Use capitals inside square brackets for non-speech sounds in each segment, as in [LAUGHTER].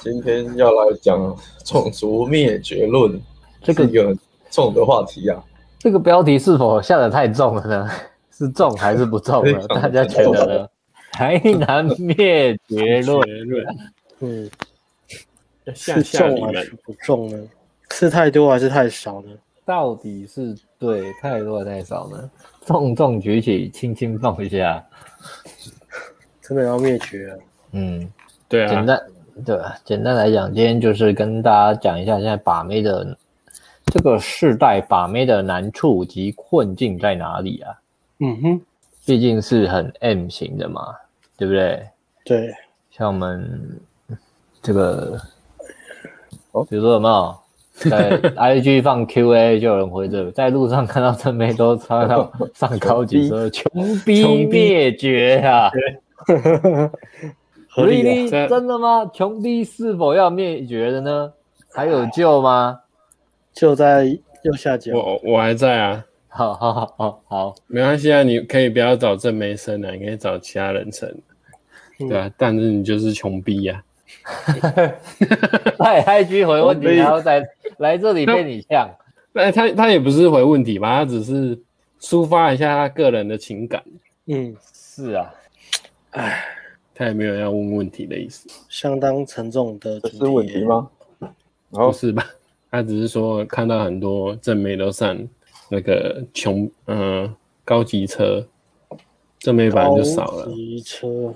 今天要来讲种族灭绝论，这个一个重的话题啊。这个标题是否下的太重了呢？[LAUGHS] 是重还是不重呢？[LAUGHS] 大家觉得呢？[LAUGHS] 台南灭绝论，嗯，是重还是不重呢？是太多还是太少呢？到底是对太多还是太少呢？重重举起，轻轻放下，真的要灭绝了。嗯，对啊。简单对，简单来讲，今天就是跟大家讲一下现在把妹的。这个世代把妹的难处及困境在哪里啊？嗯哼，毕竟是很 M 型的嘛，对不对？对，像我们这个，哦，比如说有没有 [LAUGHS] 在 IG 放 QA 就有人回这个，在路上看到真妹都穿到上高级车，[LAUGHS] 穷逼灭绝啊！合理真的吗？穷逼是否要灭绝的呢？还有救吗？就在右下角，我我还在啊，好好好好。好，没关系啊，你可以不要找郑梅生啊，你可以找其他人生，嗯、对啊，但是你就是穷逼呀、啊，[LAUGHS] 他 IG 回问题，[LAUGHS] 然后再来这里被你呛，那他他也不是回问题吧，他只是抒发一下他个人的情感，嗯，是啊，哎，他也没有要问问题的意思，相当沉重的，这是问题吗？不是吧？他只是说看到很多正妹都上那个穷嗯、呃、高级车，正妹反正就少了。高级车，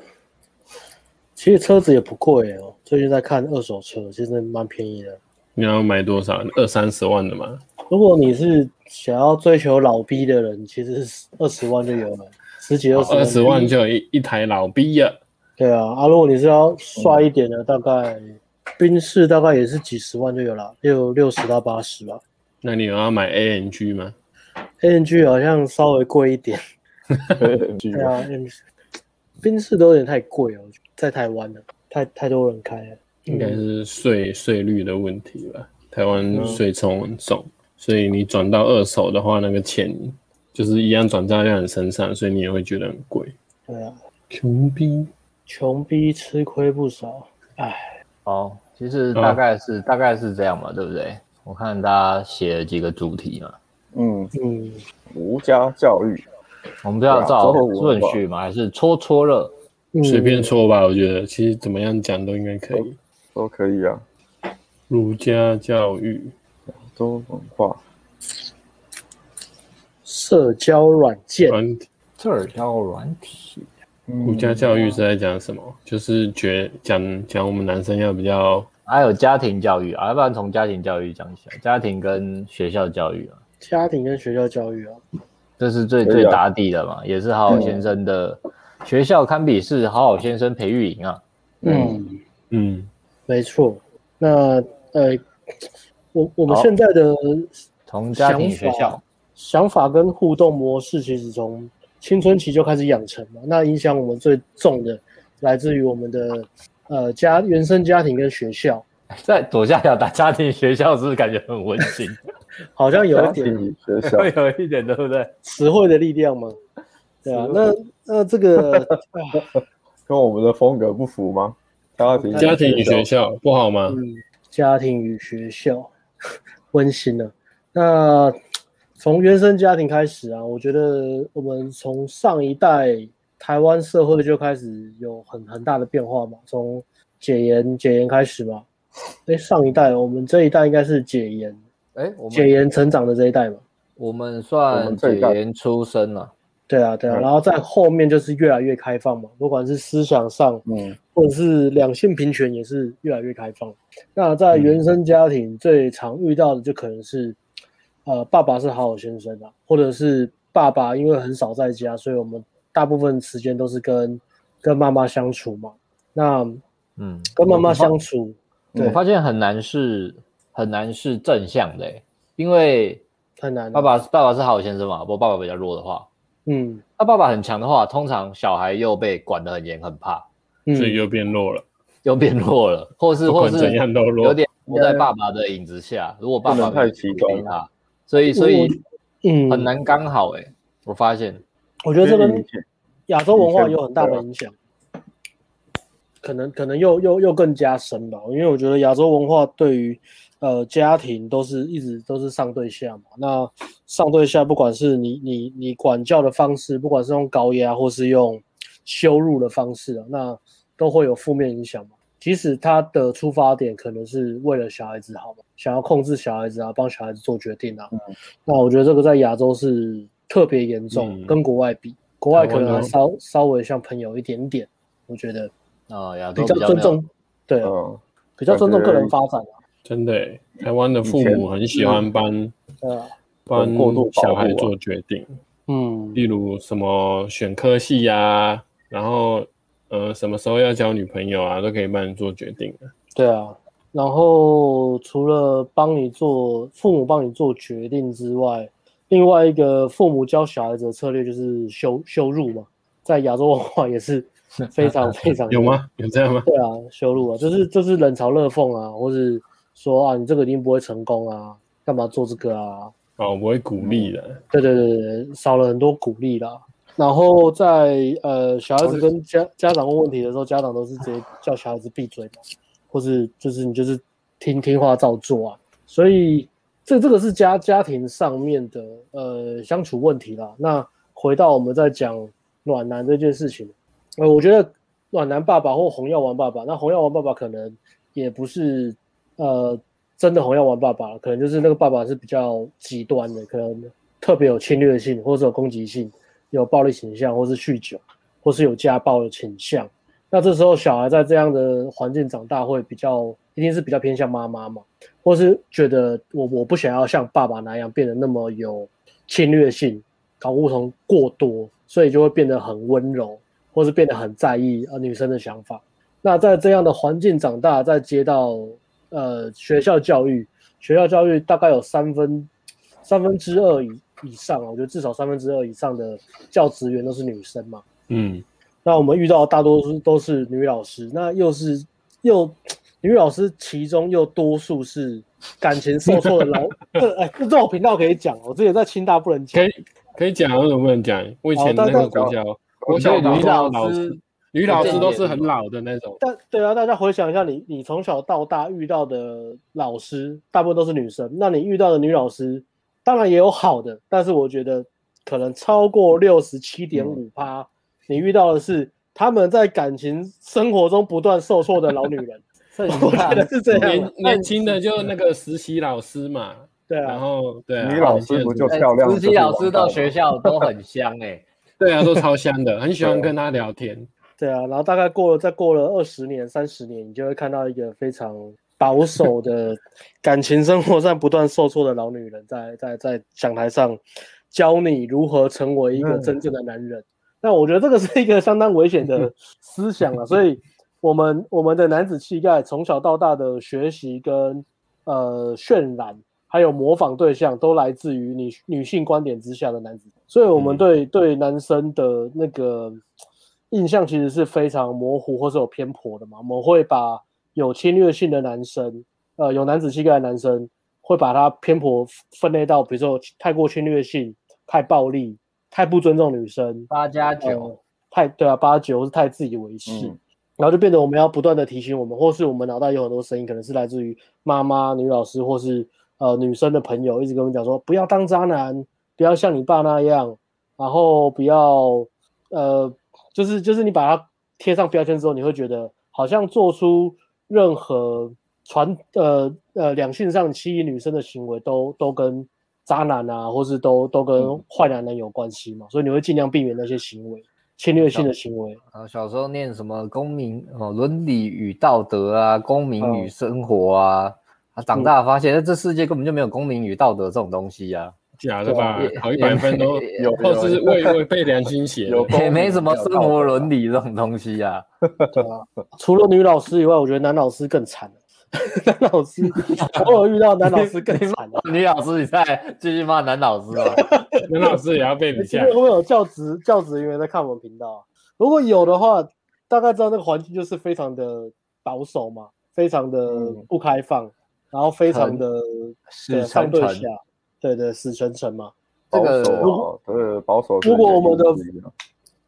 其实车子也不贵哦。最近在看二手车，其实蛮便宜的。你要买多少？二三十万的吗？如果你是想要追求老逼的人，其实二十万就有了，十几二十万。二十万就有一一台老逼呀。对啊，啊，如果你是要帅一点的，嗯、大概。宾士大概也是几十万就有了，六六十到八十吧。那你有要买 ANG 吗？ANG 好像稍微贵一点。[LAUGHS] 对啊，宾士都有点太贵了，在台湾了，太太多人开了。应该是税税率的问题吧？台湾税重很重，嗯、所以你转到二手的话，那个钱就是一样转嫁在你身上，所以你也会觉得很贵。对啊，穷逼，穷逼吃亏不少，哎。好。其实大概是、哦、大概是这样嘛，对不对？我看大家写了几个主题嘛。嗯嗯，儒家教育，我们不要照顺序嘛，还是戳戳乐？随便戳吧，我觉得其实怎么样讲都应该可以，都可以啊。儒家教育，亚洲文化，社交软件，软体，社交软体。儒家教育是在讲什么？嗯、就是觉讲讲我们男生要比较，还有家庭教育啊，要不然从家庭教育讲起来，家庭跟学校教育啊，家庭跟学校教育啊，这是最最打底的嘛，也是好好先生的学校堪比是好好先生培育营啊，嗯。嗯，没错，那呃，我我们现在的从家庭学校。想法跟互动模式，其实从。青春期就开始养成嘛，那影响我们最重的来自于我们的呃家原生家庭跟学校。在左下角打家庭学校是不是感觉很温馨？[LAUGHS] 好像有一点学校会有一点对不对？词汇的力量吗？对啊，那那这个 [LAUGHS] 跟我们的风格不符吗？家庭家庭与学校不好吗？嗯，家庭与学校 [LAUGHS] 温馨了。那。从原生家庭开始啊，我觉得我们从上一代台湾社会就开始有很很大的变化嘛，从解严解严开始嘛。哎，上一代我们这一代应该是解严，哎，解严成长的这一代嘛。我们算解严出生了。对啊，对啊，然后在后面就是越来越开放嘛，不管是思想上，嗯，或者是两性平权也是越来越开放。那在原生家庭最常遇到的就可能是。呃，爸爸是好好先生啊，或者是爸爸因为很少在家，所以我们大部分时间都是跟跟妈妈相处嘛。那嗯，跟妈妈相处，我发，对我发现很难是很难是正向的，因为很难。爸爸爸爸是好好先生嘛，不过爸爸比较弱的话，嗯，他爸爸很强的话，通常小孩又被管得很严，很怕，所以又变弱了，又变弱了，或是或是怎样都弱，有点活在爸爸的影子下。如果爸爸太极端他。所以，所以，嗯，很难刚好哎、欸，我发现，我觉得这跟亚洲文化有很大的影响。可能可能又又又更加深吧，因为我觉得亚洲文化对于呃家庭都是一直都是上对下嘛。那上对下，不管是你你你管教的方式，不管是用高压或是用羞辱的方式啊，那都会有负面影响嘛。即使他的出发点可能是为了小孩子好嘛，想要控制小孩子啊，帮小孩子做决定啊，嗯、那我觉得这个在亚洲是特别严重，嗯、跟国外比，国外可能还稍稍微像朋友一点点，我觉得。啊，亚洲比较尊重，对，比较尊重个人发展啊。真的，台湾的父母很喜欢帮，帮小孩做决定。嗯，例如什么选科系呀，然后呃，什么时候要交女朋友啊，都可以帮你做决定的。对啊，然后除了帮你做父母帮你做决定之外，另外一个父母教小孩子的策略就是羞羞辱嘛，在亚洲文化也是。非常 [LAUGHS] 非常有吗？有这样吗？对啊，羞辱啊，就是就是冷嘲热讽啊，或是说啊，你这个一定不会成功啊，干嘛做这个啊？哦，我不会鼓励的。对对对对，少了很多鼓励啦。然后在呃小孩子跟家家长问问题的时候，家长都是直接叫小孩子闭嘴嘛，或是就是你就是听听话照做啊。所以这这个是家家庭上面的呃相处问题啦。那回到我们在讲暖男这件事情。呃，我觉得暖男爸爸或红药丸爸爸，那红药丸爸爸可能也不是呃真的红药丸爸爸，可能就是那个爸爸是比较极端的，可能特别有侵略性，或者有攻击性，有暴力倾向，或是酗酒，或是有家暴的倾向。那这时候小孩在这样的环境长大，会比较一定是比较偏向妈妈嘛，或是觉得我我不想要像爸爸那样变得那么有侵略性，搞不同过多，所以就会变得很温柔。或是变得很在意呃女生的想法，那在这样的环境长大，再接到呃学校教育，学校教育大概有三分三分之二以以上啊，我觉得至少三分之二以上的教职员都是女生嘛。嗯，那我们遇到的大多数都是女老师，那又是又女老师其中又多数是感情受挫的老，[LAUGHS] 哎，这种频道可以讲，我之前在清大不能讲，可以可以讲，为什么不能讲？我以前那个国教。我觉得女老师，女老师都是很老的那种。但对啊，大家回想一下你，你你从小到大遇到的老师，大部分都是女生。那你遇到的女老师，当然也有好的，但是我觉得可能超过六十七点五趴，你遇到的是他们在感情生活中不断受挫的老女人。[LAUGHS] 我觉得是这样。年年轻的就那个实习老师嘛，对啊，然后对啊，女老师不就漂亮？实习老师到学校都很香哎。[LAUGHS] 对啊，都超香的，很喜欢跟他聊天。对啊，然后大概过了，再过了二十年、三十年，你就会看到一个非常保守的感情生活上不断受挫的老女人在，在在在讲台上教你如何成为一个真正的男人。嗯、那我觉得这个是一个相当危险的 [LAUGHS] 思想啊，所以我们我们的男子气概从小到大的学习跟呃渲染。还有模仿对象都来自于女女性观点之下的男子，所以我们对对男生的那个印象其实是非常模糊或是有偏颇的嘛。我们会把有侵略性的男生，呃，有男子气概的男生，会把他偏颇分类到，比如说太过侵略性、太暴力、太不尊重女生。八加九，太对啊，八九是太自以为是，嗯、然后就变得我们要不断的提醒我们，或是我们脑袋有很多声音，可能是来自于妈妈、女老师或是。呃，女生的朋友一直跟我们讲说，不要当渣男，不要像你爸那样，然后不要，呃，就是就是你把它贴上标签之后，你会觉得好像做出任何传呃呃两性上欺女生的行为都都跟渣男啊，或是都都跟坏男人有关系嘛，嗯、所以你会尽量避免那些行为，侵略性的行为。啊，小时候念什么公民哦，伦理与道德啊，公民与生活啊。嗯他长大发现，那这世界根本就没有公民与道德这种东西呀，假的吧？考一百分都有，或是为为背良心写，[LAUGHS] 也没什么生活伦理这种东西啊，[LAUGHS] 除了女老师以外，我觉得男老师更惨。[LAUGHS] 男老师偶尔遇到男老师更惨。女老师你再继续骂男老师啊？男老师也要被你吓。会不会有教职教职人员在看我们频道？如果有的话，大概知道那个环境就是非常的保守嘛，非常的不开放。然后非常的死沉沉，对对，死沉沉嘛。这个呃保守。如果我们的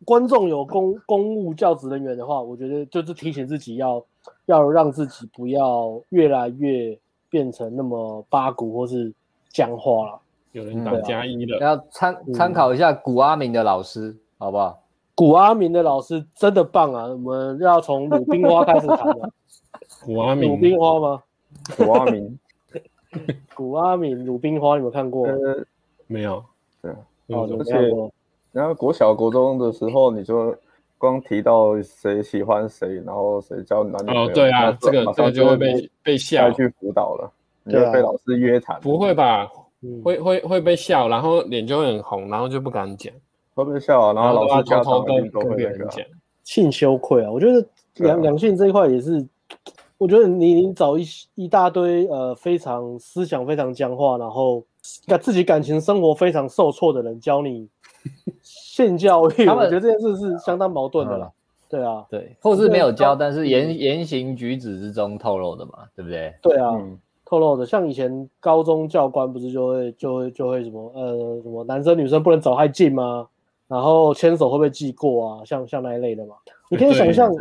观众有公公务教职人员的话，我觉得就是提醒自己要要让自己不要越来越变成那么八股或是僵化了。有人打加一了，要参参考一下古阿明的老师，好不好？古阿明的老师真的棒啊！我们要从鲁冰花开始谈了。[LAUGHS] 古阿明，鲁冰花吗？古阿明，[LAUGHS] 古阿米，鲁冰花，你有没有看过？没有。对，而且，然后国小国中的时候，你就光提到谁喜欢谁，然后谁交男女朋友，哦，对啊，这个这个就会被被笑去辅导了，你就被老师约谈。不会吧？会会会被笑，然后脸就会很红，然后就不敢讲。会被笑啊，然后老师偷偷跟跟别人讲，性羞愧啊！我觉得两两性这一块也是，我觉得你你找一一大堆呃非常思想非常僵化，然后感自己感情生活非常受挫的人教你 [LAUGHS] 性教育，我觉得这件事是相当矛盾的啦。对啊，对，或是没有教，但是言言行举止之中透露的嘛，对不对？对啊，透露的，像以前高中教官不是就会就会就会什么呃什么男生女生不能走太近吗？然后牵手会不会记过啊？像像那一类的嘛，你可以想象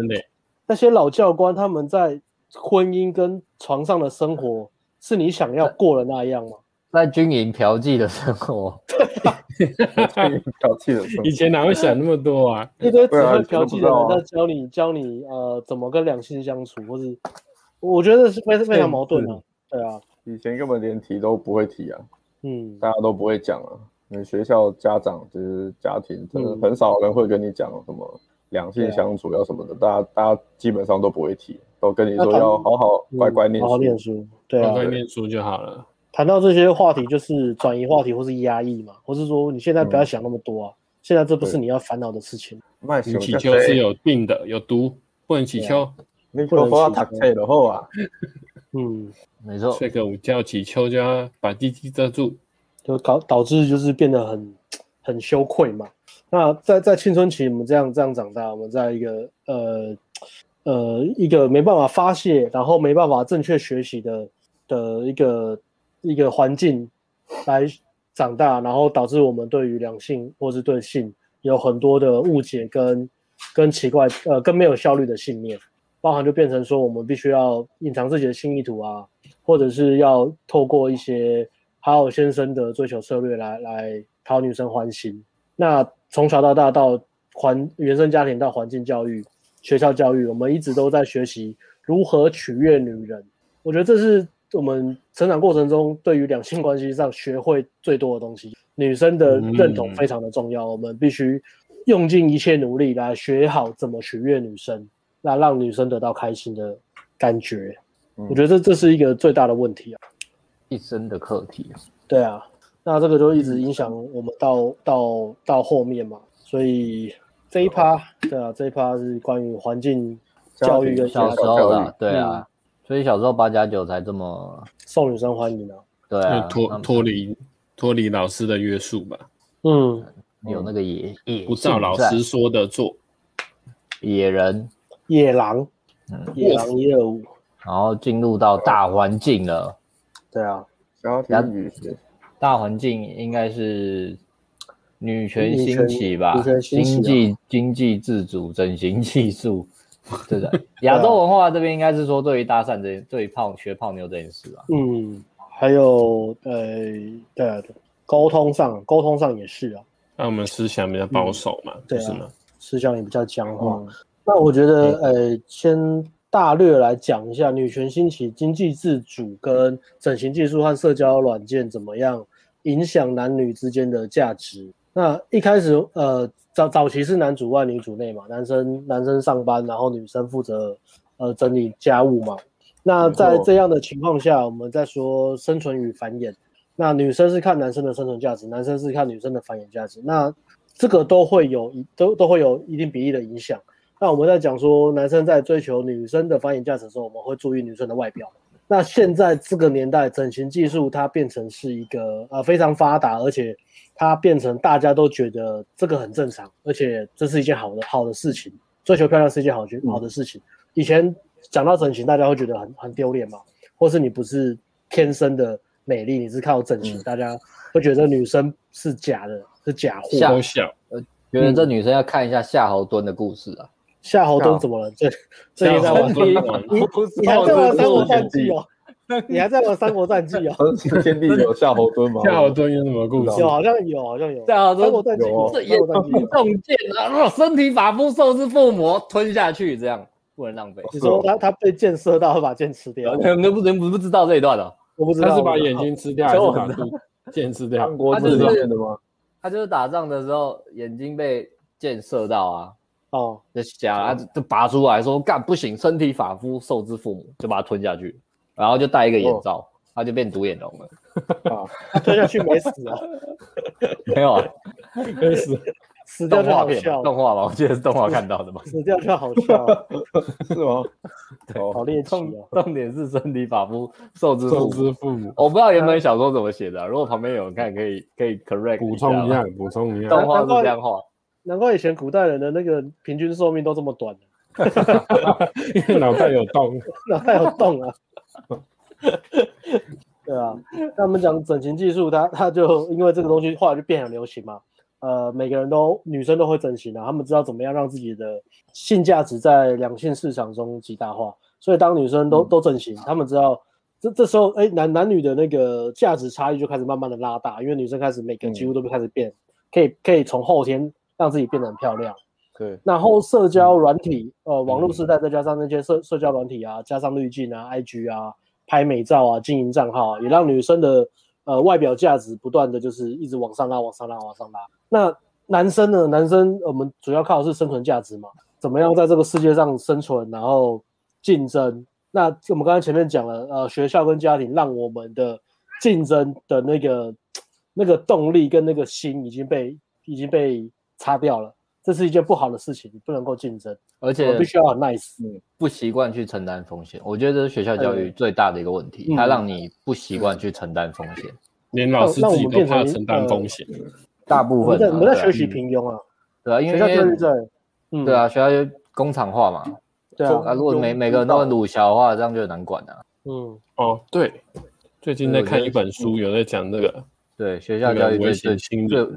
那些老教官他们在婚姻跟床上的生活是你想要过的那样吗？在军营嫖妓的生活，[LAUGHS] 对，嫖妓的生活，以前哪会想那么多啊？[LAUGHS] 一堆只会嫖妓的人在教你教你呃怎么跟两性相处，或是我觉得是非非常矛盾的。对啊，以前根本连提都不会提啊，嗯，大家都不会讲啊。你学校家长就是家庭，真的很少人会跟你讲什么两性相处要什么的，大家大家基本上都不会提，都跟你说要好好乖乖念书，好好念书，对啊，乖乖念书就好了。谈到这些话题，就是转移话题或是压抑嘛，或是说你现在不要想那么多啊，现在这不是你要烦恼的事情。你乞秋是有病的，有毒，不能乞秋。你不能说他读册的后啊，嗯，没错，睡个午觉乞秋就要把鸡鸡遮住。就搞导致就是变得很很羞愧嘛。那在在青春期，我们这样这样长大，我们在一个呃呃一个没办法发泄，然后没办法正确学习的的一个一个环境来长大，然后导致我们对于两性或是对性有很多的误解跟跟奇怪呃跟没有效率的信念，包含就变成说我们必须要隐藏自己的性意图啊，或者是要透过一些。好好先生的追求策略来来讨女生欢心。那从小到大到环原生家庭到环境教育、学校教育，我们一直都在学习如何取悦女人。我觉得这是我们成长过程中对于两性关系上学会最多的东西。女生的认同非常的重要，我们必须用尽一切努力来学好怎么取悦女生，来让女生得到开心的感觉。我觉得这这是一个最大的问题啊。一生的课题啊，对啊，那这个就一直影响我们到、嗯、到到后面嘛，所以这一趴，对啊，这一趴是关于环境教育的小时候的，对啊，嗯、所以小时候八加九才这么受女生欢迎啊，对啊，脱脱离脱离老师的约束吧，嗯，有那个野野不照老师说的做，野人。野狼，嗯，野狼业务，然后进入到大环境了。对啊，家庭语言，大环境应该是女权兴起吧？起啊、经济经济自主，整形技术，[LAUGHS] 对的。[LAUGHS] 亚洲文化这边应该是说，对于搭讪这，对于泡学泡妞这件事吧。嗯，还有呃，对啊，沟通上，沟通上也是啊。那我们思想比较保守嘛，对、嗯、啊，思想也比较僵化。嗯、那我觉得，呃，先。大略来讲一下，女权兴起、经济自主跟整形技术和社交软件怎么样影响男女之间的价值。那一开始，呃，早早期是男主外女主内嘛，男生男生上班，然后女生负责呃整理家务嘛。那在这样的情况下，我们在说生存与繁衍。那女生是看男生的生存价值，男生是看女生的繁衍价值。那这个都会有一都都会有一定比例的影响。那我们在讲说，男生在追求女生的繁衍价值的时候，我们会注意女生的外表。那现在这个年代，整形技术它变成是一个呃非常发达，而且它变成大家都觉得这个很正常，而且这是一件好的好的事情。追求漂亮是一件好好的事情。以前讲到整形，大家会觉得很很丢脸嘛，或是你不是天生的美丽，你是靠整形，大家会觉得女生是假的，是假货。小小觉得这女生要看一下夏侯惇的故事啊。夏侯惇怎么了？这这也在玩？你你还在玩 [LAUGHS] 三国战记哦？你还在玩三国战记哦？天地有夏侯惇吗？夏侯惇有什么故事？有，好像有，好像有。夏侯惇有这也中箭啊！身体发肤受之父母，吞下去，这样不能浪费。你说他他被箭射到，会把箭吃掉？你们不能不不知道这一段的？我不知道。他是把眼睛吃掉，还是把箭吃掉？他就是的吗？他就是打仗的时候眼睛被箭射到啊。哦，就假，啊就拔出来说干不行，身体发肤受之父母，就把它吞下去，然后就戴一个眼罩，他就变独眼龙了。[LAUGHS] 啊，吞下去没死啊？[LAUGHS] 没有啊，没死，死掉就好笑。动画吧，我记得是动画看到的嘛。[LAUGHS] 死掉就好笑，是吗？对好猎奇啊！重点是身体发肤受之受之父母。我不知道原本小说怎么写的，如果旁边有人看，可以可以 correct 补充一下，补充一下。动画是这样画。难怪以前古代人的那个平均寿命都这么短，因为脑袋有洞，[LAUGHS] 脑袋有洞啊。对啊，那我们讲整形技术，它它就因为这个东西后来就变很流行嘛。呃，每个人都女生都会整形啊，他们知道怎么样让自己的性价值在两性市场中极大化。所以当女生都都整形，他们知道这这时候哎男男女的那个价值差异就开始慢慢的拉大，因为女生开始每个几乎都开始变，可以可以从后天。让自己变得很漂亮。对，然后社交软体，呃，网络时代再加上那些社社交软体啊，加上滤镜啊、IG 啊、拍美照啊、经营账号啊，也让女生的呃外表价值不断的就是一直往上拉、往上拉、往上拉。那男生呢？男生我们主要靠的是生存价值嘛，怎么样在这个世界上生存，然后竞争？那我们刚才前面讲了，呃，学校跟家庭让我们的竞争的那个那个动力跟那个心已经被已经被。擦掉了，这是一件不好的事情，你不能够竞争，而且必须要很 nice，不习惯去承担风险。我觉得这是学校教育最大的一个问题，它让你不习惯去承担风险，[LAUGHS] 连老师自己都怕承担风险。大部分我们在学习平庸啊，对啊，因为学校教育在，对啊，学校就工厂化嘛，对啊，如果每每个人都很鲁小的话，这样就很难管啊。嗯，哦，对，最近在看一本书，有在讲这个，对学校教育最最最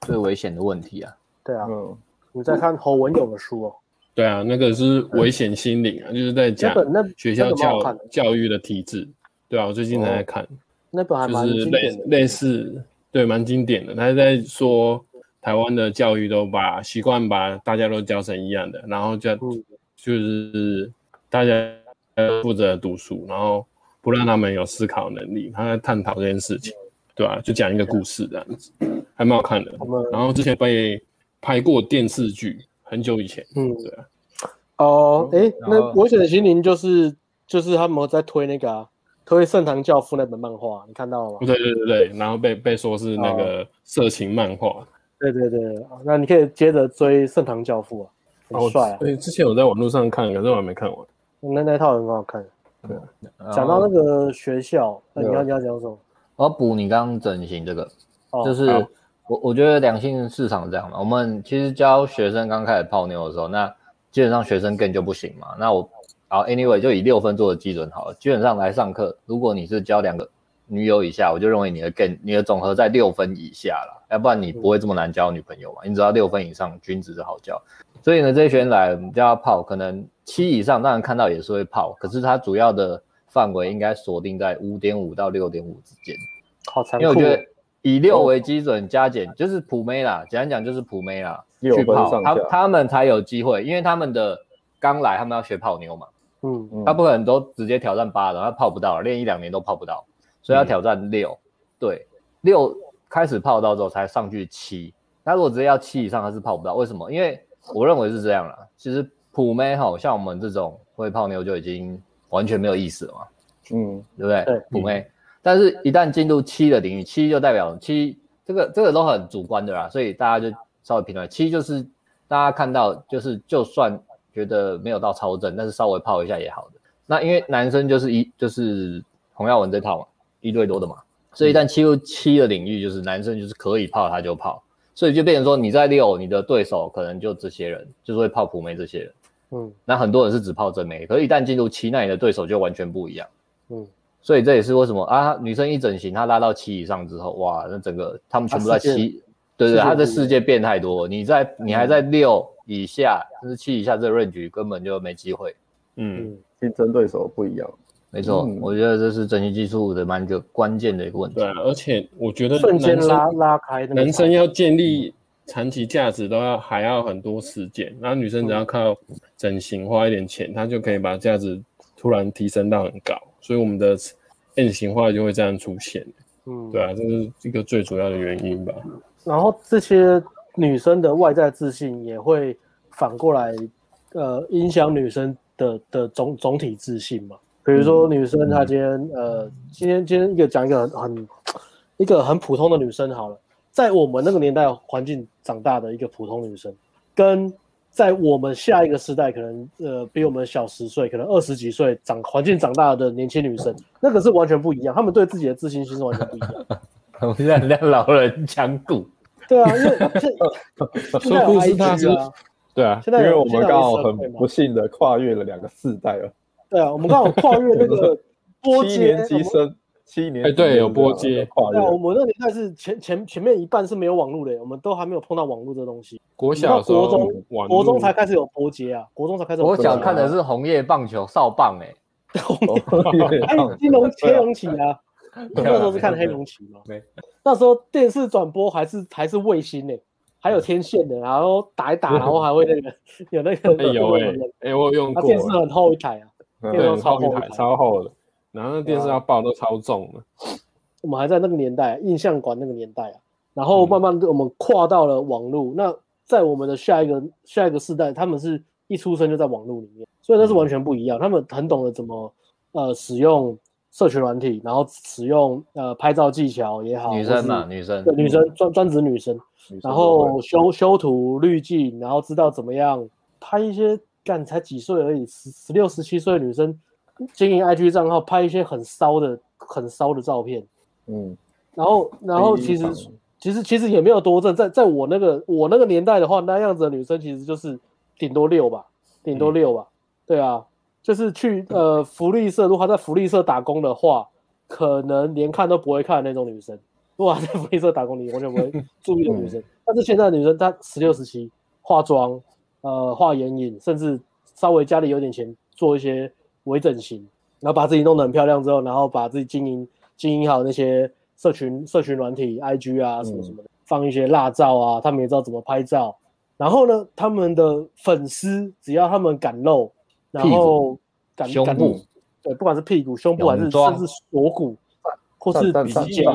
最危险的问题啊。对啊，嗯，你在看侯文勇的书哦。对啊，那个是危险心灵啊，就是在讲学校教教育的体制。对啊，我最近在看那本还蛮经典的，类似对，蛮经典的。他在说台湾的教育都把习惯把大家都教成一样的，然后就就是大家负责读书，然后不让他们有思考能力。他在探讨这件事情，对啊？就讲一个故事这样子，还蛮好看的。然后之前被。拍过电视剧，很久以前。嗯，对啊。哦，哎，那危险的心灵就是就是他们在推那个、啊、推《圣堂教父》那本漫画，你看到了吗？对对对对，然后被被说是那个色情漫画。对对对，那你可以接着追《圣堂教父》啊，很帅啊。对，之前我在网络上看，可是我还没看完。那那套很好看。对，讲到那个学校，那你要你要讲什么？我要补你刚刚整形这个，就是。我我觉得良性市场这样嘛，我们其实教学生刚开始泡妞的时候，那基本上学生更就不行嘛。那我，然后 anyway 就以六分做的基准好了。基本上来上课，如果你是教两个女友以下，我就认为你的更你的总和在六分以下了，要不然你不会这么难交女朋友嘛。你只要六分以上，君子就好交。所以呢，这些学生来我们叫他泡，可能七以上，当然看到也是会泡，可是他主要的范围应该锁定在五点五到六点五之间。好残酷。因为我觉得。以六为基准加减就是普妹啦，简单讲就是普妹啦，去泡他他们才有机会，因为他们的刚来，他们要学泡妞嘛，嗯，他不可能都直接挑战八的，他泡不到，练一两年都泡不到，所以要挑战六，嗯、对，六开始泡到之后才上去七，他如果直接要七以上，他是泡不到，为什么？因为我认为是这样啦，其实普妹哈，像我们这种会泡妞就已经完全没有意思了嘛，嗯，对不对？对，普妹。但是，一旦进入七的领域，七就代表七，这个这个都很主观的啦，所以大家就稍微评断。七就是大家看到，就是就算觉得没有到超正，但是稍微泡一下也好的。那因为男生就是一就是洪耀文这套嘛，一对多的嘛，所以一旦进入七的领域，就是男生就是可以泡他就泡，所以就变成说你在六，你的对手可能就这些人，就是会泡普妹这些人。嗯，那很多人是只泡正妹，可是一旦进入七，那你的对手就完全不一样。嗯。所以这也是为什么啊，女生一整形，她拉到七以上之后，哇，那整个他们全部在七，对对，她的世界变太多，你在你还在六以下，甚至七以下这个 range 根本就没机会。嗯，竞争对手不一样。没错，嗯、我觉得这是整形技术的蛮个关键的一个问题。对、啊，而且我觉得瞬间拉拉开，男生要建立长期价值都要还要很多时间，然后女生只要靠整形花一点钱，她就可以把价值突然提升到很高，所以我们的 M 型化就会这样出现。嗯，对啊，这是一个最主要的原因吧。然后这些女生的外在自信也会反过来，呃，影响女生的的总总体自信嘛。比如说女生，她今天、嗯、呃，今天今天一个讲一个很很一个很普通的女生好了，在我们那个年代环境长大的一个普通女生，跟在我们下一个时代可能呃比我们小十岁，可能二十几岁长环境长大的年轻女生，[LAUGHS] 那个是完全不一样，她们对自己的自信心是完全不一样。[LAUGHS] 我们在让老人讲古。对啊，因为这 [LAUGHS] 说故事大师。对啊，现在因为我们刚好很不幸的跨越了两个世代了。对啊，我们刚好跨越那个波阶，七年级生，七年，哎，对，有波阶跨越。对啊，我们那个年代是前前前面一半是没有网络的，我们都还没有碰到网络这东西。国小、国中、国中才开始有波阶啊，国中才开始。国小看的是红叶棒球少棒，哎，还有金龙黑龙旗啊，那时候是看黑龙旗吗？那时候电视转播还是还是卫星呢，还有天线的，然后打一打，然后还会那个有那个。有哎，哎，我有用过。电视很厚一台啊。电视超厚，超厚的，然后那电视要抱都超重的。我们还在那个年代，印象馆那个年代啊，然后慢慢我们跨到了网络。那在我们的下一个下一个世代，他们是一出生就在网络里面，所以那是完全不一样。他们很懂得怎么呃使用社群软体，然后使用呃拍照技巧也好，女生嘛，女生，对，女生专专职女生，然后修修图滤镜，然后知道怎么样拍一些。干才几岁而已，十十六、十七岁的女生经营 IG 账号，拍一些很骚的、很骚的照片。嗯，然后，然后其实其实其实也没有多正，在在我那个我那个年代的话，那样子的女生其实就是顶多六吧，顶多六吧。嗯、对啊，就是去呃福利社，如果她在福利社打工的话，可能连看都不会看的那种女生。如果她在福利社打工，你完全不会注意的女生。嗯、但是现在的女生，她十六、十七化妆。呃，画眼影，甚至稍微家里有点钱，做一些微整形，然后把自己弄得很漂亮之后，然后把自己经营经营好那些社群社群软体，IG 啊什么什么的，嗯、放一些辣照啊，他们也知道怎么拍照。然后呢，他们的粉丝只要他们敢露，然后敢胸部敢露，对，不管是屁股、胸部还是甚至锁骨，或是指甲，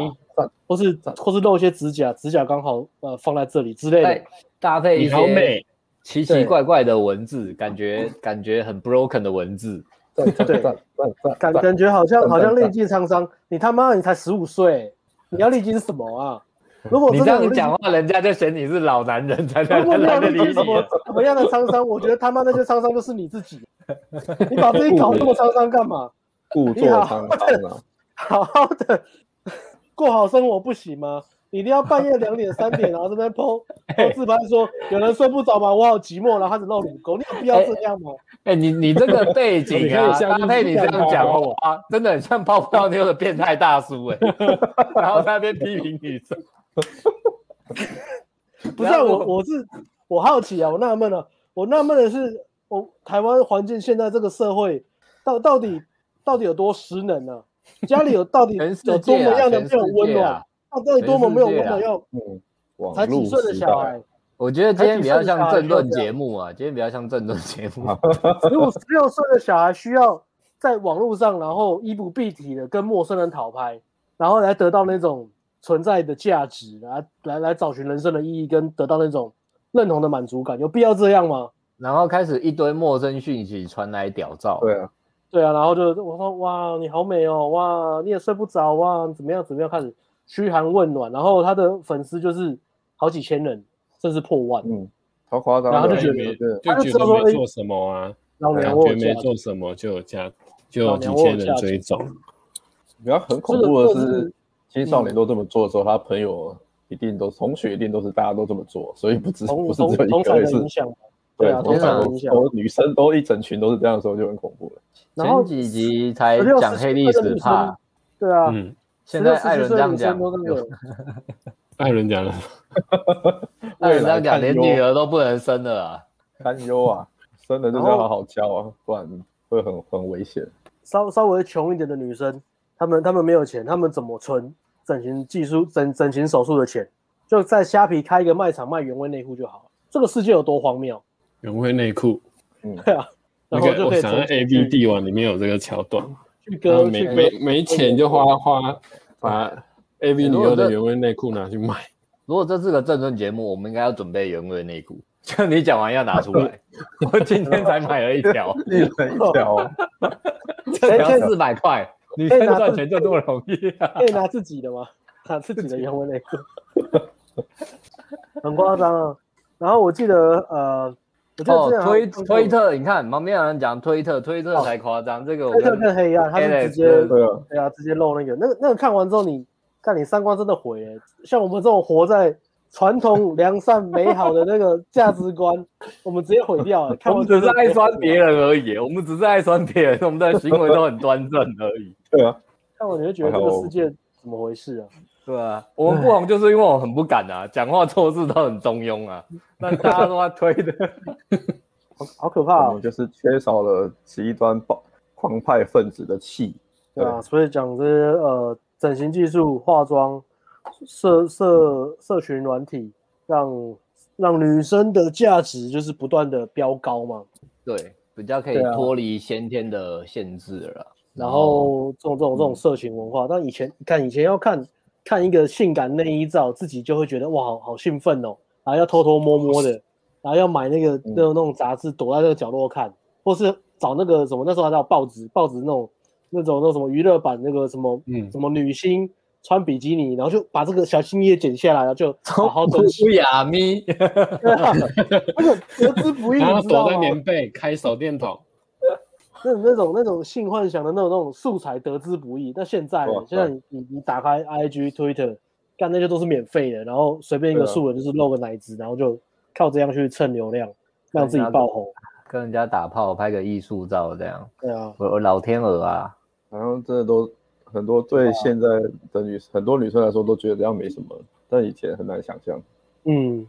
或是或是露一些指甲，指甲刚好呃放在这里之类的，搭配一些。奇奇怪怪的文字，感觉感觉很 broken 的文字，对对对，感感觉好像好像历经沧桑。你他妈你才十五岁，你要历经什么啊？如果你这样讲话，人家就嫌你是老男人才才来的理解。什么什么样的沧桑？我觉得他妈那些沧桑都是你自己。你把自己搞这么沧桑干嘛？故作沧桑啊！[LAUGHS] 好好的过好生活不行吗？你一定要半夜两点三点，然后这边 po [LAUGHS] 自拍说有人睡不着吗？我好寂寞，然后开始露乳沟，你有必要这样吗？哎、欸欸，你你这个背景啊，[LAUGHS] 搭配你这样讲话，真的很像泡泡妞的变态大叔哎、欸，[LAUGHS] 然后在那边批评女生。不是、啊、我，我是我好奇啊，我纳闷了，我纳闷的是，我台湾环境现在这个社会到到底到底有多失能呢、啊？家里有到底有多么样的没有温暖？到底多么没有温暖？要嗯，才几岁的小孩？我觉得今天比较像政论节目啊，今天比较像政论节目。十五、十六岁的小孩需要在网络上，然后衣不蔽体的跟陌生人讨拍，然后来得到那种存在的价值，来来来找寻人生的意义，跟得到那种认同的满足感，有必要这样吗？然后开始一堆陌生讯息传来屌照，对啊，对啊，然后就我说哇，你好美哦，哇，你也睡不着哇，怎么样怎么样开始。嘘寒问暖，然后他的粉丝就是好几千人，甚至破万，嗯，好夸张。然后就觉得，就觉得没做什么啊，感觉没做什么就有加，就有几千人追踪。比较很恐怖的是，青少年都这么做的时候，他朋友一定都同学一定都是大家都这么做，所以不止不是这一个，是对啊，通常都女生都一整群都是这样的时候就很恐怖了。前几集才讲黑历史怕，对啊。现在 [LAUGHS] [LAUGHS] 艾伦这样讲，艾伦讲了，艾伦这样讲，连女儿都不能生了啊，担忧啊，生了就是要好好教啊，不然会很很危险。稍稍微穷一点的女生，她们她们没有钱，她们怎么存整形技术、整整形手术的钱？就在虾皮开一个卖场卖原味内裤就好了。这个世界有多荒谬？原味内裤，嗯，对啊。那个我想在 A B 帝王里面有这个桥段，没没没钱就花花把 A B 女优的原味内裤拿去卖。如果这是个正论节目，我们应该要准备原味内裤。[LAUGHS] 就你讲完要拿出来，[LAUGHS] 我今天才买了一条，一人一条，[LAUGHS] 这条四百块，女生赚钱就这么容易啊？可以拿自己的吗？拿自己的原味内裤，很夸张啊。然后我记得呃。哦，推推特，你看旁边有人讲推特，推特才夸张，这个推特更黑暗，他是直接对啊，直接露那个，那个那个看完之后，你看你三观真的毁了。像我们这种活在传统 [LAUGHS] 良善美好的那个价值观，我们直接毁掉了。[LAUGHS] 我们只是爱酸别人而已，我们只是爱酸别人，我们的行为都很端正而已。[LAUGHS] 对啊，看完你会觉得这个世界怎么回事啊？对啊，我们不红就是因为我很不敢啊，讲话做事都很中庸啊。但大家都在推的，[LAUGHS] 好好可怕哦，就是缺少了极端暴狂派分子的气。对啊，所以讲这些呃，整形技术、化妆、社社社群软体，让让女生的价值就是不断的飙高嘛。对，比较可以脱离先天的限制了。然后这种这种这种社群文化，但以前看以前要看看一个性感内衣照，自己就会觉得哇，好好兴奋哦，然后要偷偷摸摸的，[LAUGHS] 然后要买那个那种那种杂志，躲在那个角落看，或是找那个什么那时候还叫报纸，报纸那种那种那种什么娱乐版那个什么什么女星穿比基尼，然后就把这个小心叶剪下来，然后就好好珍惜。亚咪，[LAUGHS] 那个得之不易，然后躲在棉被开手电筒。[LAUGHS] 那那种那种性幻想的那种那种素材得之不易，但现在现在你你你打开 IG Twitter，干那些都是免费的，然后随便一个素人就是露个奶子，然后就靠这样去蹭流量，让自己爆红，[LAUGHS] 跟人家打炮拍个艺术照这样。对啊，我我老天鹅啊，然后真的都很多对现在的女很多女生来说都觉得这样没什么，但以前很难想象。嗯，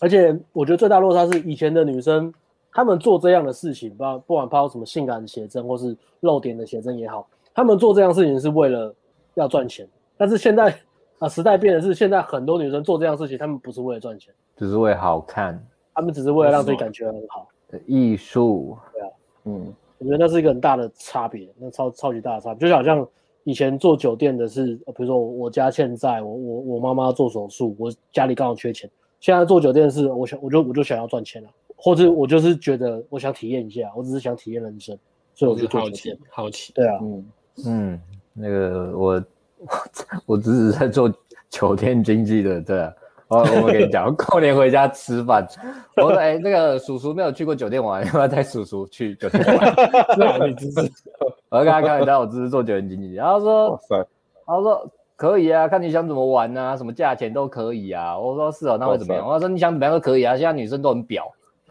而且我觉得最大落差是以前的女生。他们做这样的事情，不不管抛什么性感的写真或是露点的写真也好，他们做这样的事情是为了要赚钱。但是现在啊，时代变的是，现在很多女生做这样的事情，他们不是为了赚钱，只是为了好看，他们只是为了让自己感觉很好。艺术，对啊，嗯，我觉得那是一个很大的差别，那超超级大的差别，就好像以前做酒店的是，比如说我家欠债，我我我妈妈做手术，我家里刚好缺钱。现在做酒店是，我想我就我就想要赚钱了。或者我就是觉得我想体验一下，我只是想体验人生，所以我就做酒店。好奇，对啊，嗯嗯，那个我我 [LAUGHS] 我只是在做酒店经济的，对啊。我我跟你讲，[LAUGHS] 过年回家吃饭，我说哎，那个叔叔没有去过酒店玩，[LAUGHS] 要不要带叔叔去酒店玩？是啊，你只是，我跟他开玩笑，我只是做酒店经济，然后说，他说可以啊，看你想怎么玩啊，什么价钱都可以啊。我说是哦，那会怎么样？我说你想怎么样都可以啊，现在女生都很婊。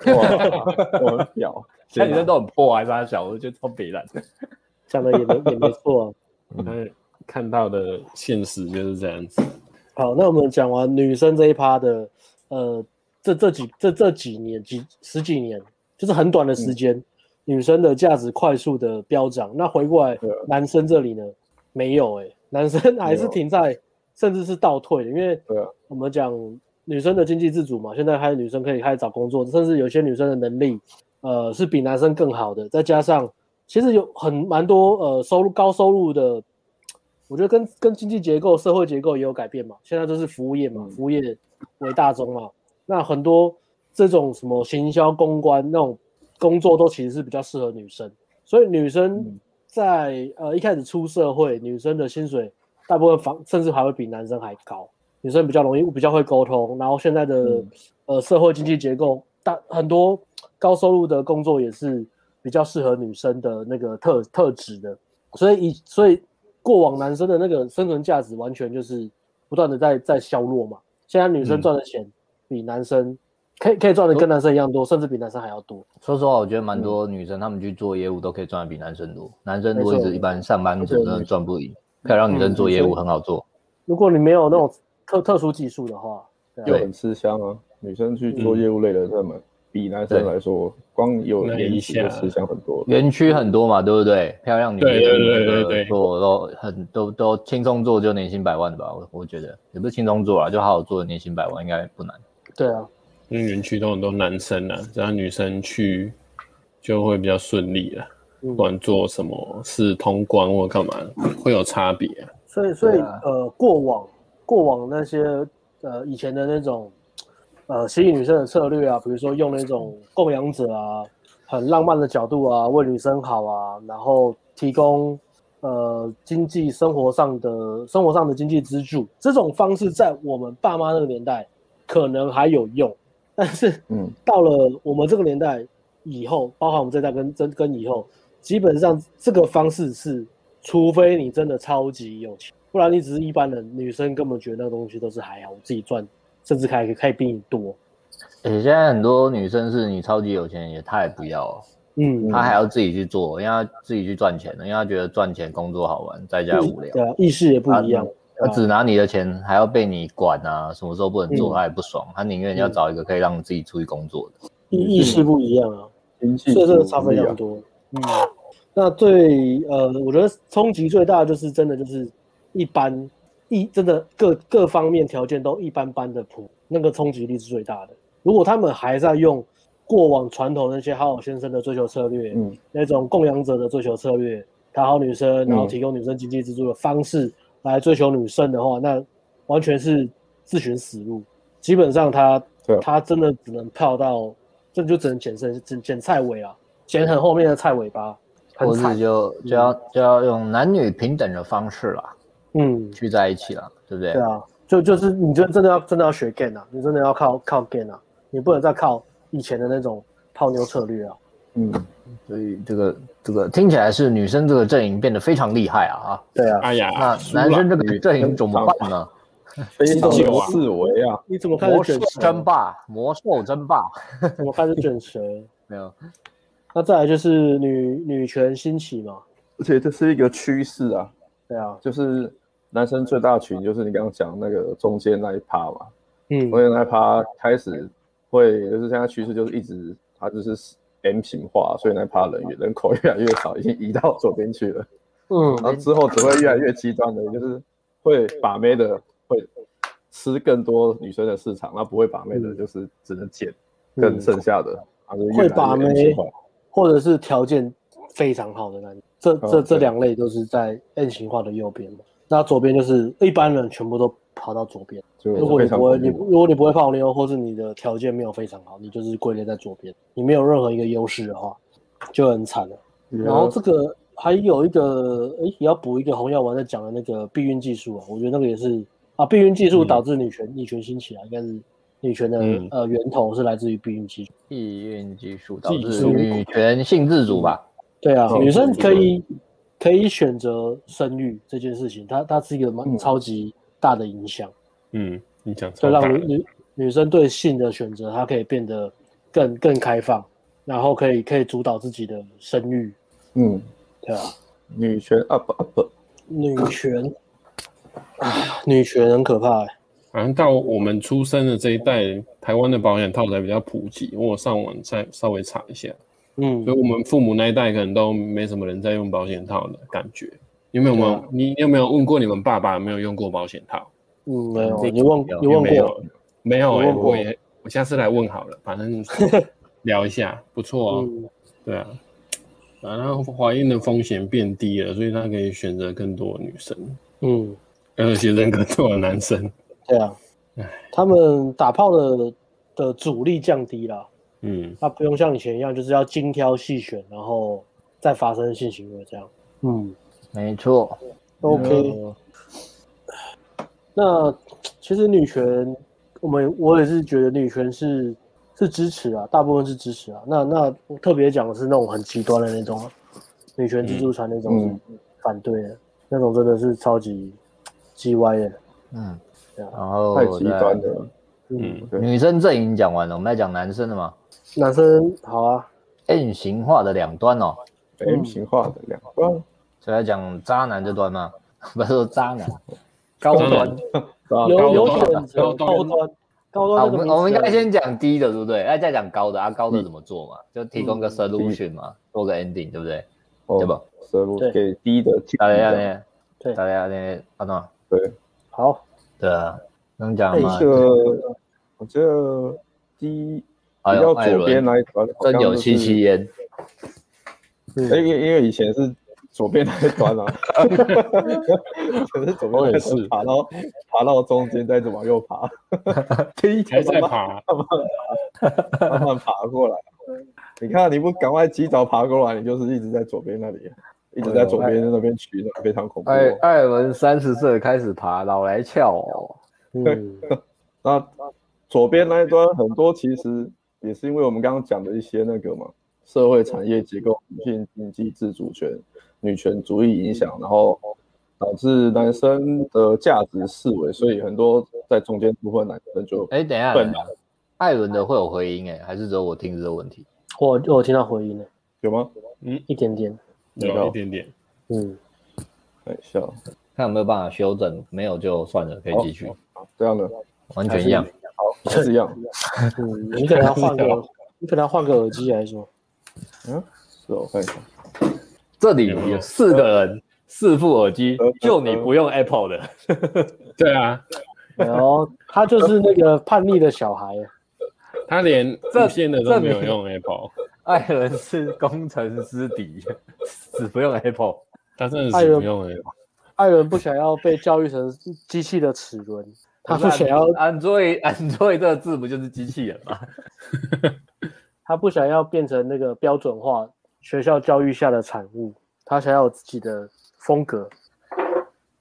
哇，我很屌，[LAUGHS] 现在女生都很破，还是他小，我觉得超北烂的，[LAUGHS] 讲的也没也没错。[LAUGHS] 嗯，看到的现实就是这样子。好，那我们讲完女生这一趴的，呃，这这几这这几年几十几年，就是很短的时间，嗯、女生的价值快速的飙涨。那回过来，男生这里呢，没有哎、欸，男生还是停在，甚至是倒退的，因为我们讲。女生的经济自主嘛，现在还有女生可以开始找工作，甚至有些女生的能力，呃，是比男生更好的。再加上，其实有很蛮多呃收入高收入的，我觉得跟跟经济结构、社会结构也有改变嘛。现在都是服务业嘛，服务业为大宗嘛。那很多这种什么行销、公关那种工作，都其实是比较适合女生。所以女生在呃一开始出社会，女生的薪水大部分房甚至还会比男生还高。女生比较容易，比较会沟通，然后现在的、嗯、呃社会经济结构，大很多高收入的工作也是比较适合女生的那个特特质的，所以以所以过往男生的那个生存价值完全就是不断的在在消弱嘛。现在女生赚的钱比男生、嗯、可以可以赚的跟男生一样多，甚至比男生还要多。说实话，我觉得蛮多女生她们去做业务都可以赚的比男生多，男生如果一直一般上班族真的赚不赢。可以让女生做业务很好做。如果你没有那种特特殊技术的话，又很吃香啊。女生去做业务类的，这么比男生来说，光有年薪就吃香很多。园区很多嘛，对不对？漂亮女生对对对对对，做都很都都轻松做就年薪百万的吧？我我觉得也不是轻松做啊，就好好做年薪百万应该不难。对啊，因为园区都很多男生啊，只要女生去就会比较顺利了。不管做什么是通关或干嘛，会有差别。所以，所以呃，过往过往那些呃以前的那种呃吸引女生的策略啊，比如说用那种供养者啊，很浪漫的角度啊，为女生好啊，然后提供呃经济生活上的生活上的经济支柱，这种方式在我们爸妈那个年代可能还有用，但是嗯，到了我们这个年代以后，包含我们这代跟跟跟以后。基本上这个方式是，除非你真的超级有钱，不然你只是一般人，女生根本觉得那个东西都是还好，我自己赚，甚至还可以可以比你多。而且现在很多女生是你超级有钱也她也不要，嗯，她还要自己去做，因为她自己去赚钱的，因为她觉得赚钱工作好玩，在家无聊。对啊，意识也不一样。她只拿你的钱，还要被你管啊，什么时候不能做，她也不爽。她宁愿要找一个可以让自己出去工作的。意意识不一样啊，所以这个差非常多。嗯，那最呃，我觉得冲击最大的就是真的就是一般一真的各各方面条件都一般般的普，那个冲击力是最大的。如果他们还在用过往传统那些好好先生的追求策略，嗯，那种供养者的追求策略，讨好女生，然后提供女生经济支柱的方式来追求女生的话，那完全是自寻死路。基本上他他真的只能跳到，这就只能捡剩捡捡菜尾啊。捡很后面的菜尾巴，或者就就要就要用男女平等的方式啦，嗯，聚在一起了，对不对？对啊，就就是你就真的要真的要学 game 啊，你真的要靠靠 game 啊，你不能再靠以前的那种泡妞策略啊。嗯，所以这个这个听起来是女生这个阵营变得非常厉害啊啊！对啊，哎呀，那男生这个阵营怎么办呢？非常有四维啊！你怎么开始卷蛇争霸？魔兽争霸？怎么开始卷蛇？[LAUGHS] 没有。那再来就是女女权兴起嘛，而且这是一个趋势啊。对啊，就是男生最大群就是你刚刚讲那个中间那一趴嘛，嗯，中间那一趴开始会就是现在趋势就是一直它就是 M 型化，所以那一趴人人口越来越少，已经移到左边去了。嗯，然后之后只会越来越极端的，就是会把妹的会吃更多女生的市场，那不会把妹的就是只能捡更剩下的，啊，就越越 M 型化。或者是条件非常好的男，这这这两类都是在 M 型化的右边嘛。那左边就是一般人全部都跑到左边。如果你不会，你如果你不会泡妞，或是你的条件没有非常好，你就是归类在左边。你没有任何一个优势的话，就很惨了。然后这个还有一个，哎，也要补一个红药丸在讲的那个避孕技术啊，我觉得那个也是啊，避孕技术导致女权女权兴起啊，应该是。女权的、嗯、呃源头是来自于避孕技术，避孕技术导致女权性自主吧？对啊，女生可以可以选择生育这件事情，它它是一个蛮超级大的影响。嗯，影响对让女女女生对性的选择，她可以变得更更开放，然后可以可以主导自己的生育。嗯，对啊，女权 up up，女权，啊，女权很可怕哎、欸。好像到我们出生的这一代，台湾的保险套才比较普及。我上网再稍微查一下，嗯，所以我们父母那一代可能都没什么人在用保险套的感觉。有没有？啊、你有没有问过你们爸爸有没有用过保险套？嗯，没有。你问？你问过？没有。没有哎、欸，我也我下次来问好了，反正 [LAUGHS] 聊一下，不错哦。嗯、对啊，然后怀孕的风险变低了，所以他可以选择更多女生。嗯，而且认可更多的男生。对啊，他们打炮的的阻力降低了，嗯，他不用像以前一样，就是要精挑细选，然后再发生性行为这样。嗯，没错。OK。那其实女权，我们我也是觉得女权是是支持啊，大部分是支持啊。那那我特别讲的是那种很极端的那种女权自助餐那种是反对的，嗯、那种真的是超级鸡歪的。嗯。然后太极端的，嗯，女生阵营讲完了，我们来讲男生的嘛。男生好啊，M 型化的两端哦，M 型化的两端，就来讲渣男这端吗。[LAUGHS] 不是说渣男，高端，有有选择高端，高端。我们我们应该先讲低的，对不对？哎，再讲高的啊，高的怎么做嘛？就提供个 solution 嘛，做个 ending，对不对？对吧？solution 给低的，大家呢？对，大家呢？阿诺，对，好，对啊，能讲吗？这个，我觉得低比较左边那一团真有戚戚焉。哎，因因为以前是。左边那一端啊，可是左边也是爬到爬到中间，再往右爬，[LAUGHS] 第一还在爬，慢慢爬，慢慢爬过来。[LAUGHS] 你看，你不赶快及早爬过来，你就是一直在左边那里，一直在左边那边取暖，非常恐怖。艾艾伦三十岁开始爬，老来俏哦。[LAUGHS] 嗯，那左边那一端很多其实也是因为我们刚刚讲的一些那个嘛，社会产业结构、女性经济自主权。女权主义影响，然后导致男生的价值思维，所以很多在中间部分男生就哎，等一下，艾伦的会有回音哎，还是只有我听这个问题？我我听到回音了，有吗？嗯，一点点，有一点点，嗯，很像，看有没有办法修正，没有就算了，可以继续。这样的完全一样，好，是一样。嗯，你可能要换个，你可能要换个耳机来说。嗯，是我看一下。这里有四个人，四副耳机，就你不用 Apple 的。[LAUGHS] 对啊，[LAUGHS] 然后他就是那个叛逆的小孩，他连无线的都没有用 Apple。[LAUGHS] 艾伦是工程师底，死不用 Apple。他真的是不用 Apple。艾伦不想要被教育成机器的齿轮，他不想要。Android，Android 这个字不就是机器人吗？[LAUGHS] 他不想要变成那个标准化。学校教育下的产物，他想要有自己的风格。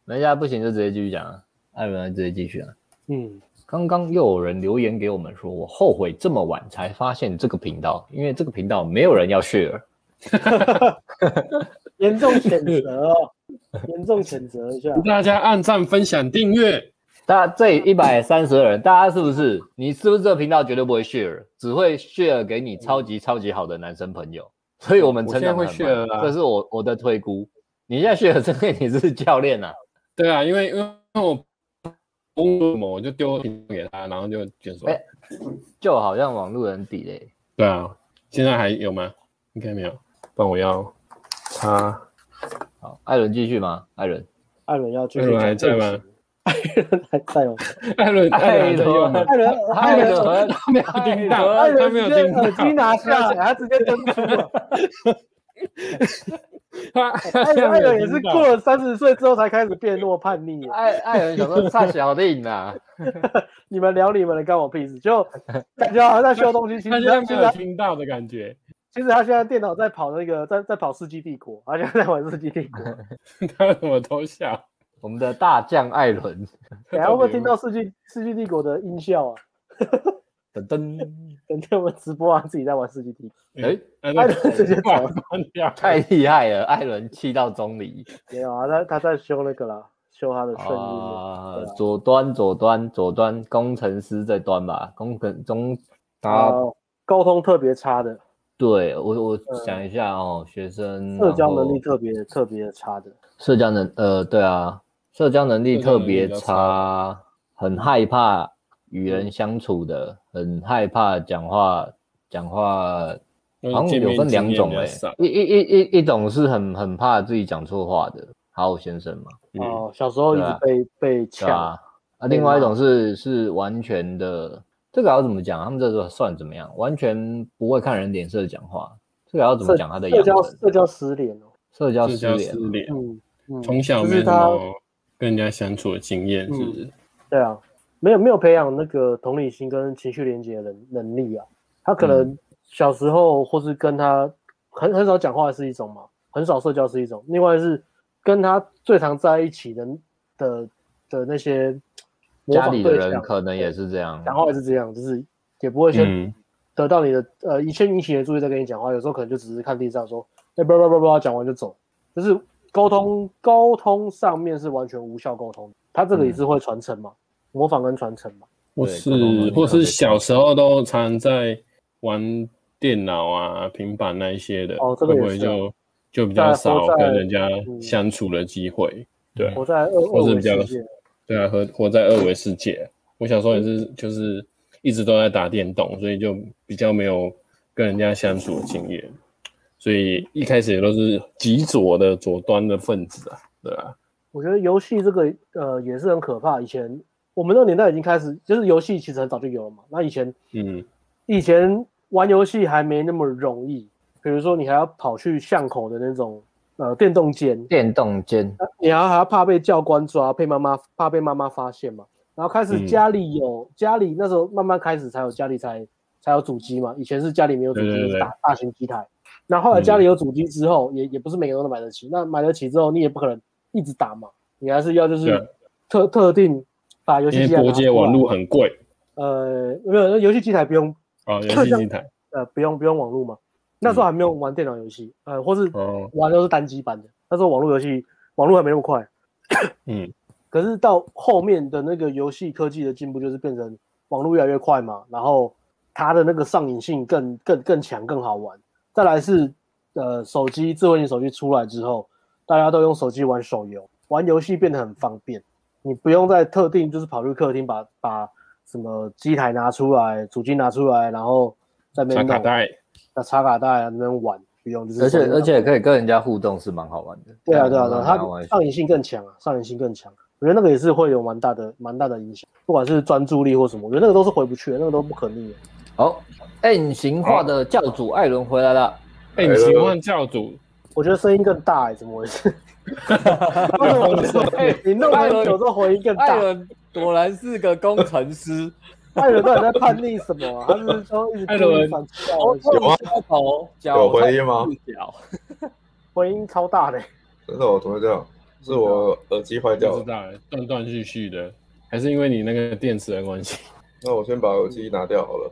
人家不行就直接继续讲啊，艾伦直接继续啊。嗯，刚刚又有人留言给我们说，我后悔这么晚才发现这个频道，因为这个频道没有人要 share。[LAUGHS] [LAUGHS] 严重谴责哦，严重谴责一下，大家按赞、分享、订阅。大家这一百三十二人，大家是不是？你是不是这个频道绝对不会 share，只会 share 给你超级超级好的男生朋友？所以我们成长会学了，这是我我的推估。你现在 share，这个你是教练啊？[LAUGHS] 对啊，因为因为我工作嘛，我就丢给他，然后就卷锁。哎，就好像网络人底嘞。对啊，现在还有吗？应该没有。帮我要他。好，艾伦继续吗？艾伦，艾伦要继续。艾伦还在吗？艾伦还在哦。艾伦，艾伦，艾伦，艾伦，他没有听到，他没有听到。耳机拿下来，他直接登出了。艾艾伦也是过了三十岁之后才开始变弱叛逆。艾艾伦想说差小弟呢，你们聊你们的，关我屁事。就感觉好像在修东西，其实他 [LAUGHS] 没有听到的感觉。其实他现在电脑在跑那个，在在跑《世纪帝国》，他现在在玩《世纪帝国》。[LAUGHS] 他怎么偷笑？我们的大将艾伦，[LAUGHS] 你还会不会听到 [LAUGHS] 世纪《世纪世纪帝国》的音效啊？噔噔，[LAUGHS] 等天我们直播啊，自己在玩《世纪帝国》。哎，艾伦直接跑，太厉害了！艾伦气到中离。没有啊，他他在修那个啦，修他的声音。啊，左端左端左端，工程师这端吧，工程中他沟通特别差的。对我我想一下哦，学生社交能力特别特别差的。社交能呃，对啊。社交能力特别差，很害怕与人相处的，很害怕讲话，讲话好像有分两种哎、欸，一一一一一种是很很怕自己讲错话的，好先生嘛。哦，小时候一直被被抢啊。啊，另外一种是是完全的，这个要怎么讲？他们这个算怎么样？完全不会看人脸色讲话，这个要怎么讲？他的社交社交失联哦，社交失联，嗯嗯，从小没有。跟人家相处的经验是不是？嗯，对啊，没有没有培养那个同理心跟情绪连接的能能力啊。他可能小时候或是跟他很很少讲话是一种嘛，很少社交是一种。另外是跟他最常在一起的的的那些 [LAUGHS] 家里的人，可能也是这样，讲话也是这样，就是也不会先得到你的、嗯、呃，先引起你的注意再跟你讲话。有时候可能就只是看地上说，哎，不不不不，讲完就走，就是。沟通沟通上面是完全无效沟通，他这个也是会传承嘛，嗯、模仿跟传承嘛。或是或是小时候都常在玩电脑啊、平板那一些的，哦，这个也是、啊、会不会就就比较少跟人家相处的机会？对，活在二二维世界。对啊，和活在二维世界。我小时候也是，就是一直都在打电动，所以就比较没有跟人家相处的经验，所以一开始也都是极左的左端的分子啊，对啊。我觉得游戏这个呃也是很可怕。以前我们那个年代已经开始，就是游戏其实很早就有了嘛。那以前，嗯，以前玩游戏还没那么容易，比如说你还要跑去巷口的那种呃电动间，电动间，你还还要怕被教官抓，被妈妈怕被妈妈发现嘛。然后开始家里有、嗯、家里那时候慢慢开始才有家里才才有主机嘛。以前是家里没有主机，是大大型机台。然后后来家里有主机之后，嗯、也也不是每个人都买得起。那买得起之后，你也不可能。一直打嘛，你还是要就是特特定把游戏机台。拨接网络很贵。呃，没有，那游戏机台不用啊，游戏机台呃不用不用网络嘛。那时候还没有玩电脑游戏，呃，或是玩都是单机版的。那时候网络游戏网络还没那么快。嗯。可是到后面的那个游戏科技的进步，就是变成网络越来越快嘛，然后它的那个上瘾性更更更强，更好玩。再来是呃手机智慧型手机出来之后。大家都用手机玩手游，玩游戏变得很方便，你不用再特定就是跑去客厅把把什么机台拿出来，主机拿出来，然后在那边插卡带，那插卡带啊那边玩，不用就是。而且而且可以跟人家互动，是蛮好玩的。对啊对啊对啊，它上瘾性更强啊，上瘾性更强。我觉得那个也是会有蛮大的蛮大的影响，不管是专注力或什么，我觉得那个都是回不去的，那个都不可逆的。好，N 型化的教主艾伦回来了 N 型化教主。我觉得声音更大哎、欸，怎么回事？[LAUGHS] 你弄艾伦有时候回音更大。艾伦果然是个工程师。艾伦到底在叛逆什么啊？他是说一直突然反跳，有吗？有回音吗？[LAUGHS] 回音超大的、欸。真的，我怎么会这样？是我耳机坏掉了，断断续续的，还是因为你那个电池的关系？那我先把耳机拿掉好了，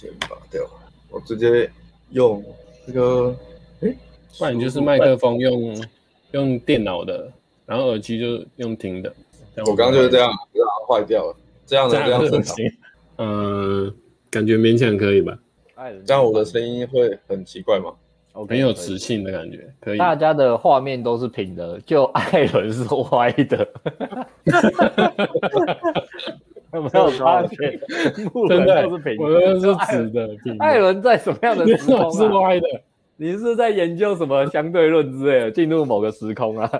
先拔掉，我直接用这个，哎。不然你就是麦克风用用电脑的，然后耳机就用听的。我刚刚就是这样，然后坏掉了。这样的这样正常。嗯，感觉勉强可以吧？这样我的声音会很奇怪吗？很有磁性的感觉，可以。大家的画面都是平的，就艾伦是歪的。[LAUGHS] 有 [LAUGHS] 没有发现？[LAUGHS] 真的都是平的，我都是直的。艾伦在什么样的时空是歪的？你是在研究什么相对论之类的？进入某个时空啊？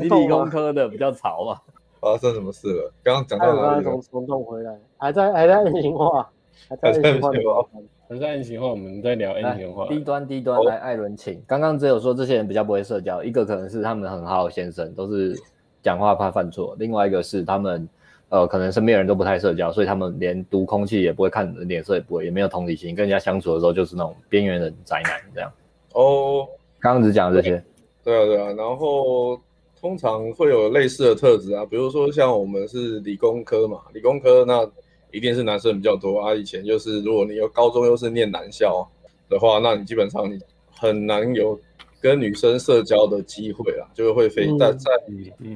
你理工科的比较潮嘛？[LAUGHS] 发生什么事了？刚刚讲到哪里？从虫洞回来，还在还在 N 型化，还在 N 型化，还在 N 型化。我们在聊 N 型化。低端低端，来艾伦请。刚刚只有说这些人比较不会社交，一个可能是他们很好先生，都是讲话怕犯错；另外一个是他们。呃，可能身边人都不太社交，所以他们连读空气也不会看人脸色，也不会，也没有同理心，跟人家相处的时候就是那种边缘人宅男这样。哦，刚刚只讲了这些。对啊，对啊，然后通常会有类似的特质啊，比如说像我们是理工科嘛，理工科那一定是男生比较多啊。以前就是如果你有高中又是念男校的话，那你基本上你很难有。跟女生社交的机会啦，就是会非在在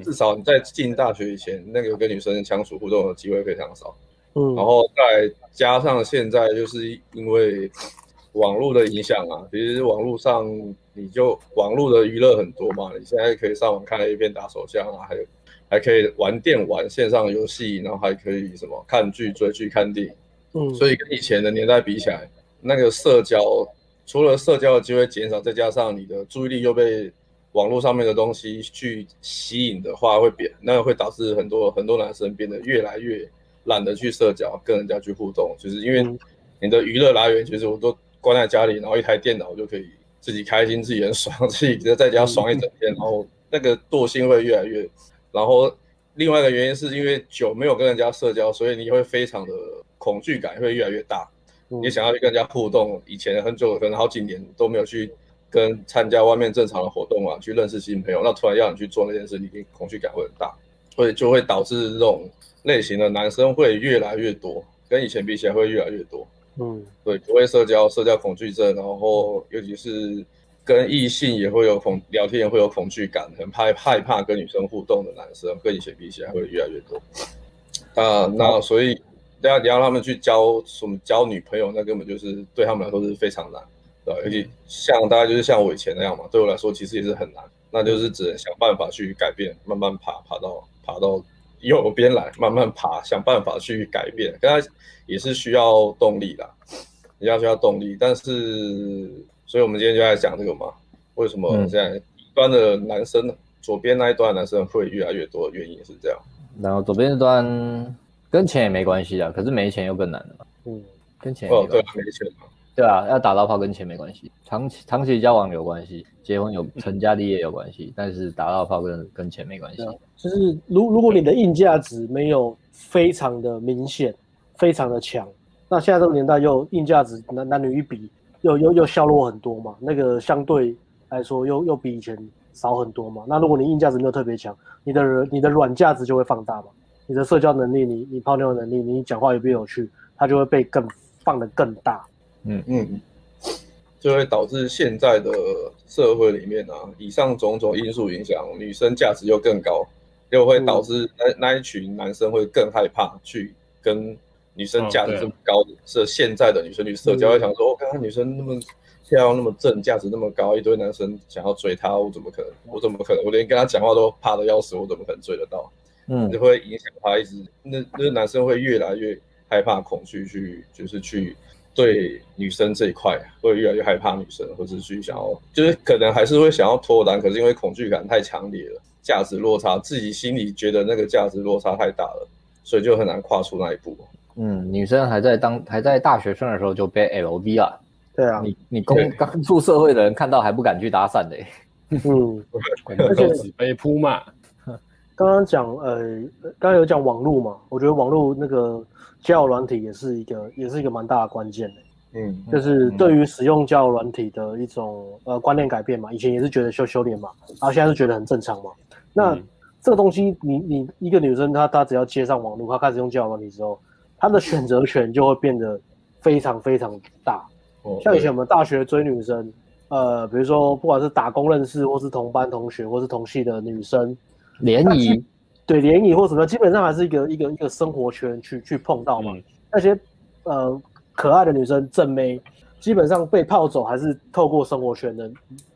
至少你在进大学以前，那个跟女生相处互动的机会非常少。嗯，然后再加上现在就是因为网络的影响啊，其实网络上你就网络的娱乐很多嘛，你现在可以上网看 A 片、打手枪啊，还有还可以玩电玩、线上游戏，然后还可以什么看剧、追剧、看电影。嗯，所以跟以前的年代比起来，那个社交。除了社交的机会减少，再加上你的注意力又被网络上面的东西去吸引的话，会变，那会导致很多很多男生变得越来越懒得去社交，跟人家去互动，就是因为你的娱乐来源其实我都关在家里，然后一台电脑就可以自己开心，自己很爽，[LAUGHS] 自己在家爽一整天，然后那个惰性会越来越。然后另外一个原因是因为久没有跟人家社交，所以你会非常的恐惧感会越来越大。你想要去跟人家互动，以前很久可能好几年都没有去跟参加外面正常的活动啊，去认识新朋友，那突然要你去做那件事，你恐惧感会很大，所以就会导致这种类型的男生会越来越多，跟以前比起来会越来越多。嗯，对，不会社交，社交恐惧症，然后尤其是跟异性也会有恐聊天也会有恐惧感，很怕害怕跟女生互动的男生，跟以前比起来会越来越多。啊，那所以。大家你要他们去交什么交女朋友，那根本就是对他们来说是非常难，对吧？尤其像大家就是像我以前那样嘛，对我来说其实也是很难。那就是只能想办法去改变，慢慢爬，爬到爬到右边来，慢慢爬，想办法去改变。刚才也是需要动力的，也要需要动力。但是，所以我们今天就在讲这个嘛，为什么现在一端的男生，嗯、左边那一端的男生会越来越多的原因是这样。然后左边这端跟钱也没关系啊，可是没钱又更难了。嗯，跟钱哦，对，没钱嘛。对啊，要打到炮跟钱没关系，长期长期交往有关系，结婚有成家立业有关系，但是打到炮跟跟钱没关系。就是如如果你的硬价值没有非常的明显，非常的强，那现在这个年代又硬价值男男女一比又又又削弱很多嘛，那个相对来说又又比以前少很多嘛。那如果你硬价值没有特别强，你的人你的软价值就会放大嘛，你的社交能力，你你泡妞能力，你讲话有没有趣，它就会被更放得更大。嗯嗯，就会导致现在的社会里面啊，以上种种因素影响，女生价值又更高，又会导致那那一群男生会更害怕去跟女生价值这么高的是现在的女生去社交，会想说，我看看女生那么漂亮，那么正，价值那么高，一堆男生想要追她，我怎么可能？我怎么可能？我连跟她讲话都怕的要死，我怎么可能追得到？嗯，就会影响他一直，那那男生会越来越害怕、恐惧去，就是去。对女生这一块会越来越害怕女生，或者去想要，就是可能还是会想要脱单，可是因为恐惧感太强烈了，价值落差，自己心里觉得那个价值落差太大了，所以就很难跨出那一步。嗯，女生还在当还在大学生的时候就被 LV 啊，对啊，你你刚刚出社会的人看到还不敢去搭讪的，[LAUGHS] [LAUGHS] 嗯，而且被扑嘛。刚刚讲呃，刚刚有讲网络嘛，我觉得网络那个。交友软体也是一个，也是一个蛮大的关键的。嗯，就是对于使用交友软体的一种呃观念改变嘛。以前也是觉得羞羞脸嘛，然后现在是觉得很正常嘛。那、嗯、这个东西你，你你一个女生她她只要接上网络，她开始用交友软体之后，她的选择权就会变得非常非常大。哦、像以前我们大学追女生，呃，比如说不管是打工认识，或是同班同学，或是同系的女生联谊。对联谊或什么，基本上还是一个一个一个生活圈去去碰到嘛。嗯、那些呃可爱的女生正妹，基本上被泡走还是透过生活圈的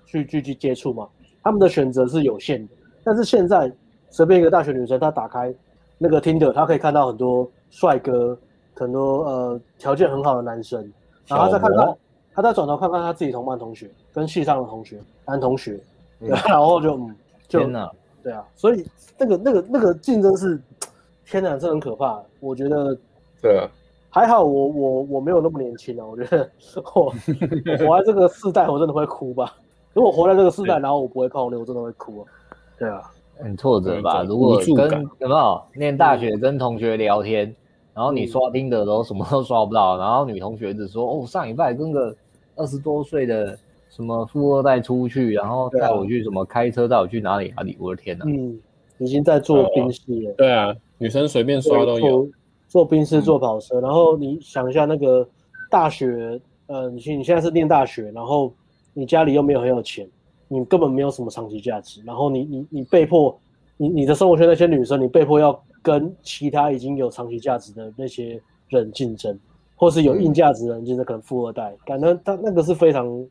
去去去接触嘛。他们的选择是有限的。但是现在随便一个大学女生，她打开那个 Tinder，她可以看到很多帅哥，很多呃条件很好的男生，然后再看看，她再转头看看她自己同班同学跟系上的同学男同学，[LAUGHS] 嗯、然后就嗯就。天哪对啊，所以那个那个那个竞争是，天哪，这很可怕。我觉得，对啊，还好我我我没有那么年轻啊。我觉得我 [LAUGHS] 我活在这个世代，我真的会哭吧。如果活在这个世代，然后我不会泡妞，我真的会哭啊。对啊，很挫折吧？如果跟有没有念大学跟同学聊天，然后你刷听的时候什么都刷不到，然后女同学只说哦，上礼拜跟个二十多岁的。什么富二代出去，然后带我去什么开车带我去哪里哪里？我的天哪！嗯，已经在做冰室了。对啊，女生随便刷都有。做冰室，做跑车，然后你想一下那个大学，呃，你你现在是念大学，然后你家里又没有很有钱，你根本没有什么长期价值，然后你你你被迫，你你的生活圈那些女生，你被迫要跟其他已经有长期价值的那些人竞争，或是有硬价值的人竞争，可能富二代，感觉他那个是非常。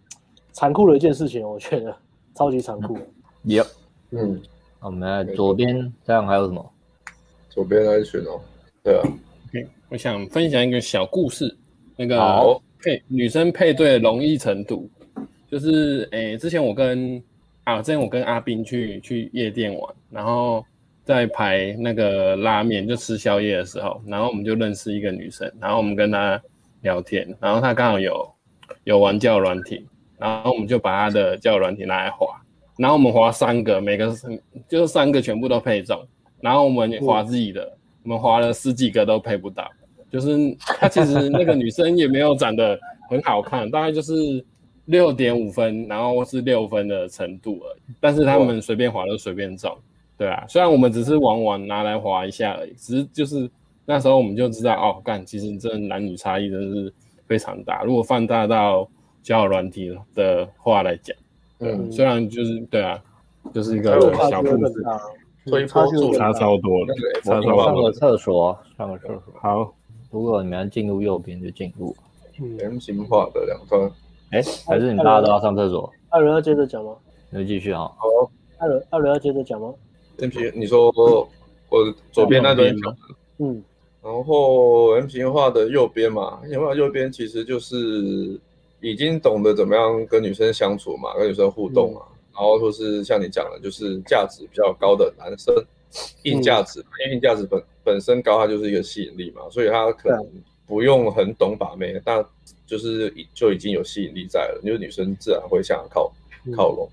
残酷的一件事情，我觉得超级残酷。有，嗯，我们来左边，这样还有什么？左边来选哦。对啊。OK，我想分享一个小故事。那个配女生配对的容易程度，就是诶，之前我跟啊，之前我跟阿斌去去夜店玩，然后在排那个拉面，就吃宵夜的时候，然后我们就认识一个女生，然后我们跟她聊天，然后她刚好有有玩叫软体。然后我们就把他的交友软体拿来滑，然后我们滑三个，每个是就是三个全部都配中，然后我们滑自己的，我们滑了十几个都配不到，就是他其实那个女生也没有长得很好看，大概就是六点五分，然后是六分的程度而已，但是他们随便滑都随便中，对啊，虽然我们只是玩玩拿来滑一下而已，只是就是那时候我们就知道哦，干，其实这男女差异真的是非常大，如果放大到。交友软体的话来讲，嗯，虽然就是对啊，就是一个小故事，推差距差超多的，上个厕所，上个厕所。好，如果你们要进入右边就进入。M 型化的两端，哎，还是你大家都要上厕所？还有人要接着讲吗？那继续啊。好，二轮二轮要接着讲吗？M 型，你说我左边那边吗？嗯，然后 M 型化的右边嘛，M 型化右边其实就是已经懂得怎么样跟女生相处嘛，跟女生互动嘛，嗯、然后或是像你讲的，就是价值比较高的男生，硬价值，因为硬价值本本身高，它就是一个吸引力嘛，所以他可能不用很懂把妹，但就是就已经有吸引力在了，就是女生自然会想靠靠拢。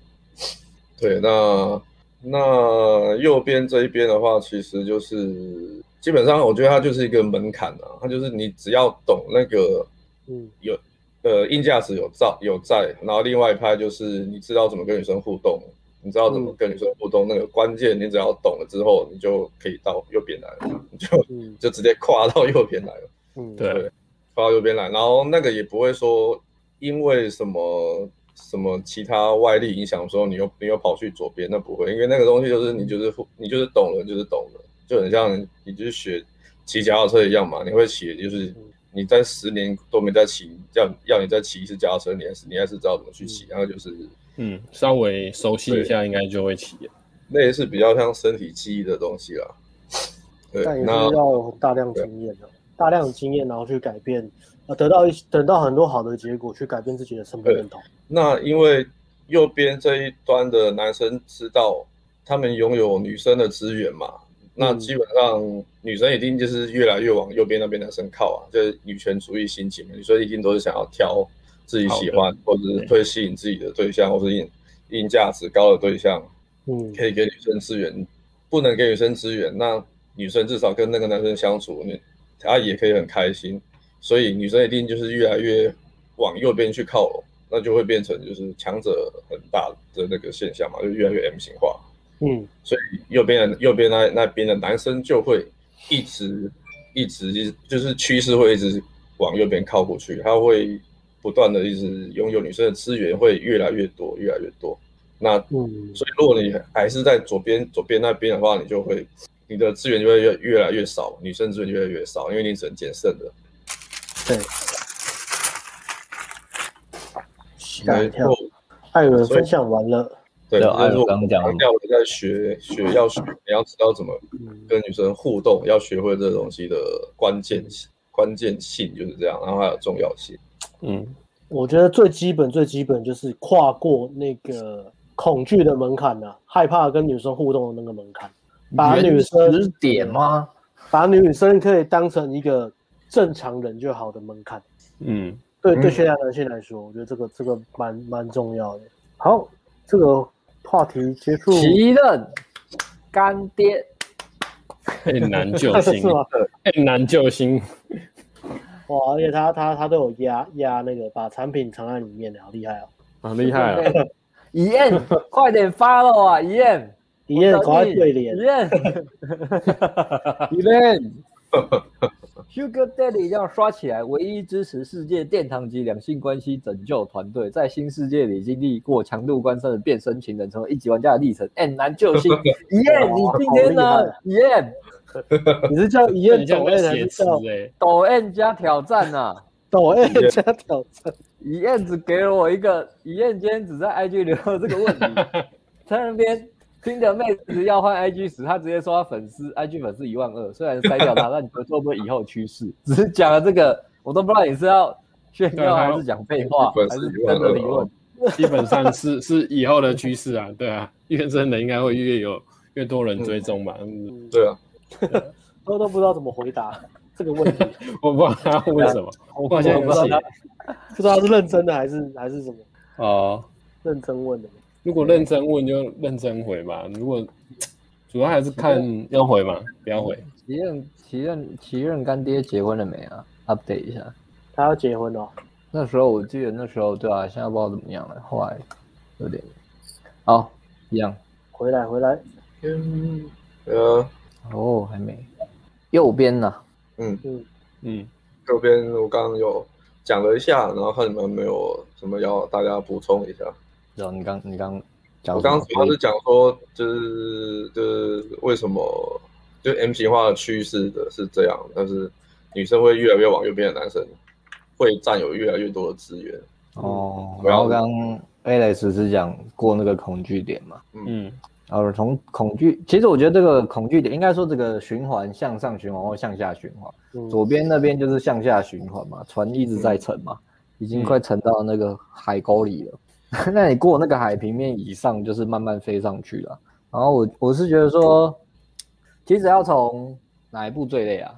对，那那右边这一边的话，其实就是基本上我觉得它就是一个门槛啊，它就是你只要懂那个，嗯，有呃硬价值有在有在，然后另外一派就是你知道怎么跟女生互动，你知道怎么跟女生互动，那个关键你只要懂了之后，你就可以到右边来了，你就就直接跨到右边来了，嗯，对，跨到右边来，然后那个也不会说因为什么。什么其他外力影响的时候，你又你又跑去左边，那不会，因为那个东西就是你就是你就是懂了，就是懂了，就很像你就是学骑脚踏车一样嘛。你会骑，就是你在十年都没在骑，要要你再骑一次脚踏车，你还是你还是知道怎么去骑，然后就是嗯，稍微熟悉一下，应该就会骑。那也是比较像身体记忆的东西啦。对，那也是要大量经验的，大量经验然后去改变。得到一等到很多好的结果，去改变自己的身份认同。那因为右边这一端的男生知道他们拥有女生的资源嘛，嗯、那基本上女生一定就是越来越往右边那边男生靠啊，就是女权主义心情嘛，女生一定都是想要挑自己喜欢或者是会吸引自己的对象，或是硬硬价值高的对象，嗯，可以给女生资源，不能给女生资源，那女生至少跟那个男生相处，你她也可以很开心。所以女生一定就是越来越往右边去靠拢，那就会变成就是强者很大的那个现象嘛，就越来越 M 型化。嗯，所以右边的右边那那边的男生就会一直一直就是就是趋势会一直往右边靠过去，他会不断的一直拥有女生的资源会越来越多越来越多。那嗯，所以如果你还是在左边左边那边的话，你就会你的资源就会越越来越少，女生资源越来越少，因为你只能捡剩的。对，吓一跳。艾伦分享完了，对，艾伦刚刚讲，要我在学学要学，你要知道怎么跟女生互动，要学会这东西的关键性，关键性就是这样，然后还有重要性。嗯，我觉得最基本最基本就是跨过那个恐惧的门槛了，害怕跟女生互动的那个门槛，把女生点吗？把女生可以当成一个。正常人就好的门槛，嗯，对对，现在男性来说，我觉得这个这个蛮蛮重要的。好，这个话题结束。奇任干爹，很难救星，[LAUGHS] 很难救星。哇，而且他他他都有压压那个，把产品藏在里面的，好厉害哦，好厉害啊！一燕，快点发了啊！一燕，一燕，快对联，一燕，[LAUGHS] 一燕。Sugar Daddy 要刷起来！唯一支持世界殿堂级两性关系拯救团队，在新世界里经历过强度关山的变身情人，成为一级玩家的历程。很难救星，[LAUGHS] 一燕，你今天呢？一燕，你是叫一燕抖 M 还是叫抖 M 加挑战啊？抖 M 加挑战，一燕只给了我一个，一燕今天只在 IG 留了这个问题，[LAUGHS] 在那边。听的妹子要换 IG 时，他直接说他粉丝 IG 粉丝一万二，虽然筛掉他，[LAUGHS] 但你觉得会不会以后趋势？只是讲了这个，我都不知道你是要炫耀还是讲废话，还是真的提问？基本上是 [LAUGHS] 是以后的趋势啊，对啊，越真的应该会越有越多人追踪嘛，嗯，对啊，[LAUGHS] 都都不知道怎么回答这个问题，我不知道他问什么，我发现不知道他。不知道他是认真的还是还是什么。哦，认真问的。如果认真问就认真回吧，如果主要还是看要回嘛，不要回。奇任奇任奇任干爹结婚了没啊？update 一下，他要结婚哦。那时候我记得那时候对啊，现在不知道怎么样了。后来有点好一样，回来回来，嗯呃哦还没右边呢，嗯嗯嗯，右边我刚刚有讲了一下，然后看你们没有什么要大家补充一下。你刚你刚讲，我刚刚主要是讲说，就是就是为什么就 M 型化的趋势的是这样，但是女生会越来越往右边的男生会占有越来越多的资源。哦，然后刚 Alex 是讲过那个恐惧点嘛？嗯，然后，从恐惧，其实我觉得这个恐惧点，应该说这个循环向上循环或向下循环，嗯、左边那边就是向下循环嘛，船一直在沉嘛，嗯、已经快沉到那个海沟里了。嗯、[LAUGHS] 那你过那个海平面以上，就是慢慢飞上去了。然后我我是觉得说，其实要从哪一步最累啊？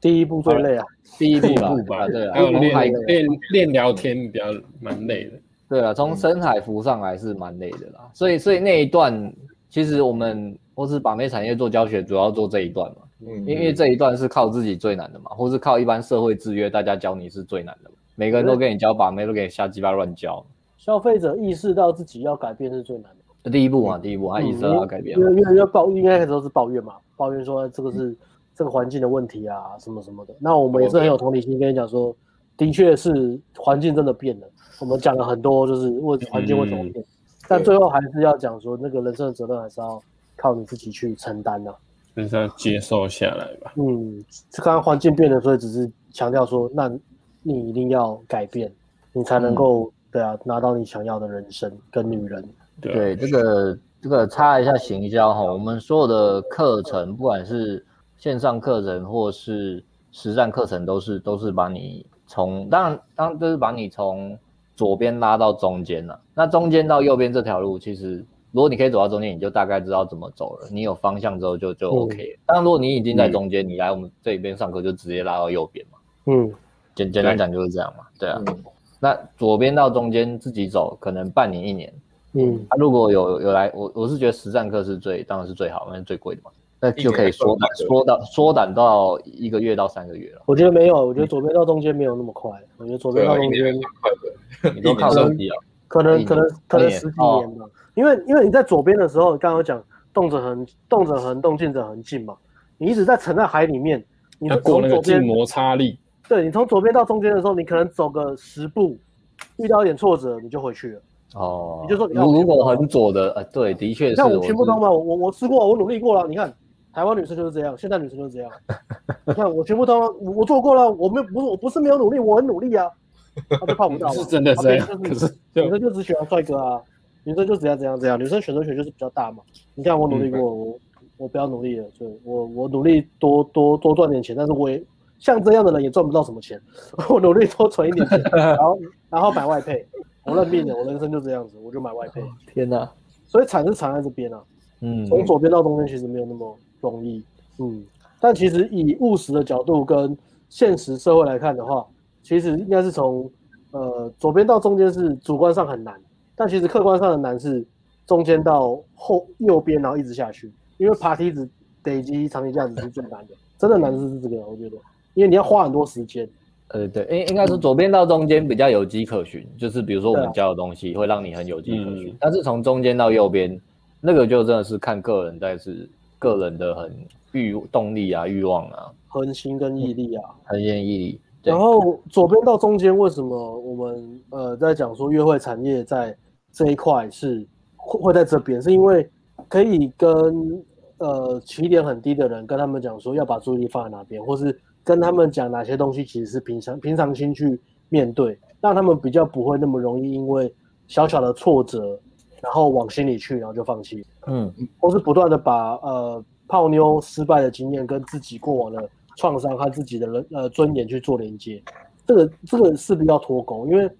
第一步最累啊，第一步吧，对啊，还有练练练聊天比较蛮累的。对啊，从深海浮上来是蛮累的啦，所以所以那一段。其实我们或是把妹产业做教学，主要做这一段嘛，嗯，因为这一段是靠自己最难的嘛，或是靠一般社会制约，大家教你是最难的嘛，每个人都给你教把妹，都给你瞎鸡巴乱教。消费者意识到自己要改变是最难的，第一步嘛，第一步啊意识到要改变，因为因为要抱，应该开始都是抱怨嘛，抱怨说这个是这个环境的问题啊，什么什么的。那我们也是很有同理心，跟你讲说，的确是环境真的变了，我们讲了很多，就是为环境为什么变。但最后还是要讲说，那个人生的责任还是要靠你自己去承担的，就是要接受下来吧。嗯，刚刚环境变了，所以只是强调说，那你一定要改变，你才能够、嗯、对啊，拿到你想要的人生跟女人。对，对，这个这个插一下行销哈，我们所有的课程，不管是线上课程或是实战课程，都是都是把你从当然当然都是把你从。左边拉到中间了，那中间到右边这条路，其实如果你可以走到中间，你就大概知道怎么走了。你有方向之后就就 OK 了。当然，如果你已经在中间，你来我们这边上课就直接拉到右边嘛。嗯，简简单讲就是这样嘛。对啊，那左边到中间自己走，可能半年一年。嗯，他如果有有来，我我是觉得实战课是最当然是最好，因为最贵的嘛。那就可以缩短，缩到缩短到一个月到三个月了。我觉得没有，我觉得左边到中间没有那么快。我觉得左边到中间快的，你都靠身体啊。可能可能可能十几年吧，因为因为你在左边的时候，刚刚讲动者恒动者恒动静者恒静嘛，你一直在沉在海里面，你过那个静摩擦力。对，你从左边到中间的时候，你可能走个十步，遇到一点挫折，你就回去了。哦，你就说如如果很左的，呃，对，的确是。那我全部通吗？我我我试过，我努力过了，你看。台湾女生就是这样，现在女生就是这样。[LAUGHS] 你看我全部都我，我做过了，我没有不是我不是没有努力，我很努力啊。他就泡不到。[LAUGHS] 是真的这样，可是女生就只喜欢帅哥啊，女生就只要怎样怎样，女生选择权就是比较大嘛。你看我努力过，我我不要努力了，就我我努力多多多赚点钱，但是我也像这样的人也赚不到什么钱。我努力多存一点钱，[LAUGHS] 然后然后买外配，我认命了，我人生就这样子，我就买外配。天哪！所以惨是惨在这边啊。嗯，从左边到中间其实没有那么。容易，嗯，但其实以务实的角度跟现实社会来看的话，其实应该是从呃左边到中间是主观上很难，但其实客观上的难是中间到后右边，然后一直下去，因为爬梯子累积长期价值是最难的，真的难是这个，我觉得，因为你要花很多时间。呃，对，应应该是左边到中间比较有迹可循，就是比如说我们教的东西会让你很有迹可循，但是从中间到右边，那个就真的是看个人，但是。个人的很欲动力啊，欲望啊，恒心跟毅力啊，恒心毅力。然后左边到中间，为什么我们呃在讲说约会产业在这一块是会会在这边？是因为可以跟呃起点很低的人跟他们讲说要把注意力放在哪边，或是跟他们讲哪些东西其实是平常平常心去面对，让他们比较不会那么容易因为小小的挫折。然后往心里去，然后就放弃。嗯，或是不断的把呃泡妞失败的经验跟自己过往的创伤和自己的人呃尊严去做连接。这个这个势必要脱钩，因为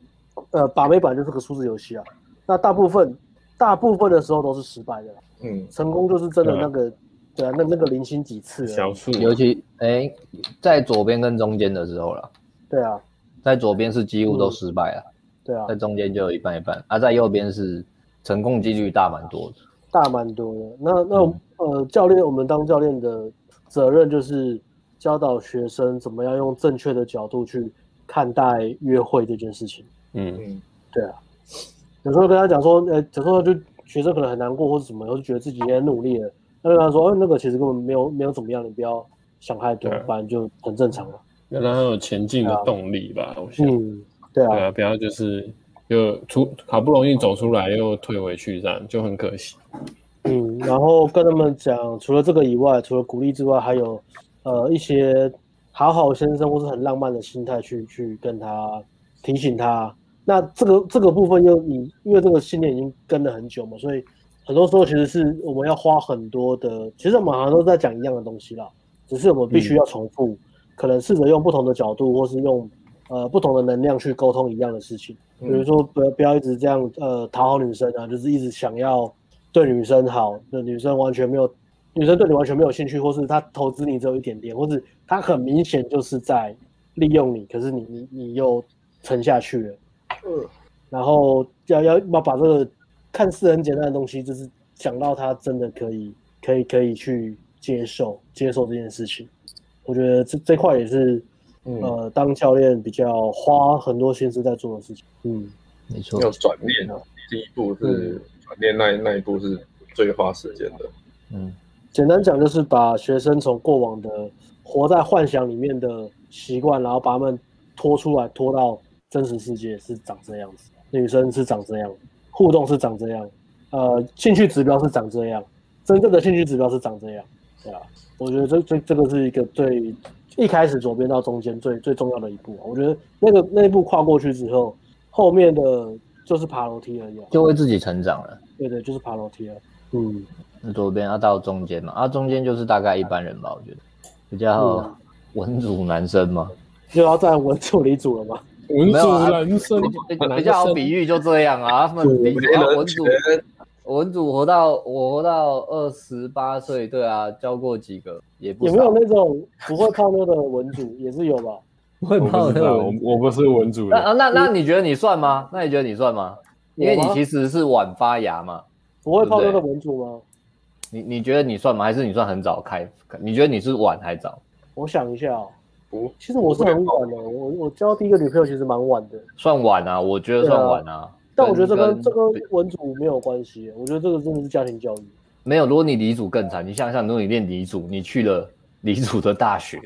呃把妹本来就是个数字游戏啊。那大部分大部分的时候都是失败的。嗯，成功就是真的那个对啊，那那个零星几次。小数，尤其哎在左边跟中间的时候了。对啊，在左边是几乎都失败了。对啊，在中间就有一半一半，而在右边是。成功几率大蛮多的，大蛮多的。那那、嗯、呃，教练，我们当教练的责任就是教导学生怎么样用正确的角度去看待约会这件事情。嗯嗯，对啊。有时候跟他讲说，呃，有时候就学生可能很难过或者什么，或者觉得自己也很努力了，那跟他说，哦，那个其实根本没有没有怎么样，你不要想太多，反正就很正常了。要让他有前进的动力吧，我想。嗯，对啊，对啊，不要就是。又出好不容易走出来又退回去，这样就很可惜。嗯，然后跟他们讲，除了这个以外，除了鼓励之外，还有呃一些好好先生或是很浪漫的心态去去跟他提醒他。那这个这个部分又你因为这个信念已经跟了很久嘛，所以很多时候其实是我们要花很多的，其实我们好像都在讲一样的东西啦，只是我们必须要重复，嗯、可能试着用不同的角度，或是用呃不同的能量去沟通一样的事情。比如说不要不要一直这样呃讨好女生啊，就是一直想要对女生好，那女生完全没有，女生对你完全没有兴趣，或是她投资你只有一点点，或是她很明显就是在利用你，可是你你你又沉下去了。嗯，然后要要要把这个看似很简单的东西，就是讲到他真的可以可以可以去接受接受这件事情。我觉得这这块也是，嗯、呃，当教练比较花很多心思在做的事情。嗯，没错。要转变啊，第一步是转念，那那一步是最花时间的。嗯，简单讲就是把学生从过往的活在幻想里面的习惯，然后把他们拖出来，拖到。真实世界是长这样子，女生是长这样，互动是长这样，呃，兴趣指标是长这样，真正的兴趣指标是长这样，对啊，我觉得这这这个是一个最一开始左边到中间最最重要的一步。我觉得那个那一步跨过去之后，后面的就是爬楼梯而已，就会自己成长了。对对，就是爬楼梯了。嗯，那左边要到中间嘛，啊，中间就是大概一般人吧，我觉得比较文组男生嘛，就要在文组里组了吗？文主人生比较好比喻，就这样啊。他们文主文主活到我活到二十八岁，对啊，教过几个也不。有没有那种不会泡妞的文主也是有吧？[LAUGHS] 不会泡妞，我我不是文主。那那那你觉得你算吗？那你觉得你算吗？因为你其实是晚发芽嘛。不会泡妞的文主吗？你你觉得你算吗？还是你算很早开？你觉得你是晚还早？我想一下。其实我是很晚的，我我交第一个女朋友其实蛮晚的，算晚啊，我觉得算晚啊。但我觉得这跟这跟文组没有关系，我觉得这个真的是家庭教育。没有，如果你理组更惨，你想想，如果你练理组，你去了理组的大学，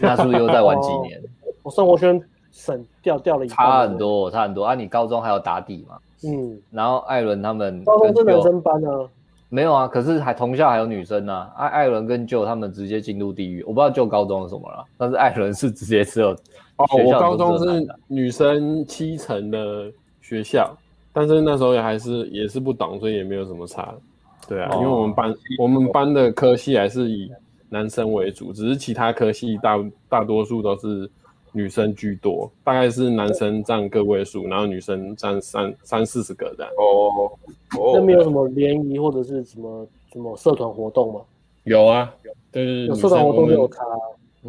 那是不是又再晚几年？我生活圈省掉掉了一差很多，差很多啊！你高中还有打底嘛？嗯，然后艾伦他们高中是男生班啊。没有啊，可是还同校还有女生呢、啊。艾艾伦跟 Joe 他们直接进入地狱，我不知道 Joe 高中是什么了，但是艾伦是直接只有哦，我高中是女生七成的学校，但是那时候也还是也是不懂，所以也没有什么差。对啊，哦、因为我们班我们班的科系还是以男生为主，只是其他科系大大多数都是。女生居多，大概是男生占个位数，然后女生占三三四十个这样。哦，那没有什么联谊或者是什么什么社团活动吗？有啊，对对对，有社团活动有差。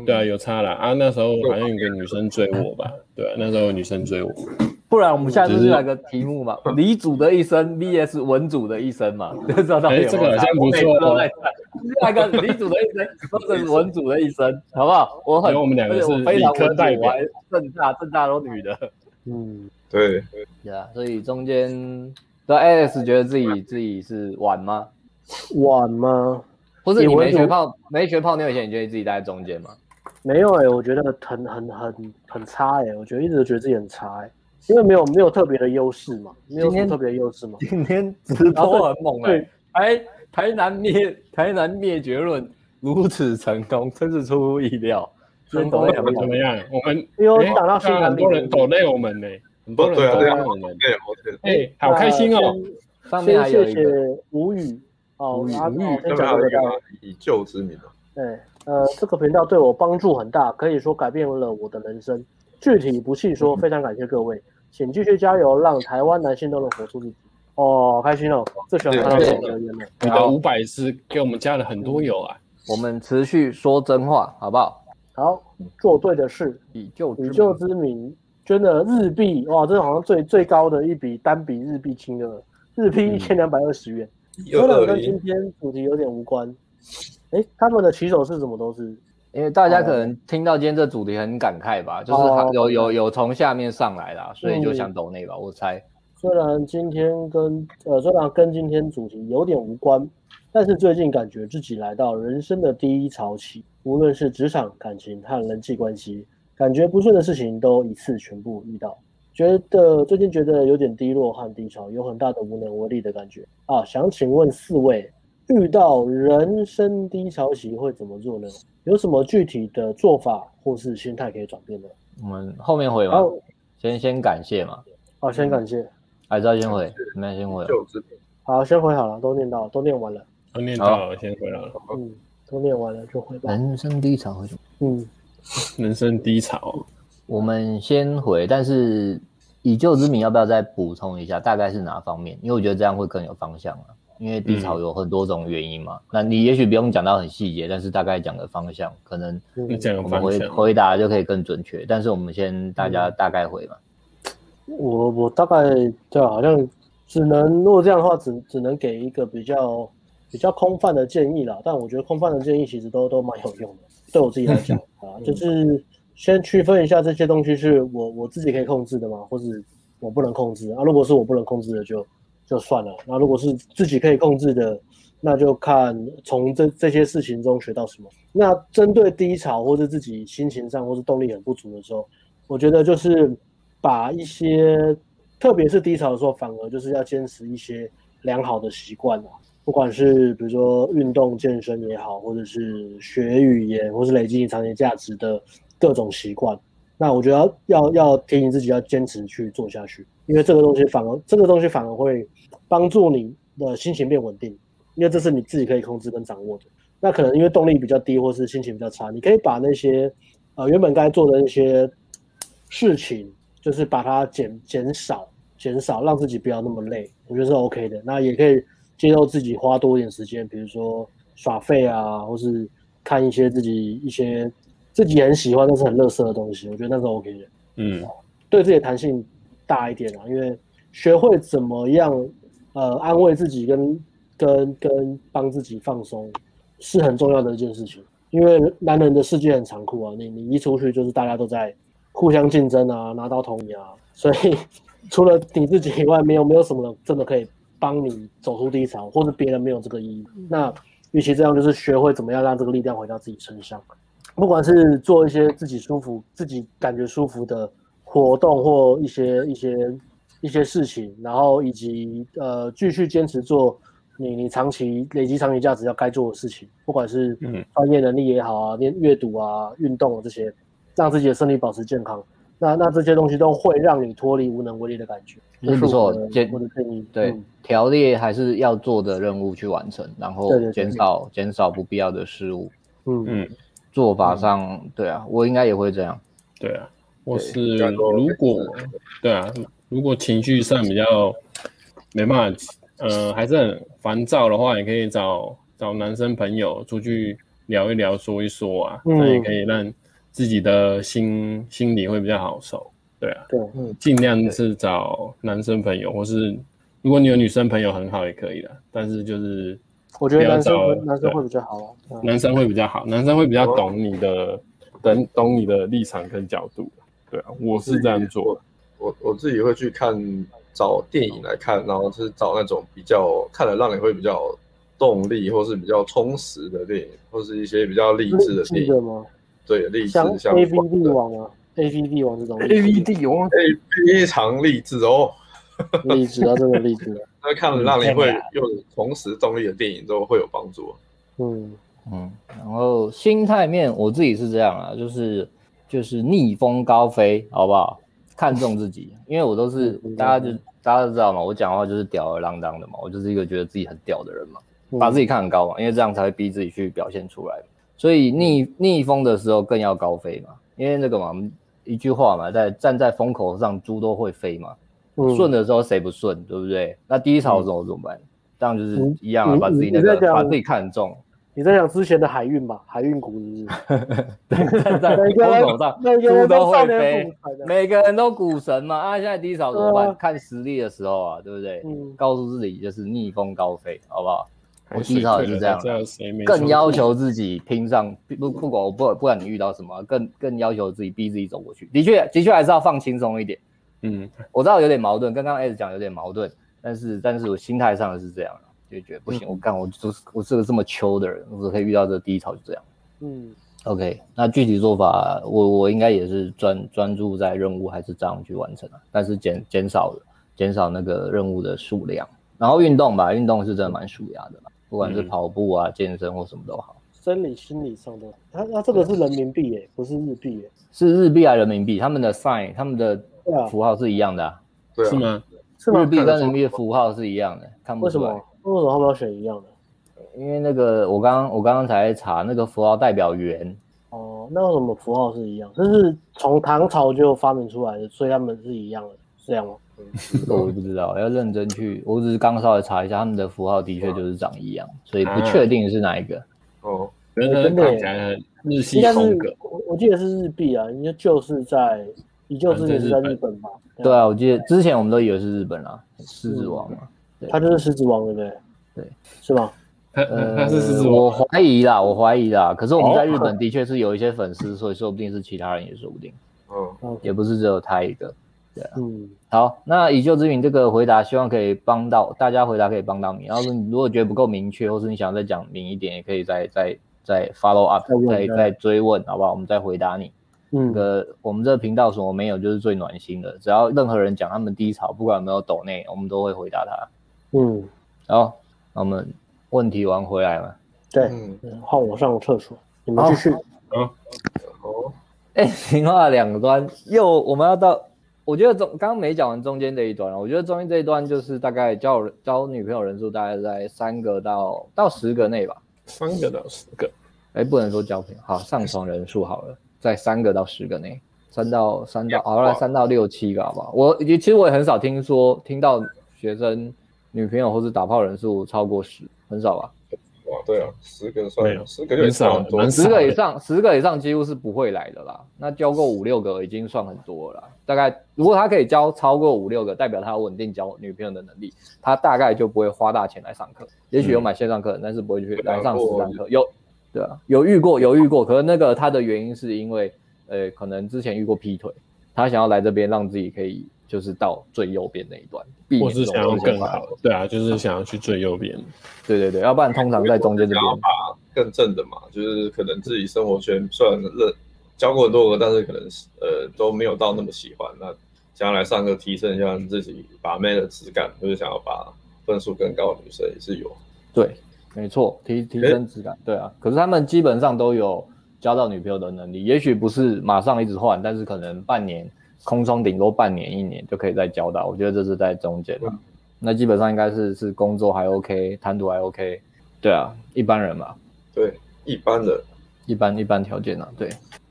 对啊，有差啦。啊。那时候好像有个女生追我吧？对啊，那时候有女生追我。不然我们下次就来个题目嘛，理组的一生 VS 文组的一生嘛，[LAUGHS] 就知道到底有没有。这个好像不错哦。来个理组的一生或者是文组的一生，好不好？我很，我们两个是理科代表，正大正大都女的。嗯，对。对啊，所以中间，那 Alex 觉得自己自己是晚吗？晚吗？不是你没学泡没学泡妞以前，你觉得自己待在中间吗？没有哎、欸，我觉得很很很很差哎、欸，我觉得一直都觉得自己很差哎、欸。因为没有没有特别的优势嘛，没有什么特别的优势嘛。今天直播很猛哎，台台南灭台南灭绝论如此成功，真是出乎意料。真的怎么样？我们有打到新很多人抖内我们呢，很多人抖内我们。哎，好开心哦！上面还有一个谢谢吴宇哦，吴宇，先讲这个以旧之名对，呃，这个频道对我帮助很大，可以说改变了我的人生。具体不细说，非常感谢各位。请继续加油，让台湾男性都能活出自己。哦，开心哦，最喜欢看到这种留言了。你的五百是给我们加了很多油啊！我们持续说真话，好不好？好，做对的事，以救以救之名，捐了日币哇，这是好像最最高的一笔单笔日币金额，日币一千两百二十元。虽然跟今天主题有点无关，哎，他们的起手是什么？都是。因为大家可能听到今天这主题很感慨吧，就是有有有从下面上来啦，所以就想抖内吧，我猜。虽然今天跟呃虽然跟今天主题有点无关，但是最近感觉自己来到人生的第一潮期，无论是职场、感情和人际关系，感觉不顺的事情都一次全部遇到，觉得最近觉得有点低落和低潮，有很大的无能为力的感觉啊。想请问四位，遇到人生低潮期会怎么做呢？有什么具体的做法或是心态可以转变的？我们后面回嘛，先先感谢嘛。好，先感谢。还是要先回，那先回。好，先回好了，都念到，都念完了，都念到了，先回了。嗯，都念完了就回吧。人生低潮么？嗯，人生低潮，我们先回，但是以旧之名要不要再补充一下？大概是哪方面？因为我觉得这样会更有方向啊。因为低潮有很多种原因嘛，嗯、那你也许不用讲到很细节，但是大概讲个方向，可能我们回回答就可以更准确。但是我们先大家大概回嘛。我我大概对，好像只能如果这样的话，只只能给一个比较比较空泛的建议啦。但我觉得空泛的建议其实都都蛮有用的，对我自己来讲啊，就是先区分一下这些东西是我我自己可以控制的吗，或是我不能控制啊？如果是我不能控制的就。就就算了。那如果是自己可以控制的，那就看从这这些事情中学到什么。那针对低潮或者自己心情上或是动力很不足的时候，我觉得就是把一些，特别是低潮的时候，反而就是要坚持一些良好的习惯啊，不管是比如说运动健身也好，或者是学语言，或是累积你长期价值的各种习惯。那我觉得要要要提醒自己要坚持去做下去，因为这个东西反而这个东西反而会帮助你的心情变稳定，因为这是你自己可以控制跟掌握的。那可能因为动力比较低，或是心情比较差，你可以把那些呃原本该做的那些事情，就是把它减减少减少，让自己不要那么累，我觉得是 OK 的。那也可以接受自己花多一点时间，比如说耍废啊，或是看一些自己一些。自己很喜欢但是很乐色的东西，我觉得那是 OK 的。嗯，对自己的弹性大一点啊，因为学会怎么样呃安慰自己跟跟跟帮自己放松是很重要的一件事情。因为男人的世界很残酷啊，你你一出去就是大家都在互相竞争啊，拿刀捅你啊，所以 [LAUGHS] 除了你自己以外，没有没有什么人真的可以帮你走出低潮，或者别人没有这个意义。那与其这样，就是学会怎么样让这个力量回到自己身上。不管是做一些自己舒服、自己感觉舒服的活动，或一些一些一些事情，然后以及呃继续坚持做你你长期累积长期价值要该做的事情，不管是专业能力也好啊，念阅读啊、运动啊这些，让自己的身体保持健康，那那这些东西都会让你脱离无能为力的感觉。没错，减对条列还是要做的任务去完成，然后减少减少不必要的失误。嗯嗯。做法上，嗯、对啊，我应该也会这样。对啊，我是如果对啊，如果情绪上比较没办法，呃，还是很烦躁的话，也可以找找男生朋友出去聊一聊，说一说啊，那、嗯、也可以让自己的心心里会比较好受。对啊，对，尽量是找男生朋友，或是如果你有女生朋友很好也可以的，但是就是。我觉得男生男生会比较好啊，男生会比较好，男生会比较懂你的，懂懂你的立场跟角度。对啊，我是这样做的。我我自己会去看找电影来看，然后是找那种比较看了让你会比较动力，或是比较充实的电影，或是一些比较励志的电影吗？对，励志像，A V 帝王啊，A V 帝王这种 A V 帝王，哎，非常励志哦。励志啊，真的励志啊！[LAUGHS] 那看了让你会又重拾动力的电影之后会有帮助。嗯嗯，然后心态面，我自己是这样啊，就是就是逆风高飞，好不好？看重自己，因为我都是大家就大家都知道嘛，我讲话就是吊儿郎当的嘛，我就是一个觉得自己很屌的人嘛，把自己看很高嘛，因为这样才会逼自己去表现出来。所以逆逆风的时候更要高飞嘛，因为那个嘛，一句话嘛，在站在风口上，猪都会飞嘛。顺的时候谁不顺，对不对？那低潮的时候怎么办？这样就是一样啊，把自己那个把自己看重。你在讲之前的海运吧，[LAUGHS] 海运股是不是？[LAUGHS] 站在风 [LAUGHS] 口上，猪都会飞，每个人都股神嘛。啊，现在低潮怎么办？看实力的时候啊，对不对？告诉自己就是逆风高飞，好不好？我低潮也是这样，更要求自己拼上，不不管我不不管你遇到什么，更更要求自己逼自己走过去。的确的确还是要放轻松一点。嗯，我知道有点矛盾，刚刚 S 讲有点矛盾，但是但是我心态上是这样，就觉得不行，嗯、我干我就是我是个这么秋的人，我只可以遇到这个低潮就这样。嗯，OK，那具体做法我我应该也是专专注在任务还是这样去完成啊，但是减减少减少那个任务的数量，然后运动吧，运动是真的蛮舒压的，不管是跑步啊、嗯、健身或什么都好。生理心理上的，他他这个是人民币耶，不是日币耶，是日币还是人民币？他们的 sign，他们的。符号是一样的啊，对，是吗？日币跟人民币的符号是一样的，看不出来。为什么？他们要选一样的？因为那个我刚我刚刚才查，那个符号代表元。哦，那为什么符号是一样？这是从唐朝就发明出来的，所以他们是一样的，是这样吗？我不知道，要认真去。我只是刚稍微查一下，他们的符号的确就是长一样，所以不确定是哪一个。哦，真的日系风格。我我记得是日币啊，应该就是在，你就是也是在日本吧？对啊，我记得之前我们都以为是日本啊，狮子王嘛，他就是狮子王，对不对？对，是吗？他是狮子王，我怀疑啦，我怀疑啦。可是我们在日本的确是有一些粉丝，所以说不定是其他人也说不定。嗯，也不是只有他一个。对啊，嗯，好，那以旧之名这个回答，希望可以帮到大家，回答可以帮到你。然后你如果觉得不够明确，或是你想再讲明一点，也可以再再再 follow up，再再追问，好不好？我们再回答你。嗯，这个我们这个频道什么没有，就是最暖心的。只要任何人讲他们低潮，不管有没有抖内，我们都会回答他。嗯，好，那我们问题完回来嘛。对，嗯，换我上厕所，你们继续。好，好。哎，情话两端又我们要到。我觉得中刚刚没讲完中间这一段，我觉得中间这一段就是大概交交女朋友人数大概在三个到到十个内吧，三个到十个，哎，不能说交朋友，好，上床人数好了，在三个到十个内，三到三到好了，三到六七个好不好？我其实我也很少听说听到学生女朋友或是打炮人数超过十，很少吧。哇，对啊，十个算有，十个就少很多，十个以上，十个以上几乎是不会来的啦。那交过五六个已经算很多了啦。大概如果他可以交超过五六个，代表他有稳定交女朋友的能力，他大概就不会花大钱来上课。也许有买线上课，但是不会去来上实战课。有，对啊，有遇过，有遇过。可能那个他的原因是因为，呃，可能之前遇过劈腿，他想要来这边让自己可以。就是到最右边那一段，我是想要更好，对啊，就是想要去最右边，对对对，要不然通常在中间这边，更正的嘛，就是可能自己生活圈虽然认交过很多个，但是可能呃都没有到那么喜欢，那想要来上课提升一下自己把妹的质感，就是想要把分数更高的女生也是有，对，没错，提提升质感，欸、对啊，可是他们基本上都有交到女朋友的能力，也许不是马上一直换，但是可能半年。空窗顶多半年一年就可以再交到，我觉得这是在中间的。嗯、那基本上应该是是工作还 OK，谈吐还 OK，对啊，一般人嘛。对，一般人，一般一般条件啊，对。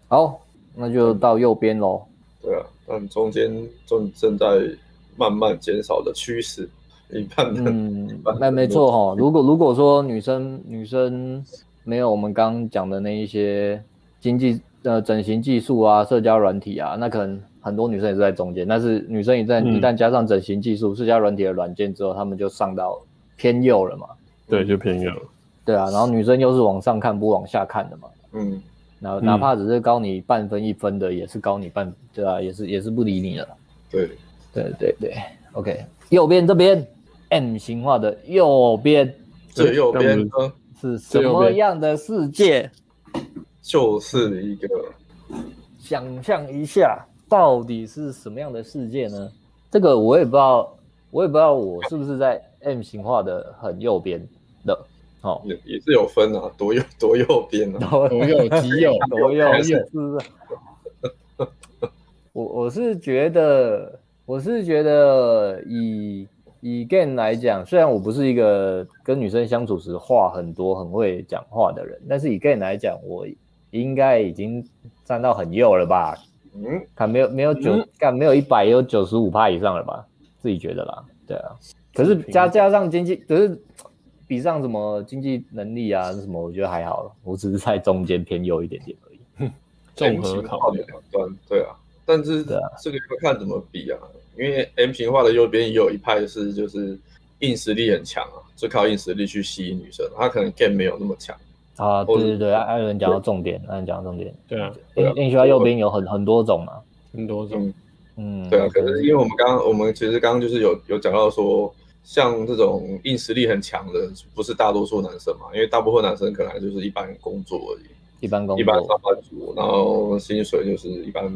好，那就到右边喽。对啊，但中间正正在慢慢减少的趋势，一般的。嗯，那没错哈。如果如果说女生女生没有我们刚刚讲的那一些经济呃整形技术啊、社交软体啊，那可能。很多女生也是在中间，但是女生一旦一旦加上整形技术、社交软体的软件之后，她们就上到偏右了嘛？对，就偏右。对啊，然后女生又是往上看不往下看的嘛？嗯，然后哪怕只是高你半分一分的，也是高你半，对啊，也是也是不理你了。对，对对对，OK，右边这边 M 型化的右边，最右边是什么样的世界？就是一个，想象一下。到底是什么样的世界呢？这个我也不知道，我也不知道我是不是在 M 型化的很右边的。哦，也也是有分啊，多右多右边啊，[LAUGHS] 多右极右，[LAUGHS] 多右是不是？我我是觉得，我是觉得以以 Gain 来讲，虽然我不是一个跟女生相处时话很多、很会讲话的人，但是以 Gain 来讲，我应该已经站到很右了吧。嗯，看没有没有九，看、嗯、没有一百也有九十五趴以上了吧？自己觉得啦，对啊。可是加加上经济，可是比上什么经济能力啊什么，我觉得还好。我只是在中间偏右一点点而已。综合考虑两端，对啊。但是这个要看怎么比啊，因为 M 型化的右边也有一派是就是硬实力很强啊，就靠硬实力去吸引女生，他可能 game 没有那么强。啊，对对对，艾伦讲到重点，艾伦讲到重点，对啊，硬学校右边有很很多种嘛，很多种，嗯，对啊，可是因为我们刚刚我们其实刚刚就是有有讲到说，像这种硬实力很强的，不是大多数男生嘛，因为大部分男生可能就是一般工作而已，一般工作，一般上班族，然后薪水就是一般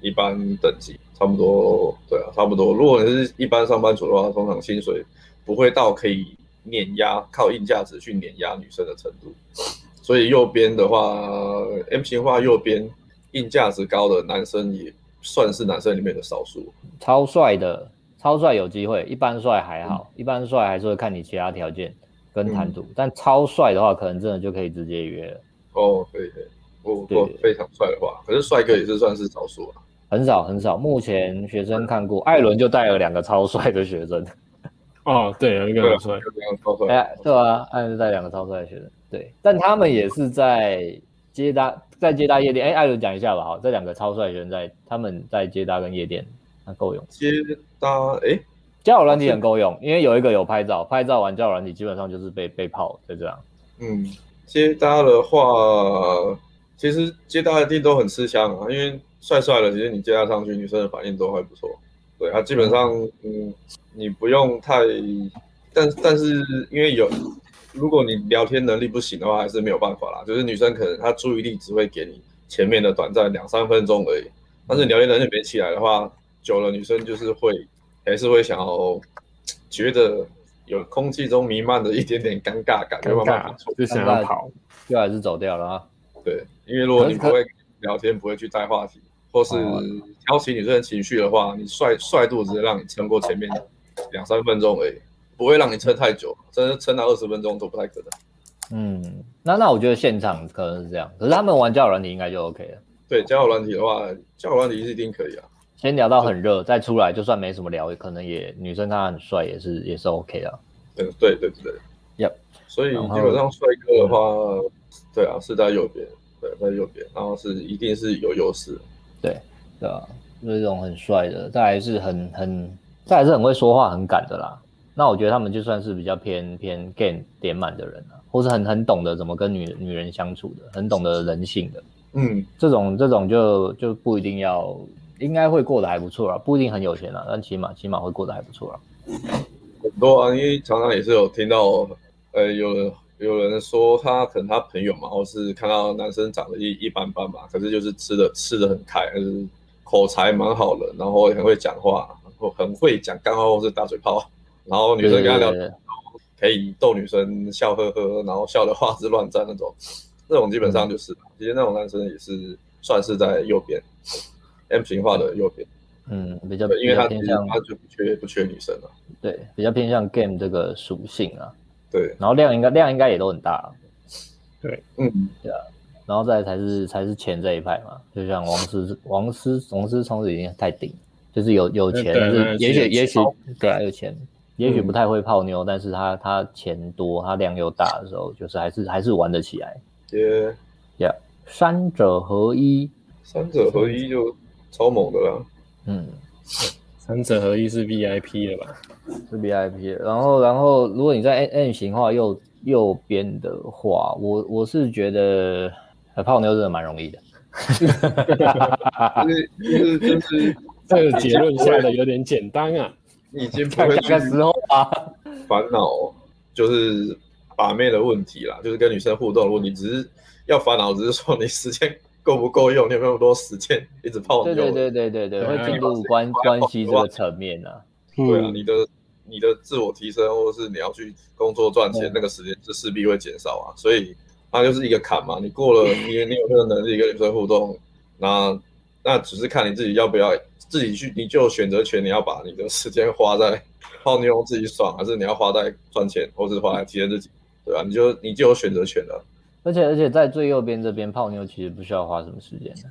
一般等级，差不多，对啊，差不多。如果你是一般上班族的话，通常薪水不会到可以。碾压靠硬价值去碾压女生的程度，所以右边的话，M 型化右边硬价值高的男生也算是男生里面的少数。超帅的，超帅有机会，一般帅还好，一般帅还是会看你其他条件跟谈吐，但超帅的话，可能真的就可以直接约了。哦，可以可以，如果非常帅的话，可是帅哥也是算是少数啊，很少很少。目前学生看过，艾伦就带了两个超帅的学生。哦，对，有一个很帅，超帅。哎，对啊，艾伦带两个超帅的学生，对，但他们也是在接搭，在接搭夜店。哎，艾伦讲一下吧，好，这两个超帅学生在他们在接搭跟夜店。那够用，接搭哎，交友软体很够用，因为有一个有拍照，拍照完交友软体基本上就是被被泡，就这样。嗯，接搭的话，其实接搭一定都很吃香啊，因为帅帅的，其实你接搭上去，女生的反应都还不错。对，他基本上，嗯，你不用太，但但是因为有，如果你聊天能力不行的话，还是没有办法啦。就是女生可能她注意力只会给你前面的短暂两三分钟而已，但是聊天能力没起来的话。久了，女生就是会还是会想要觉得有空气中弥漫的一点点尴尬感，没办法，就想要跑，就还是走掉了啊。对，因为如果你不会聊天，不会去带话题，或是挑起女生的情绪的话，你帅帅度只是让你撑过前面两三分钟而已，不会让你撑太久，真的撑到二十分钟都不太可能。嗯，那那我觉得现场可能是这样，可是他们玩交友软体应该就 OK 了。对，交友软体的话，交友软体是一定可以啊。先聊到很热，再出来就算没什么聊，可能也女生她很帅，也是也是 OK 的。对对对对，Yep。所以基本上帅哥的话，对啊，是在右边，对，在右边，然后是一定是有优势。对，对啊，就是这种很帅的，再来是很很，再来是很会说话、很敢的啦。那我觉得他们就算是比较偏偏 game 点满的人啊，或是很很懂得怎么跟女女人相处的，很懂得人性的。嗯，这种这种就就不一定要。应该会过得还不错啦，不一定很有钱啦，但起码起码会过得还不错啦。很多啊，因为常常也是有听到，呃，有人有人说他可能他朋友嘛，或是看到男生长得一一般般嘛，可是就是吃的吃的很开，就是口才蛮好的，然后很会讲话，很会讲干话或是大嘴炮，[LAUGHS] 然后女生跟他聊天可以逗女生笑呵呵，然后笑的花枝乱颤那种，那种基本上就是，嗯、其实那种男生也是算是在右边。M 型化的右边，嗯，比较，因为他偏向他就不缺不缺女生了，对，比较偏向 game 这个属性啊，对，然后量应该量应该也都很大，对，嗯，对啊，然后再才是才是钱这一派嘛，就像王思王思王思聪已经太顶，就是有有钱，是也许也许对啊有钱，也许不太会泡妞，但是他他钱多，他量又大的时候，就是还是还是玩得起来，耶，呀，三者合一，三者合一就。超猛的啦，嗯，[LAUGHS] 三者合一是 VIP 了吧？是 VIP。然后，然后，如果你在 N 型化右右边的话，我我是觉得泡妞真的蛮容易的。[LAUGHS] 就是就是就是这个结论下的有点简单啊，你已经不会去时候啊，烦恼就是把妹的问题啦，就是跟女生互动，如果你只是要烦恼，只是说你时间。够不够用？你有没有那么多时间一直泡妞？对对对对对对，会进入关关系这个层面呢、啊。对啊，你的你的自我提升，或者是你要去工作赚钱，那个时间是势必会减少啊。所以它就是一个坎嘛。你过了，你你有这个能力跟女生互动，那那只是看你自己要不要自己去，你就有选择权。你要把你的时间花在泡妞自己爽，还是你要花在赚钱，或是花在提升自己？对吧、啊？你就你就有选择权了。而且而且在最右边这边泡妞其实不需要花什么时间的，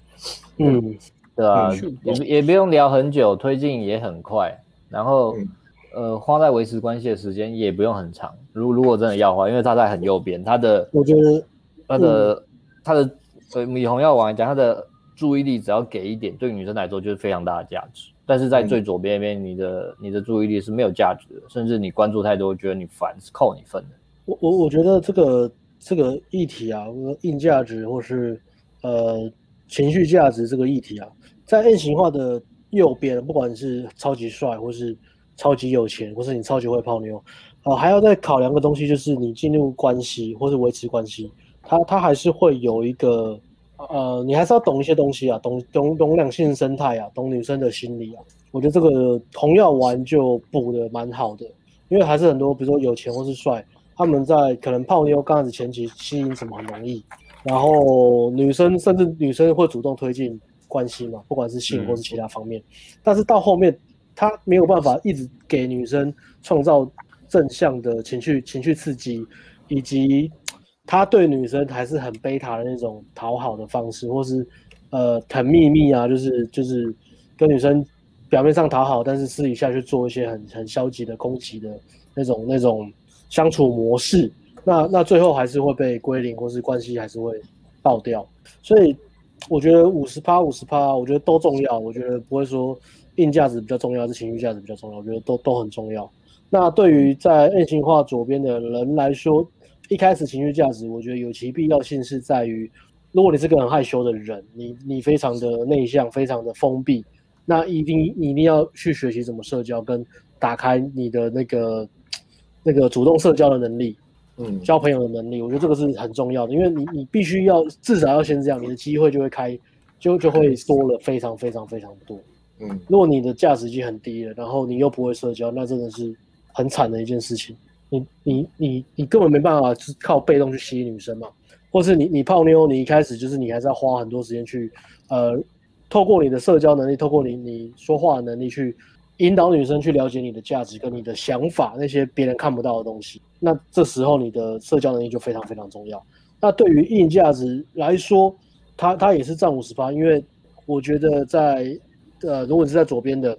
嗯，对啊，也也不用聊很久，推进也很快，然后、嗯、呃花在维持关系的时间也不用很长。如如果真的要花，因为他在很右边，他的我觉得他的、嗯、他的所以米红药丸来讲，他的注意力只要给一点，对女生来说就是非常大的价值。但是在最左边边，你的你的注意力是没有价值的，甚至你关注太多，觉得你烦，是扣你分的。我我我觉得这个。这个议题啊，硬价值或是呃情绪价值这个议题啊，在 M 型化的右边，不管是超级帅，或是超级有钱，或是你超级会泡妞，呃，还要再考量个东西，就是你进入关系或是维持关系，它它还是会有一个呃，你还是要懂一些东西啊，懂懂懂两性生态啊，懂女生的心理啊。我觉得这个红药丸就补得蛮好的，因为还是很多，比如说有钱或是帅。他们在可能泡妞刚开始前期吸引什么很容易，然后女生甚至女生会主动推进关系嘛，不管是性或是其他方面。但是到后面他没有办法一直给女生创造正向的情绪情绪刺激，以及他对女生还是很贝塔的那种讨好的方式，或是呃很秘密啊，就是就是跟女生表面上讨好，但是私底下去做一些很很消极的攻击的那种那种相处模式，那那最后还是会被归零，或是关系还是会爆掉。所以我觉得五十趴五十趴，我觉得都重要，我觉得不会说。硬价值比较重要，是情绪价值比较重要？我觉得都都很重要。那对于在 M 型化左边的人来说，一开始情绪价值，我觉得有其必要性是在于，如果你是个很害羞的人，你你非常的内向，非常的封闭，那一定你一定要去学习怎么社交，跟打开你的那个那个主动社交的能力，嗯，交朋友的能力，我觉得这个是很重要的，因为你你必须要至少要先这样，你的机会就会开，就就会多了非常非常非常多。嗯，如果你的价值已经很低了，然后你又不会社交，那真的是很惨的一件事情。你你你你根本没办法是靠被动去吸引女生嘛，或是你你泡妞，你一开始就是你还是要花很多时间去，呃，透过你的社交能力，透过你你说话的能力去引导女生去了解你的价值跟你的想法，那些别人看不到的东西。那这时候你的社交能力就非常非常重要。那对于硬价值来说，它它也是占五十趴，因为我觉得在。呃，如果你是在左边的，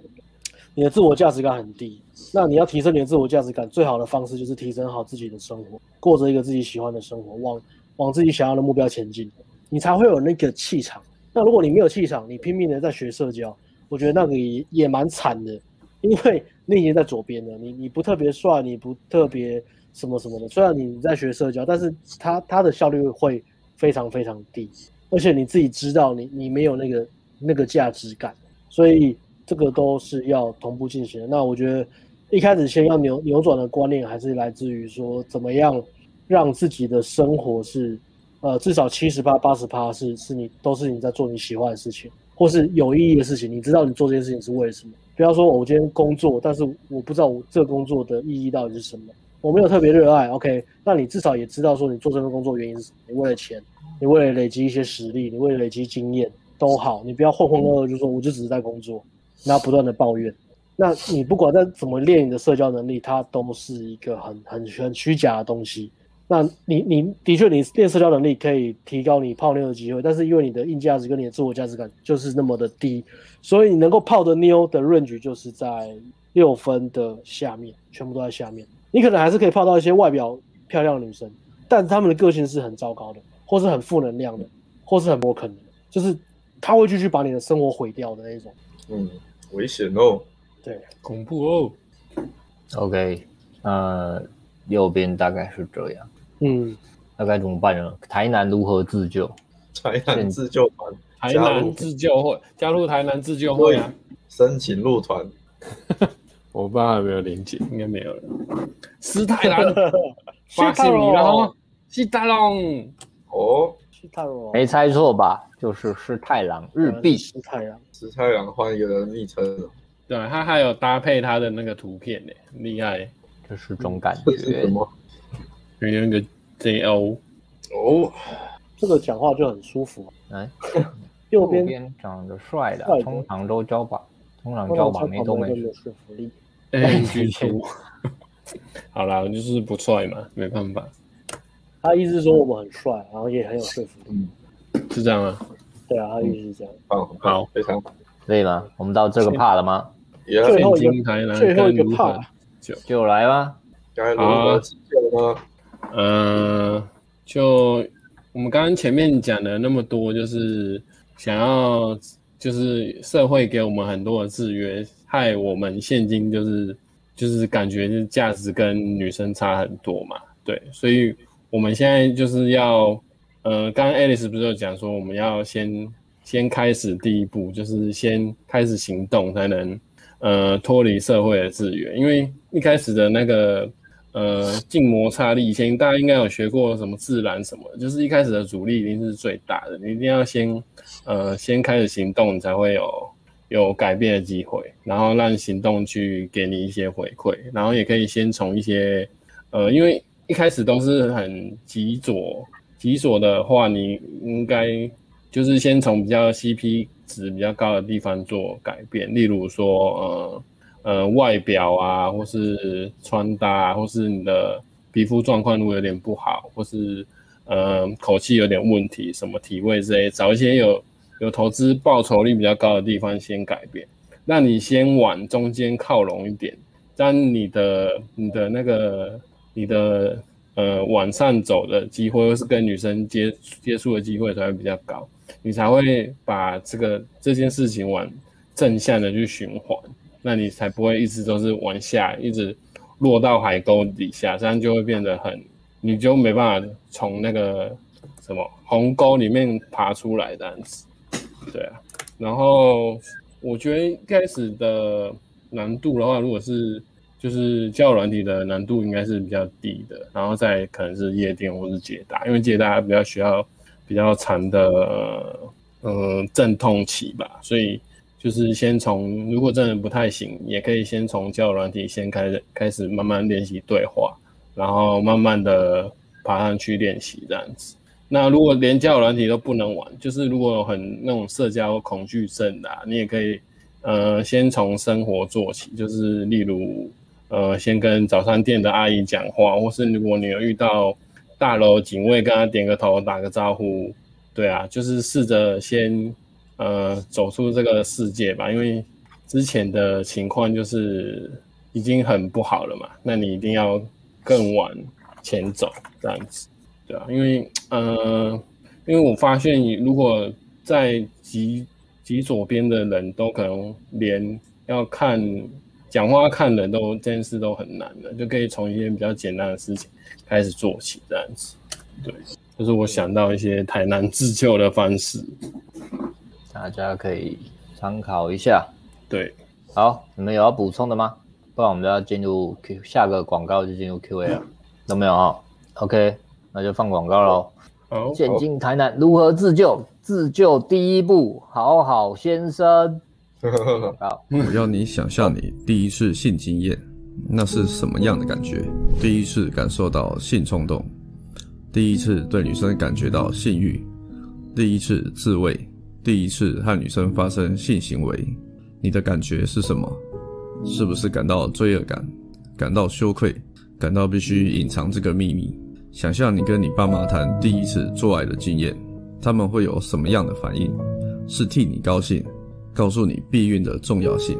你的自我价值感很低，那你要提升你的自我价值感，最好的方式就是提升好自己的生活，过着一个自己喜欢的生活，往往自己想要的目标前进，你才会有那个气场。那如果你没有气场，你拼命的在学社交，我觉得那个也也蛮惨的，因为你已经在左边了，你你不特别帅，你不特别什么什么的，虽然你在学社交，但是它它的效率会非常非常低，而且你自己知道你你没有那个那个价值感。所以这个都是要同步进行的。那我觉得一开始先要扭扭转的观念，还是来自于说怎么样让自己的生活是，呃，至少七十趴、八十趴是是你都是你在做你喜欢的事情，或是有意义的事情。你知道你做这件事情是为什么？不要说我今天工作，但是我不知道我这工作的意义到底是什么，我没有特别热爱。OK，那你至少也知道说你做这份工作原因是什么？你为了钱，你为了累积一些实力，你为了累积经验。都好，你不要浑浑噩噩就说我就只是在工作，然后不断的抱怨。那你不管在怎么练你的社交能力，它都是一个很很很虚假的东西。那你你的确你练社交能力可以提高你泡妞的机会，但是因为你的硬价值跟你的自我价值感就是那么的低，所以你能够泡的妞的 range 就是在六分的下面，全部都在下面。你可能还是可以泡到一些外表漂亮的女生，但她们的个性是很糟糕的，或是很负能量的，或是很不可能，就是。他会继续把你的生活毁掉的那种，嗯，危险哦，对，恐怖哦。OK，呃，右边大概是这样，嗯，那该怎么办呢？台南如何自救？台南自救团，台南自救会加入台南自救会啊，申请入团。[LAUGHS] 我不知道有没有连接，应该没有了。斯泰兰，发现你了，西大龙，哦。没猜错吧？就是师太郎日币。师太郎，师太郎换一个昵称。对，他还有搭配他的那个图片呢，厉害。就是这种感觉。是什么？有那个 JO。哦，这个讲话就很舒服。来，[LAUGHS] 右边长得帅的，通常都交把，通常交把没都没说服力。哎，巨粗。[LAUGHS] 好啦，就是不帅嘛，没办法。他意思是说我们很帅，然后也很有说服力，是这样吗？对啊，他意思是这样。好，好，非常好。可以吗？我们到这个 part 了吗？最后一个，最后一个就就来吧。好，呃，就我们刚刚前面讲的那么多，就是想要，就是社会给我们很多的制约，害我们现今就是就是感觉就是价值跟女生差很多嘛，对，所以。我们现在就是要，呃，刚刚 Alice 不是有讲说，我们要先先开始第一步，就是先开始行动，才能呃脱离社会的制约。因为一开始的那个呃静摩擦力，以前大家应该有学过什么自然什么，就是一开始的阻力一定是最大的，你一定要先呃先开始行动，你才会有有改变的机会，然后让行动去给你一些回馈，然后也可以先从一些呃因为。一开始都是很极左，极左的话，你应该就是先从比较 CP 值比较高的地方做改变，例如说，呃，呃外表啊，或是穿搭啊，或是你的皮肤状况如果有点不好，或是呃口气有点问题，什么体味之类，找一些有有投资报酬率比较高的地方先改变。那你先往中间靠拢一点，这样你的你的那个你的呃往上走的机会，或是跟女生接接触的机会才会比较高，你才会把这个这件事情往正向的去循环，那你才不会一直都是往下，一直落到海沟底下，这样就会变得很，你就没办法从那个什么鸿沟里面爬出来这样子，对啊，然后。我觉得一开始的难度的话，如果是就是教软体的难度应该是比较低的，然后再可能是夜店或是捷达，因为捷达比较需要比较长的呃阵痛期吧，所以就是先从如果真的不太行，也可以先从交友软体先开始开始慢慢练习对话，然后慢慢的爬上去练习这样子。那如果连交友软体都不能玩，就是如果很那种社交恐惧症的啊，你也可以，呃，先从生活做起，就是例如，呃，先跟早餐店的阿姨讲话，或是如果你有遇到大楼警卫，跟他点个头，打个招呼，对啊，就是试着先，呃，走出这个世界吧，因为之前的情况就是已经很不好了嘛，那你一定要更往前走，这样子。对啊，因为呃，因为我发现你，如果在极极左边的人都可能连要看讲话看人都这件事都很难的，就可以从一些比较简单的事情开始做起，这样子。对，就是我想到一些台南自救的方式，大家可以参考一下。对，好，你们有要补充的吗？不然我们就要进入 Q 下个广告就进入 Q A 了，都没有啊？OK。那就放广告喽。好，现今台南如何自救？自救第一步，好好先生。[LAUGHS] 好，我要你想象你第一次性经验，那是什么样的感觉？第一次感受到性冲动，第一次对女生感觉到性欲，第一次自慰，第一次和女生发生性行为，你的感觉是什么？是不是感到罪恶感？感到羞愧？感到必须隐藏这个秘密？想象你跟你爸妈谈第一次做爱的经验，他们会有什么样的反应？是替你高兴，告诉你避孕的重要性，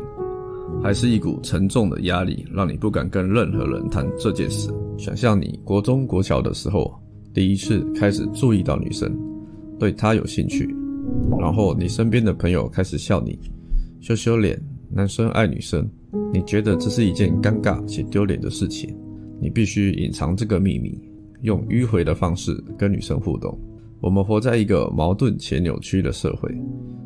还是一股沉重的压力，让你不敢跟任何人谈这件事？想象你国中国小的时候，第一次开始注意到女生，对她有兴趣，然后你身边的朋友开始笑你，羞羞脸，男生爱女生，你觉得这是一件尴尬且丢脸的事情，你必须隐藏这个秘密。用迂回的方式跟女生互动。我们活在一个矛盾且扭曲的社会，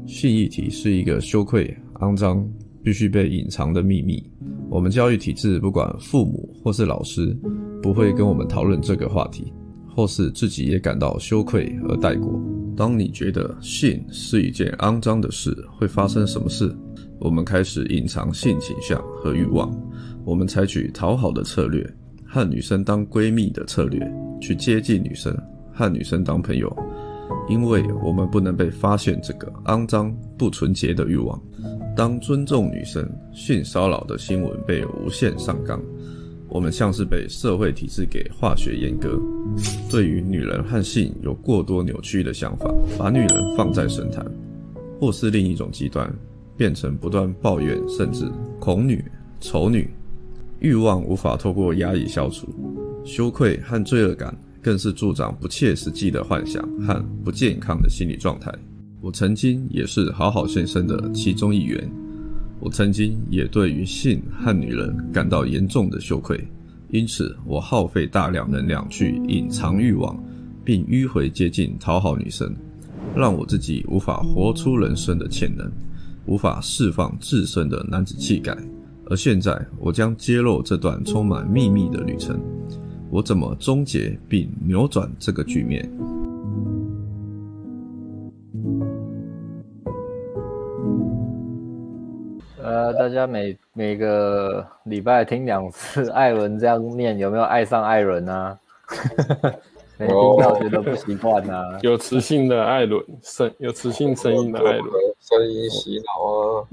性议题是一个羞愧、肮脏、必须被隐藏的秘密。我们教育体制，不管父母或是老师，不会跟我们讨论这个话题，或是自己也感到羞愧而带过。当你觉得性是一件肮脏的事，会发生什么事？我们开始隐藏性倾向和欲望，我们采取讨好的策略。和女生当闺蜜的策略，去接近女生，和女生当朋友，因为我们不能被发现这个肮脏不纯洁的欲望。当尊重女生性骚扰的新闻被无限上纲，我们像是被社会体制给化学阉割。对于女人和性有过多扭曲的想法，把女人放在神坛，或是另一种极端，变成不断抱怨甚至恐女、丑女。欲望无法透过压抑消除，羞愧和罪恶感更是助长不切实际的幻想和不健康的心理状态。我曾经也是好好先生的其中一员，我曾经也对于性和女人感到严重的羞愧，因此我耗费大量能量去隐藏欲望，并迂回接近讨好女生，让我自己无法活出人生的潜能，无法释放自身的男子气概。而现在，我将揭露这段充满秘密的旅程。我怎么终结并扭转这个局面？呃，大家每每个礼拜听两次艾伦这样念，有没有爱上艾伦啊？[LAUGHS] 没听到觉得不习惯啊。[LAUGHS] 有磁性的艾伦声，有磁性声音的艾伦声音洗脑啊，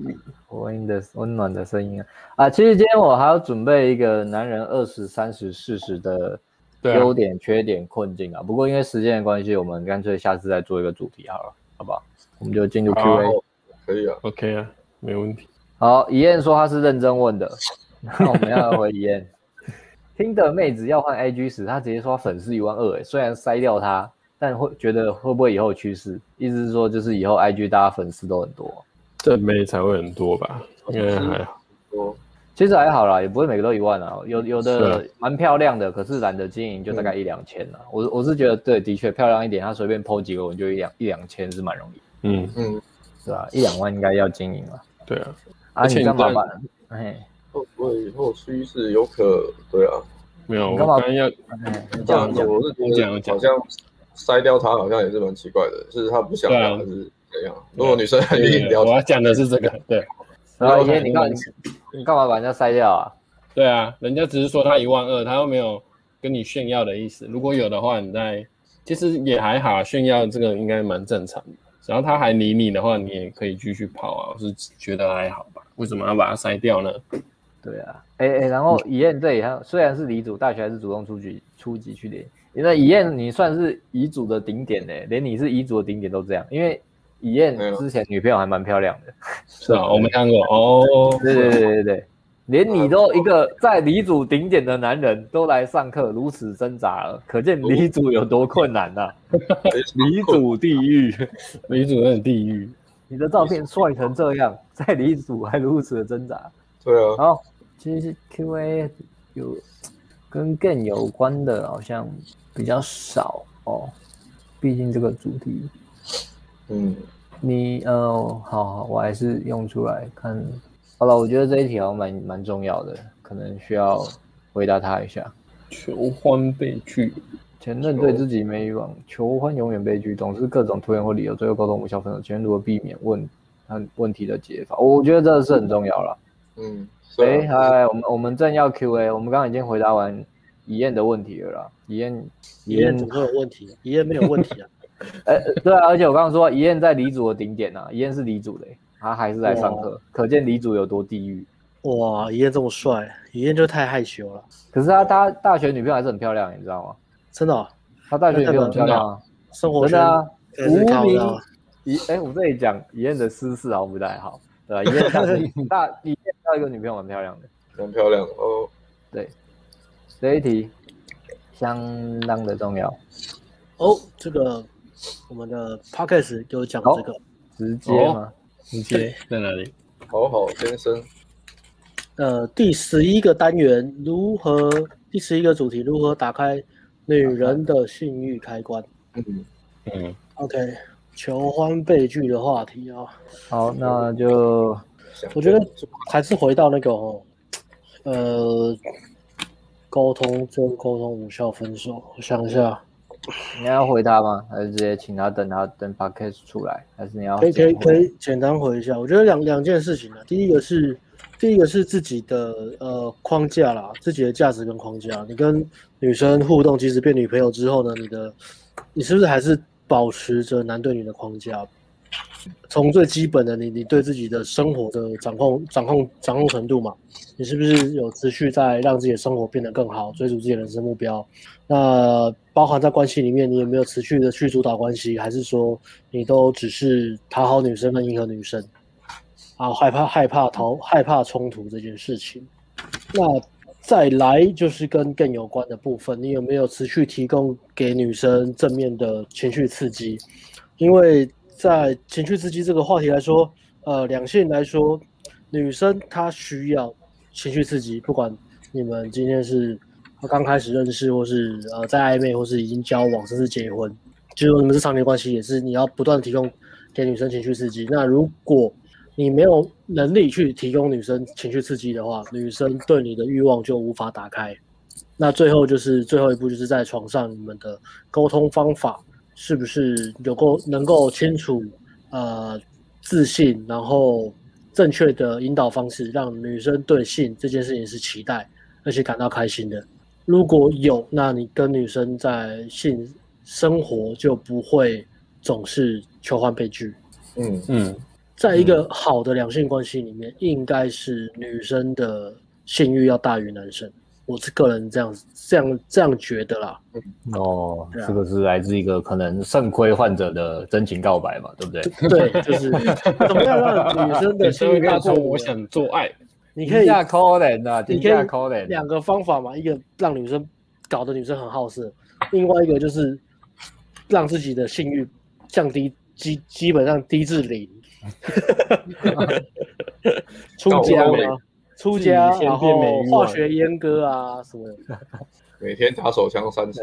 温的温暖的声音啊啊！其实今天我还要准备一个男人二十三十四十的优点、缺点、困境啊。不过因为时间的关系，我们干脆下次再做一个主题好了，好不好？我们就进入 Q&A，可以啊，OK 啊，没问题。好，怡燕说他是认真问的，那我们要回怡燕。听的妹子要换 IG 时，她直接说粉丝一万二，哎，虽然筛掉她，但会觉得会不会以后趋势？意思是说，就是以后 IG 大家粉丝都很多，这妹才会很多吧？应该还好，多，其实还好啦，也不会每个都一万啊。有有的蛮漂亮的，可是懒得经营，就大概一两千啦。我我是觉得，对，的确漂亮一点，她随便 PO 几个，我就一两一两千是蛮容易。嗯嗯，是吧？一两万应该要经营了。对啊，啊，你干嘛办？哎。会不会以后趋势有可对啊？没有，我刚刚要这样子，我是觉得好像筛掉他好像也是蛮奇怪的，是他不想要还是怎样？如果女生很硬聊，我要讲的是这个，对。然后你干你干嘛把人家筛掉啊？对啊，人家只是说他一万二，他又没有跟你炫耀的意思。如果有的话，你再其实也还好，炫耀这个应该蛮正常的。然后他还理你的话，你也可以继续跑啊，我是觉得还好吧？为什么要把它筛掉呢？对啊，哎哎，然后以燕这里还虽然是离组，大学还是主动出局出级去连。因为以燕你算是遗组的顶点嘞，连你是遗组的顶点都这样。因为以燕之前女朋友还蛮漂亮的，[LAUGHS] 是啊，我没看过哦。对对对对对，连你都一个在离组顶点的男人都来上课如此挣扎了，可见离组有多困难呐！[LAUGHS] 离组地狱，[LAUGHS] 离组有点地狱。你的照片帅成这样，在离组还如此的挣扎。对啊，好。其实 Q&A 有跟 game 有关的，好像比较少哦。毕竟这个主题，嗯，你呃，好好，我还是用出来看。好了，我觉得这一题好像蛮蛮重要的，可能需要回答他一下。求欢被拒，前任对自己没欲望，求欢永远被拒，总是各种拖延或理由，最后沟通无效分手。前任如何避免问他问题的解法？我觉得这是很重要了。嗯。哎，嗨，我们我们正要 Q&A，我们刚刚已经回答完怡燕的问题了啦。怡燕，怡燕怎么会有问题？怡燕没有问题啊。哎，[LAUGHS] [LAUGHS] 对啊，而且我刚刚说怡燕在离组的顶点啊，怡燕是离组的，他还是在上课，可见离组有多地狱。哇，怡燕这么帅，怡燕就太害羞了。可是他他大学女朋友还是很漂亮，你知道吗？真的，他大学女朋友很漂亮啊，生活真的啊，无名怡哎，我这里讲怡燕的私事好像不太好。对啊，怡燕大 [LAUGHS] 大怡燕交一个女朋友蛮漂亮的，蛮漂亮哦。对，这一题相当的重要哦。这个我们的 podcast 有讲这个，直接吗？直接在哪里？好好先生。呃，第十一个单元如何？第十一个主题如何打开女人的性欲开关？嗯嗯，OK。求欢被拒的话题啊，好，那就我觉得还是回到那个哦，呃，沟通真沟通无效分手。我想一下，你要回他吗？还是直接请他等他等 podcast 出来？还是你要可以可以可以简单回一下？我觉得两两件事情啊，第一个是第一个是自己的呃框架啦，自己的价值跟框架。你跟女生互动，即使变女朋友之后呢，你的你是不是还是？保持着男对女的框架，从最基本的你，你对自己的生活的掌控、掌控、掌控程度嘛，你是不是有持续在让自己的生活变得更好，追逐自己的人生目标？那包含在关系里面，你有没有持续的去主导关系，还是说你都只是讨好女生跟迎合女生？啊，害怕害怕逃害怕冲突这件事情，那。再来就是跟更有关的部分，你有没有持续提供给女生正面的情绪刺激？因为在情绪刺激这个话题来说，呃，两性来说，女生她需要情绪刺激，不管你们今天是刚开始认识，或是呃在暧昧，或是已经交往，甚至结婚，就是你们是长期关系，也是你要不断提供给女生情绪刺激。那如果你没有能力去提供女生情绪刺激的话，女生对你的欲望就无法打开。那最后就是最后一步，就是在床上你们的沟通方法是不是有够能够清楚、呃自信，然后正确的引导方式，让女生对性这件事情是期待而且感到开心的。如果有，那你跟女生在性生活就不会总是求欢被拒。嗯嗯，在一个好的两性关系里面，应该是女生的性欲要大于男生。我是个人这样这样这样觉得啦。哦，啊、这个是来自一个可能肾亏患者的真情告白嘛，对不对？对，就是 [LAUGHS] 怎么样让女生的性欲大过我想做爱。你可以下 call 人啊，你可以 call 人。两个方法嘛，一个让女生搞得女生很好色，另外一个就是让自己的性欲降低基基本上低至零。[LAUGHS] 出家吗？出家，然后化学阉割啊什么的，[LAUGHS] 每天打手枪三次。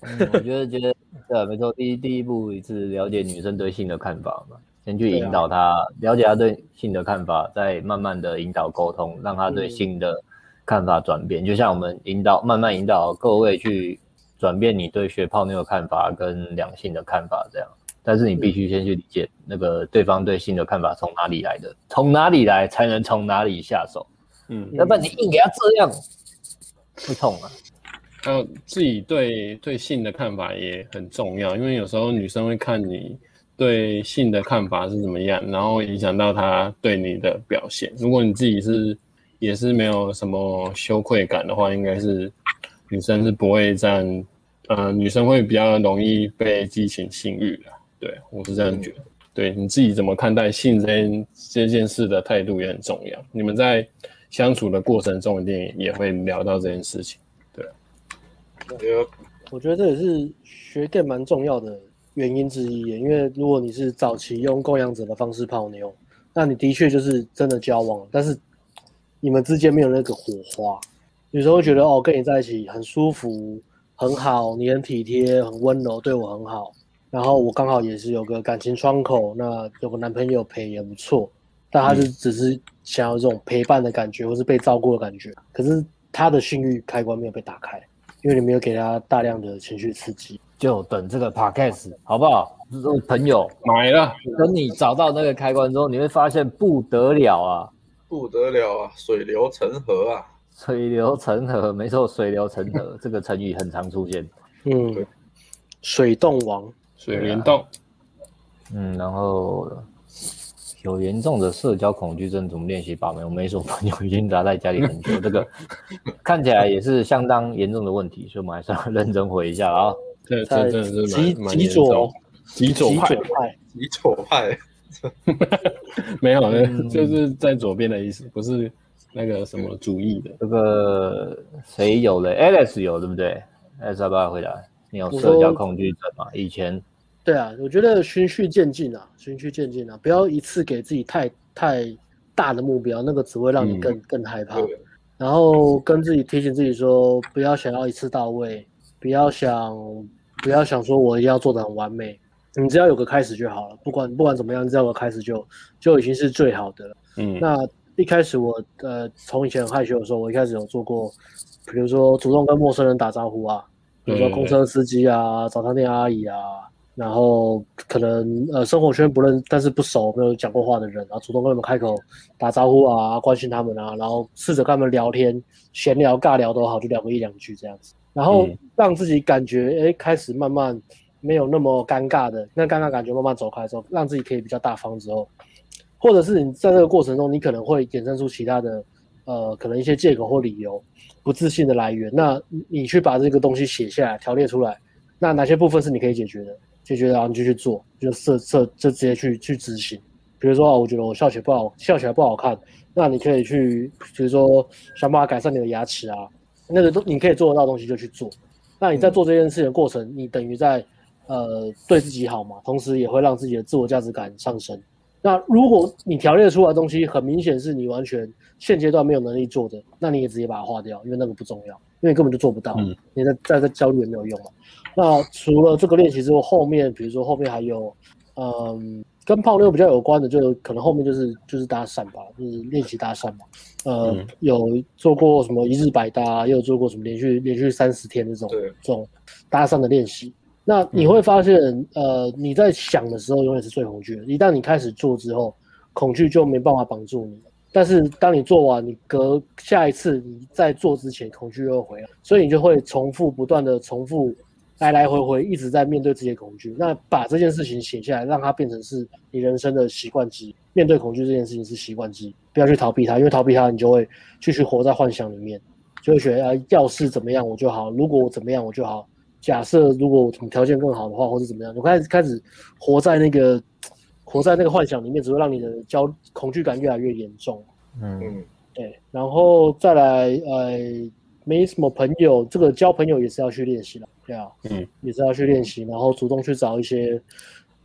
嗯，我觉得觉得对，没错。第一第一步是了解女生对性的看法嘛，先去引导她了解她对性的看法，再慢慢的引导沟通，让她对性的看法转变。就像我们引导慢慢引导各位去转变你对学泡妞的看法跟两性的看法这样。但是你必须先去理解那个对方对性的看法从哪里来的，从哪里来才能从哪里下手。嗯，要不然你硬给他这样，会痛啊。还有自己对对性的看法也很重要，因为有时候女生会看你对性的看法是怎么样，然后影响到她对你的表现。如果你自己是也是没有什么羞愧感的话，应该是女生是不会这样，呃，女生会比较容易被激起性欲的。对，我是这样觉得。对，你自己怎么看待性这件这件事的态度也很重要。你们在。相处的过程中，一定也会聊到这件事情。对，我觉得这也是学 game 蛮重要的原因之一。因为如果你是早期用供养者的方式泡妞，那你的确就是真的交往，但是你们之间没有那个火花。有时候会觉得哦，跟你在一起很舒服，很好，你很体贴，很温柔，对我很好。然后我刚好也是有个感情窗口，那有个男朋友陪也不错。但他就只是想要这种陪伴的感觉，或是被照顾的感觉。可是他的性欲开关没有被打开，因为你没有给他大量的情绪刺激。就等这个 podcast 好不好？朋友买了，等你找到那个开关之后，你会发现不得了啊，不得了啊，水流成河啊，水流成河，没错，水流成河 [LAUGHS] 这个成语很常出现。嗯，水动王，水帘洞。嗯，然后。有严重的社交恐惧症，怎么练习把妹？我没什么朋友，[LAUGHS] 已经宅在家里很久，这个 [LAUGHS] 看起来也是相当严重的问题，所以我们还是要 [LAUGHS] 认真回一下啊。这这真的是极极左极左派极左派，没有呢，就是在左边的意思，不是那个什么主义的。这个谁有了？Alex 有对不对？Alex 要不要回答？你有社交恐惧症吗？以前。对啊，我觉得循序渐进啊，循序渐进啊，不要一次给自己太太大的目标，那个只会让你更、嗯、更害怕。然后跟自己提醒自己说，不要想要一次到位，不要想不要想说我一定要做得很完美，你只要有个开始就好了。不管不管怎么样，只要有个开始就就已经是最好的了。嗯，那一开始我呃从以前很害羞的时候，我一开始有做过，比如说主动跟陌生人打招呼啊，比如说公车司机啊、早餐店阿姨啊。然后可能呃生活圈不认，但是不熟，没有讲过话的人，然后主动跟他们开口打招呼啊，关心他们啊，然后试着跟他们聊天，闲聊尬聊都好，就聊个一两句这样子，然后让自己感觉哎开始慢慢没有那么尴尬的，那尴尬感觉慢慢走开之后，让自己可以比较大方之后，或者是你在这个过程中，你可能会衍生出其他的呃可能一些借口或理由，不自信的来源，那你去把这个东西写下来，条列出来，那哪些部分是你可以解决的？就觉得然后你就去做，就设设就直接去去执行。比如说啊，我觉得我笑起来不好，笑起来不好看，那你可以去，比如说想办法改善你的牙齿啊，那个都你可以做得到的东西就去做。那你在做这件事情的过程，你等于在呃对自己好嘛，同时也会让自己的自我价值感上升。那如果你条列出来的东西很明显是你完全现阶段没有能力做的，那你也直接把它划掉，因为那个不重要，因为根本就做不到。嗯，你在在这焦虑也没有用嘛。那除了这个练习之后，后面比如说后面还有，嗯，跟泡妞比较有关的，就可能后面就是就是搭讪吧，就是练习搭讪嘛。呃，嗯、有做过什么一日百搭，也有做过什么连续连续三十天这种对这种搭讪的练习。那你会发现，嗯、呃，你在想的时候永远是最恐惧的，一旦你开始做之后，恐惧就没办法绑住你。但是当你做完，你隔下一次你在做之前，恐惧又会回来，所以你就会重复不断的重复，来来回回一直在面对这些恐惧。那把这件事情写下来，让它变成是你人生的习惯之一。面对恐惧这件事情是习惯之一，不要去逃避它，因为逃避它，你就会继续活在幻想里面，就会觉得啊，要是怎么样我就好，如果我怎么样我就好。假设如果我条件更好的话，或者怎么样，就开始开始活在那个。活在那个幻想里面，只会让你的焦恐惧感越来越严重。嗯，对，然后再来，呃，没什么朋友，这个交朋友也是要去练习的，对啊，嗯，也是要去练习，然后主动去找一些，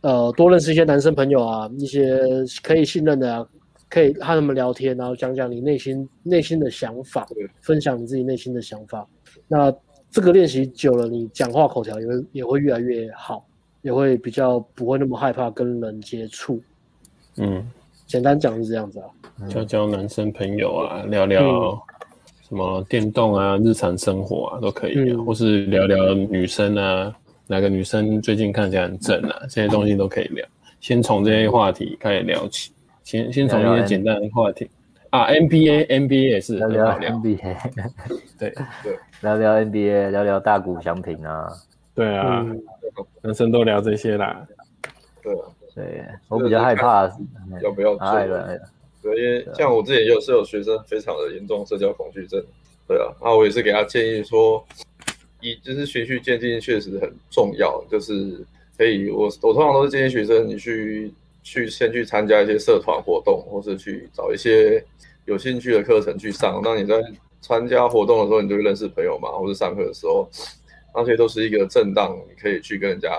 呃，多认识一些男生朋友啊，一些可以信任的啊，可以和他们聊天，然后讲讲你内心内心的想法，分享你自己内心的想法。那这个练习久了，你讲话口条也会也会越来越好。也会比较不会那么害怕跟人接触，嗯，简单讲是这样子啊，交交男生朋友啊，聊聊什么电动啊，日常生活啊都可以或是聊聊女生啊，哪个女生最近看起来很正啊，这些东西都可以聊。先从这些话题开始聊起，先先从一些简单的话题啊，NBA NBA 也是聊聊 NBA，[LAUGHS] 对对，聊聊 NBA，聊聊大谷翔平啊。对啊，嗯、男生都聊这些啦。对啊，对，我比较害怕要不要做。对，因为像我之前也有是有学生非常的严重社交恐惧症。对啊，那我也是给他建议说，一就是循序渐进确实很重要，就是可以我我通常都是建议学生你去去先去参加一些社团活动，或是去找一些有兴趣的课程去上。那你在参加活动的时候，你就会认识朋友嘛，或者上课的时候。那些都是一个正当，你可以去跟人家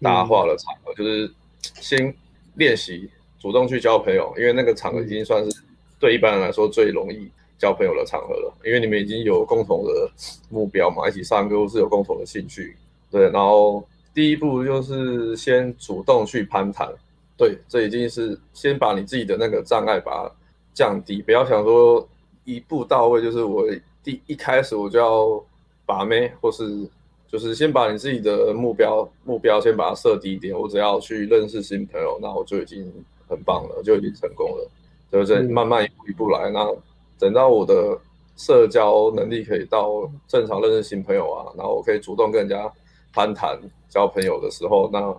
搭话的场合，嗯、就是先练习主动去交朋友，因为那个场合已经算是对一般人来说最容易交朋友的场合了，因为你们已经有共同的目标嘛，一起上课或是有共同的兴趣，对。然后第一步就是先主动去攀谈，对，这已经是先把你自己的那个障碍把它降低，不要想说一步到位，就是我第一开始我就要把妹或是。就是先把你自己的目标目标先把它设低一点，我只要去认识新朋友，那我就已经很棒了，就已经成功了。就是慢慢一步一步来，那等到我的社交能力可以到正常认识新朋友啊，然后我可以主动跟人家攀谈交朋友的时候，那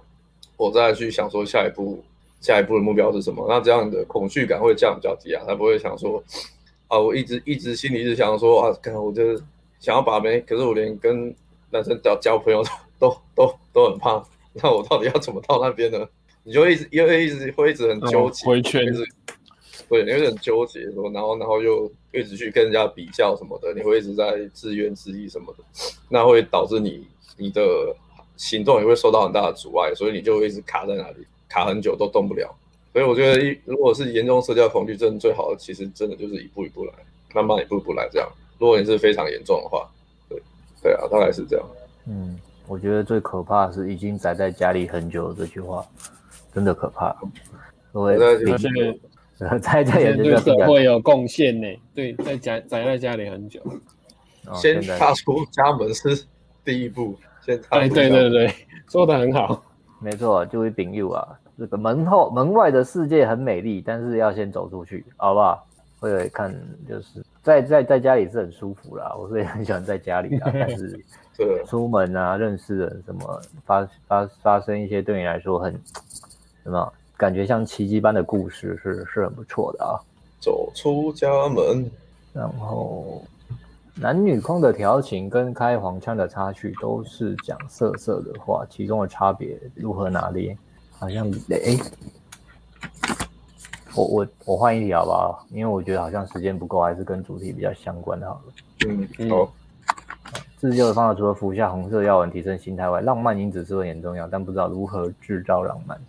我再去想说下一步下一步的目标是什么？那这样的恐惧感会降比较低啊，他不会想说啊，我一直一直心里一直想说啊，看我就是想要把妹，可是我连跟男生交交朋友都都都都很怕，那我到底要怎么到那边呢？你就一直因为一直会一直很纠结，回圈子，对，你会很纠结说，然后然后又一直去跟人家比较什么的，你会一直在自怨自艾什么的，那会导致你你的行动也会受到很大的阻碍，所以你就会一直卡在那里，卡很久都动不了。所以我觉得一如果是严重社交恐惧症，最好的其实真的就是一步一步来，慢慢一步一步来这样。如果你是非常严重的话。对对啊，大概是这样。嗯，我觉得最可怕的是已经宅在家里很久这句话，真的可怕。各位，宅在也 [LAUGHS] 对社会有贡献呢。对，在家宅在家里很久，先踏出家门是第一步。先踏出对对对对，说得很好。没错，就会丙佑啊，这个门后门外的世界很美丽，但是要先走出去，好不好？会看，就是在在在家里是很舒服啦，我是也很喜欢在家里啊。[LAUGHS] 但是，出门啊，认识人什么，发发发生一些对你来说很什么感觉像奇迹般的故事是，是是很不错的啊。走出家门，然后男女框的调情跟开黄腔的插曲都是讲色色的话，其中的差别如何拿捏？好像哎。我我我换一题好不好？因为我觉得好像时间不够，还是跟主题比较相关的好了。嗯，好。自救的方法除了服下红色药丸提升心态外，浪漫因子是很重要？但不知道如何制造浪漫。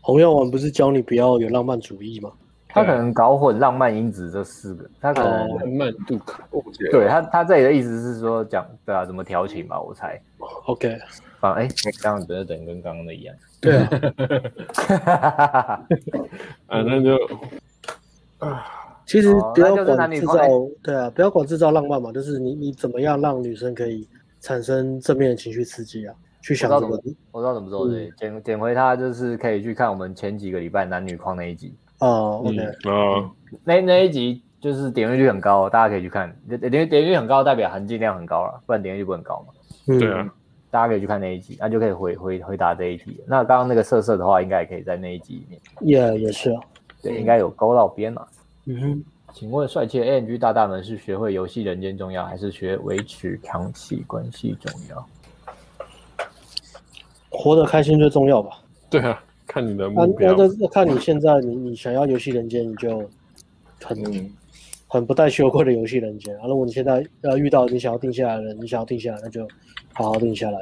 红药丸不是教你不要有浪漫主义吗？他可能搞混浪漫因子这四个，他可能浪漫度卡。对他他这里的意思是说讲对啊，怎么调情吧？我猜。OK。啊，哎，刚刚觉得等跟刚刚的一样。对啊，啊，那就啊，其实不要管制造，对啊，不要管制造浪漫嘛，就是你你怎么样让女生可以产生正面的情绪刺激啊？去想怎么，我知道怎么做，对，捡捡回它就是可以去看我们前几个礼拜男女框那一集，哦，OK，哦，那那一集就是点阅率很高，大家可以去看。点点阅率很高，代表含金量很高了，不然点阅率不很高嘛。嗯、对啊，大家可以去看那一集，那就可以回回回答这一题。那刚刚那个色色的话，应该也可以在那一集里面。也也是啊，对，应该有勾到边了。嗯哼，请问帅气的 ANG 大大们是学会游戏人间重要，还是学维持长期关系重要？活得开心最重要吧。对啊，看你的目标。那看你现在你你想要游戏人间，你就很、嗯、很不带羞愧的游戏人间啊。如果你现在要遇到你想要定下来的人，你想要定下来，那就好好定下来。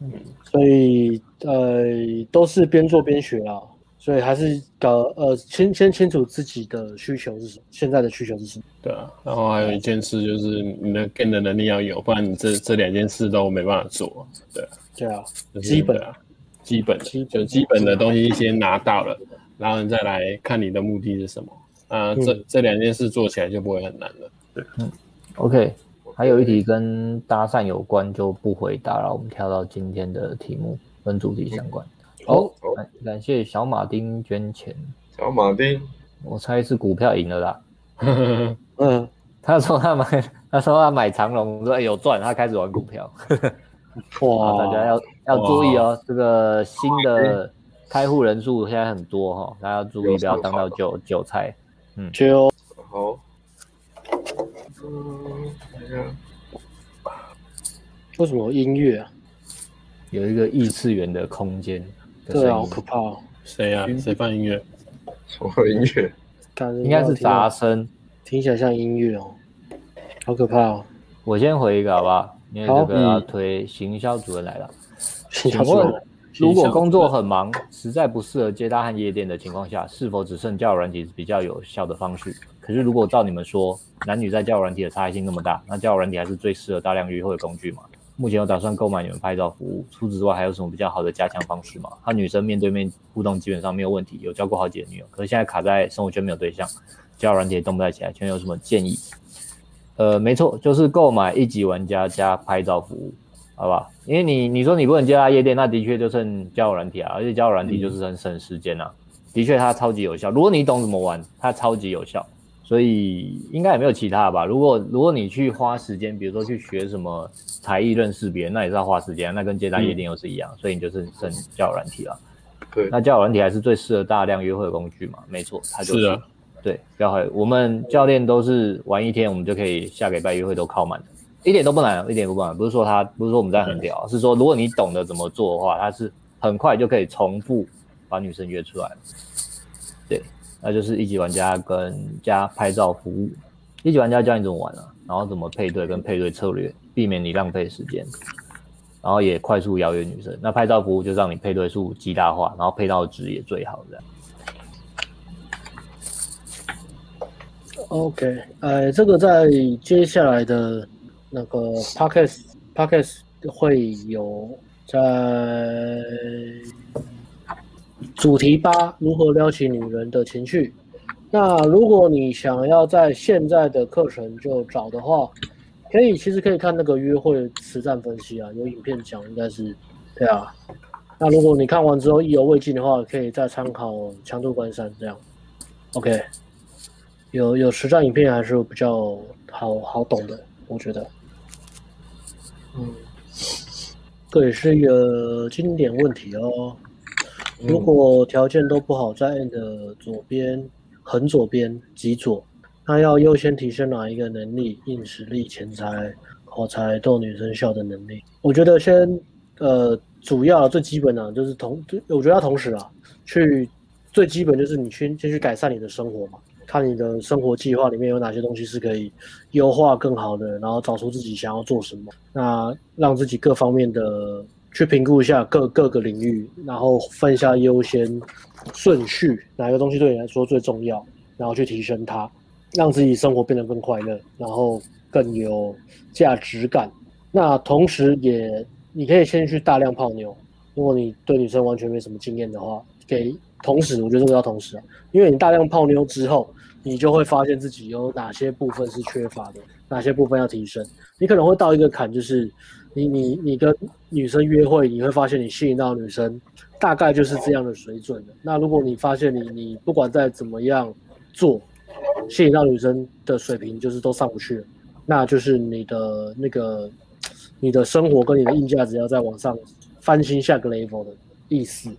嗯，所以呃，都是边做边学啊。所以还是搞呃，先先清楚自己的需求是什么，现在的需求是什么。对啊，然后还有一件事就是你的 game 的能力要有，不然你这这两件事都没办法做。对啊，对啊，基本啊，基本就基本的东西先拿到了，然后你再来看你的目的是什么。啊，这、嗯、这两件事做起来就不会很难了。对，嗯，OK，还有一题跟搭讪有关就不回答了，我们跳到今天的题目跟主题相关。嗯好、哦，感谢小马丁捐钱。小马丁，我猜是股票赢了啦。嗯，[LAUGHS] 他说他买，他说他买长龙，说有赚，他开始玩股票。[LAUGHS] 哇，大家要要注意哦，这个新的开户人数现在很多哈、哦，大家要注意不要当到韭韭菜。嗯，就好。嗯，等一下。为什么音乐啊？有一个异次元的空间。对啊，好可怕哦！谁啊？谁放音乐？什么音乐？[LAUGHS] 应该是杂声，听起来像音乐哦，好可怕哦！我先回一个好不好？因为这个要推行销主任来了。请问，如果工作很忙，实在不适合接搭和夜店的情况下，是否只剩交友软体是比较有效的方式？可是如果照你们说，男女在交友软体的差异性那么大，那交友软体还是最适合大量约会的工具吗？目前有打算购买你们拍照服务，除此之外还有什么比较好的加强方式吗？和女生面对面互动基本上没有问题，有交过好几个女友，可是现在卡在生活圈没有对象，交友软体也动不太起来，请问有什么建议？呃，没错，就是购买一级玩家加拍照服务，好吧？因为你你说你不能接他夜店，那的确就剩交友软体啊，而且交友软体就是很省时间啊，的确它超级有效，如果你懂怎么玩，它超级有效。所以应该也没有其他的吧？如果如果你去花时间，比如说去学什么才艺认识别人，那也是要花时间，那跟接待夜店又是一样，嗯、所以你就是剩交友软体了。对，那交友软体还是最适合大量约会的工具嘛？没错，它就是。是啊、对，要会我们教练都是玩一天，我们就可以下个礼拜约会都靠满，一点都不难，一点都不难。不是说他，不是说我们在很屌，嗯、是说如果你懂得怎么做的话，他是很快就可以重复把女生约出来。对。那就是一级玩家跟加拍照服务，一级玩家教你怎么玩啊，然后怎么配对跟配对策略，避免你浪费时间，然后也快速邀约女生。那拍照服务就让你配对数极大化，然后配到值也最好这样。OK，呃，这个在接下来的那个 Podcast Podcast 会有在。主题八：如何撩起女人的情绪？那如果你想要在现在的课程就找的话，可以其实可以看那个约会实战分析啊，有影片讲，应该是对啊。那如果你看完之后意犹未尽的话，可以再参考强度关山这样。OK，有有实战影片还是比较好好懂的，我觉得。嗯，这也是一个经典问题哦。如果条件都不好，在 N 的左边横左边极左，那要优先提升哪一个能力？硬实力、钱财、口才、逗女生笑的能力？我觉得先呃，主要最基本的就是同，我觉得要同时啊，去最基本就是你去先去改善你的生活嘛，看你的生活计划里面有哪些东西是可以优化更好的，然后找出自己想要做什么，那让自己各方面的。去评估一下各各个领域，然后分一下优先顺序，哪个东西对你来说最重要，然后去提升它，让自己生活变得更快乐，然后更有价值感。那同时也你可以先去大量泡妞，如果你对女生完全没什么经验的话，可以同时，我觉得这个要同时啊，因为你大量泡妞之后，你就会发现自己有哪些部分是缺乏的，哪些部分要提升。你可能会到一个坎，就是你你你跟女生约会，你会发现你吸引到女生大概就是这样的水准的。那如果你发现你你不管再怎么样做，吸引到女生的水平就是都上不去了，那就是你的那个你的生活跟你的硬价值要再往上翻新下个 level 的意思。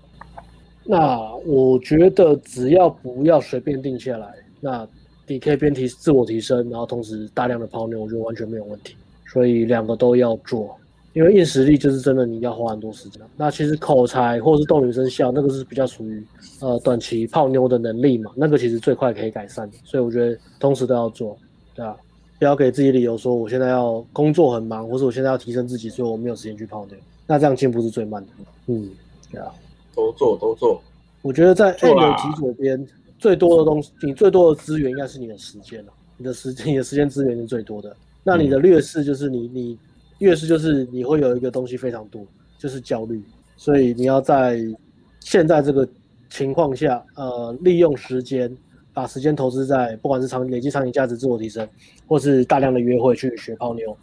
那我觉得只要不要随便定下来，那你可以边提自我提升，然后同时大量的泡妞，我觉得完全没有问题。所以两个都要做，因为硬实力就是真的你要花很多时间。那其实口才或者是逗女生笑，那个是比较属于呃短期泡妞的能力嘛，那个其实最快可以改善的。所以我觉得同时都要做，对啊，不要给自己理由说我现在要工作很忙，或者我现在要提升自己，所以我没有时间去泡妞。那这样进步是最慢的。嗯，对啊。都做都做，我觉得在 A 的极左边最多的东西，你最多的资源应该是你的时间了。你的时间，你的时间资源是最多的。那你的劣势就是你，你劣势就是你会有一个东西非常多，就是焦虑。所以你要在现在这个情况下，呃，利用时间，把时间投资在不管是长累积长期价值、自我提升，或是大量的约会去学泡妞，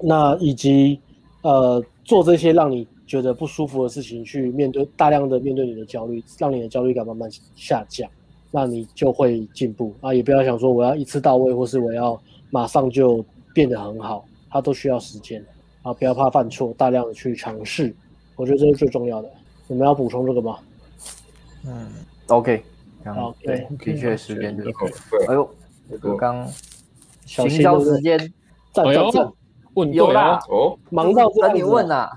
那以及呃做这些让你。觉得不舒服的事情，去面对大量的面对你的焦虑，让你的焦虑感慢慢下降，那你就会进步啊！也不要想说我要一次到位，或是我要马上就变得很好，它都需要时间啊！不要怕犯错，大量的去尝试，我觉得这是最重要的。你们要补充这个吗？嗯，OK，好，对，的确时间就够。哎呦，我刚行销时间，赞赞赞，问有啦，哦，忙到这样你问呐。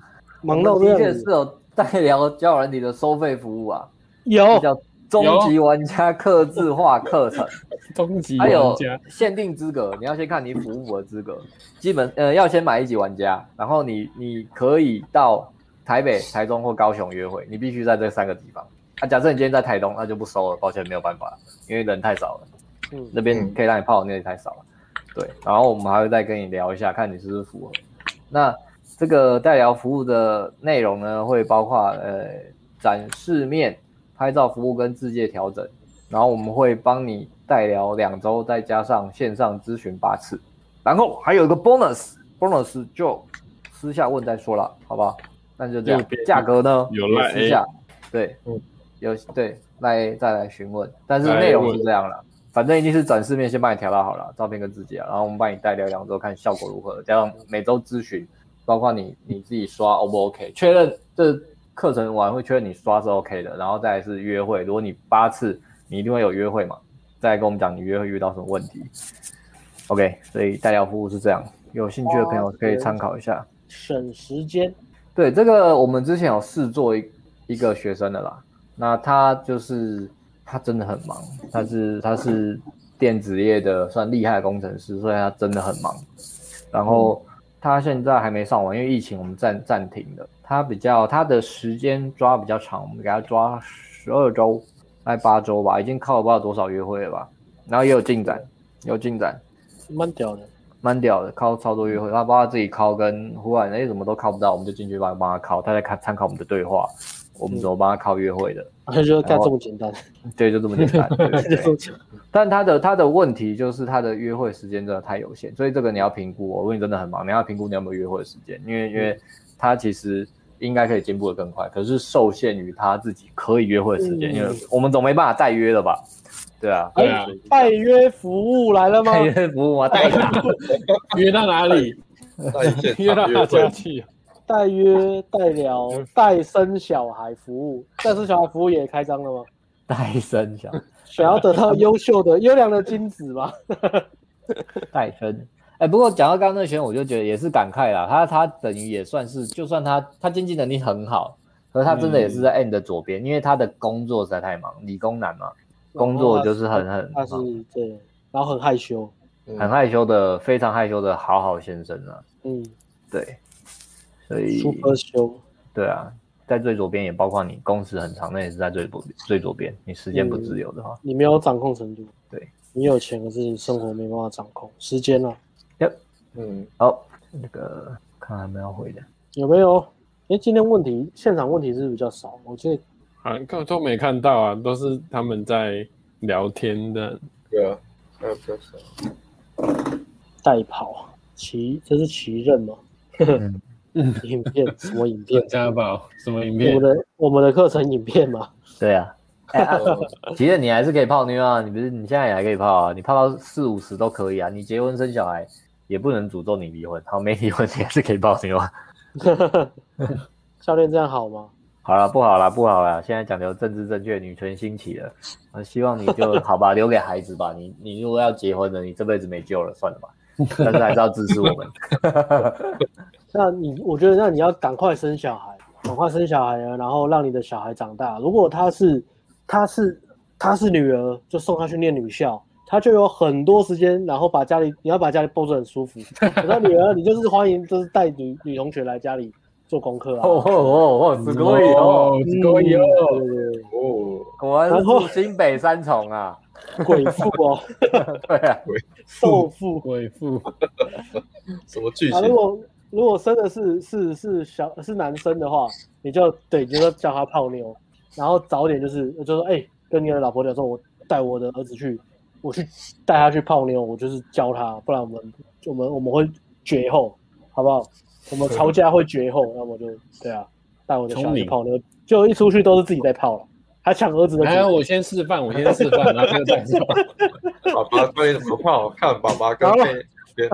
忙到这样，的确是有代聊交友软体的收费服务啊，有。叫终极玩家刻字化课程，[LAUGHS] 终极还有限定资格，你要先看你服务的资格，基本呃要先买一级玩家，然后你你可以到台北、台中或高雄约会，你必须在这三个地方。啊，假设你今天在台东，那就不收了，抱歉没有办法，因为人太少了，嗯，那边可以让你泡的那里太少了，对，然后我们还会再跟你聊一下，看你是不是符合，那。这个代聊服务的内容呢，会包括呃展示面、拍照服务跟字界调整，然后我们会帮你代聊两周，再加上线上咨询八次，然后还有一个 bonus，bonus 就私下问再说了，好不好？那就这样，价格呢有赖私下对，嗯，有对来再来询问，但是内容是这样了，反正一定是展示面先帮你调到好了，照片跟自介，然后我们帮你代聊两周，看效果如何，加上每周咨询。包括你你自己刷 O 不 OK，确认这课程完会确认你刷是 OK 的，然后再来是约会。如果你八次，你一定会有约会嘛？再跟我们讲你约会遇到什么问题。OK，所以代聊服务是这样，有兴趣的朋友可以参考一下。省时间。对，这个我们之前有试做一一个学生的啦，那他就是他真的很忙，他是他是电子业的算厉害的工程师，所以他真的很忙，然后。嗯他现在还没上完，因为疫情我们暂暂停了。他比较他的时间抓比较长，我们给他抓十二周，大概八周吧，已经靠了不知道多少约会了吧。然后也有进展，有进展，蛮屌的，蛮屌的，靠超多约会。他包括自己靠跟忽然哎怎么都靠不到，我们就进去帮帮他靠。他在看参考我们的对话，我们怎么帮他靠约会的。他就干这么简单，[LAUGHS] 对，就这么简单。对对 [LAUGHS] 对但他的他的问题就是他的约会时间真的太有限，所以这个你要评估。我如果你真的很忙，你要评估你有没有约会的时间，因为因为他其实应该可以进步的更快，可是受限于他自己可以约会的时间，嗯、因为我们总没办法代约了吧？对啊，代约服务来了吗？代约服务啊，代 [LAUGHS] 约到哪里？约到哪家去？代约 [LAUGHS] 代聊代生小孩服务，代生小孩服务也开张了吗？代生小孩。想要得到优秀的、优良的精子吗？[LAUGHS] 代生，哎、欸，不过讲到刚刚那个学生，我就觉得也是感慨啦。他他等于也算是，就算他他经济能力很好，可是他真的也是在 N 的左边，嗯、因为他的工作实在太忙，理工男嘛，工作就是很很，他是对，然后很害羞，很害羞的，非常害羞的好好先生啊。嗯，对，所以 super 羞，对啊。在最左边也包括你工时很长，那也是在最左最左边。你时间不自由的话，你没有掌控程度。对，你有钱，可是生活没办法掌控时间了。Yep，嗯，好，那个看还没有回的，有没有？哎，今天问题现场问题是比较少，我觉得好像都没看到啊，都是他们在聊天的，对啊，还有比较少。代跑骑，这是骑任吗？嗯，影片什么影片？[LAUGHS] 家宝什么影片？我们的我们的课程影片嘛。对啊，其实你还是可以泡妞啊，你不是你现在也还可以泡啊，你泡到四五十都可以啊。你结婚生小孩也不能诅咒你离婚，好，没离婚你还是可以泡妞啊。[LAUGHS] 教练这样好吗？[LAUGHS] 好了，不好了，不好了。现在讲究政治正确，女权兴起了。我希望你就好吧，留给孩子吧。你你如果要结婚了，你这辈子没救了，算了吧。但是还是要支持我们。那你，我觉得那你要赶快生小孩，赶快生小孩啊，然后让你的小孩长大。如果他是他是他是女儿，就送他去念女校，他就有很多时间，然后把家里你要把家里布置很舒服。[LAUGHS] 那女儿，你就是欢迎，就是带女女同学来家里。做功课啊！哦哦哦，すごい哦，すごい哦，哦，果然是住新北三重啊，鬼父哦，[LAUGHS] 对啊，兽父，鬼[LAUGHS] 父，什么剧情？如果 如果生的是是是小是男生的话，你就对，你就说叫他泡妞，然后早点就是就说哎，跟你的老婆讲说，我带我的儿子去，我去带他去泡妞，我就是教他，不然我们我们我们会绝后，好不好？我们吵架会绝后，那我就对啊，带我的小孩泡妞，就一出去都是自己在泡了，还抢儿子的。哎，我先示范，我先示范，然后就再说。爸爸教你怎么泡，看爸爸跟边。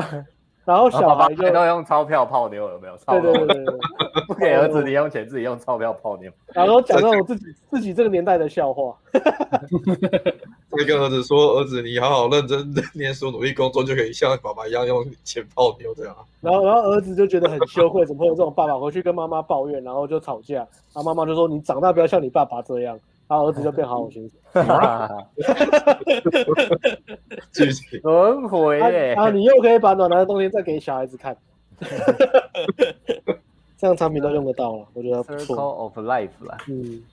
然后小孩就都用钞票泡妞，有没有？对对对对，[LAUGHS] 不给儿子零用钱，自己用钞票泡妞。然后讲那种自己自己这个年代的笑话。[LAUGHS] 会跟儿子说：“儿子，你好好认真念书，努力工作，就可以像爸爸一样用钱泡妞这样。”然后，然后儿子就觉得很羞愧，怎么会有这种爸爸？回去跟妈妈抱怨，然后就吵架。然后妈妈就说：“你长大不要像你爸爸这样。”然后儿子就变好好学习。[LAUGHS] 剧情 [LAUGHS] 轮回耶！啊，你又可以把暖男的东西再给小孩子看。[LAUGHS] 这样产品都用得到了，我觉得不错。Circle of life 啦，嗯，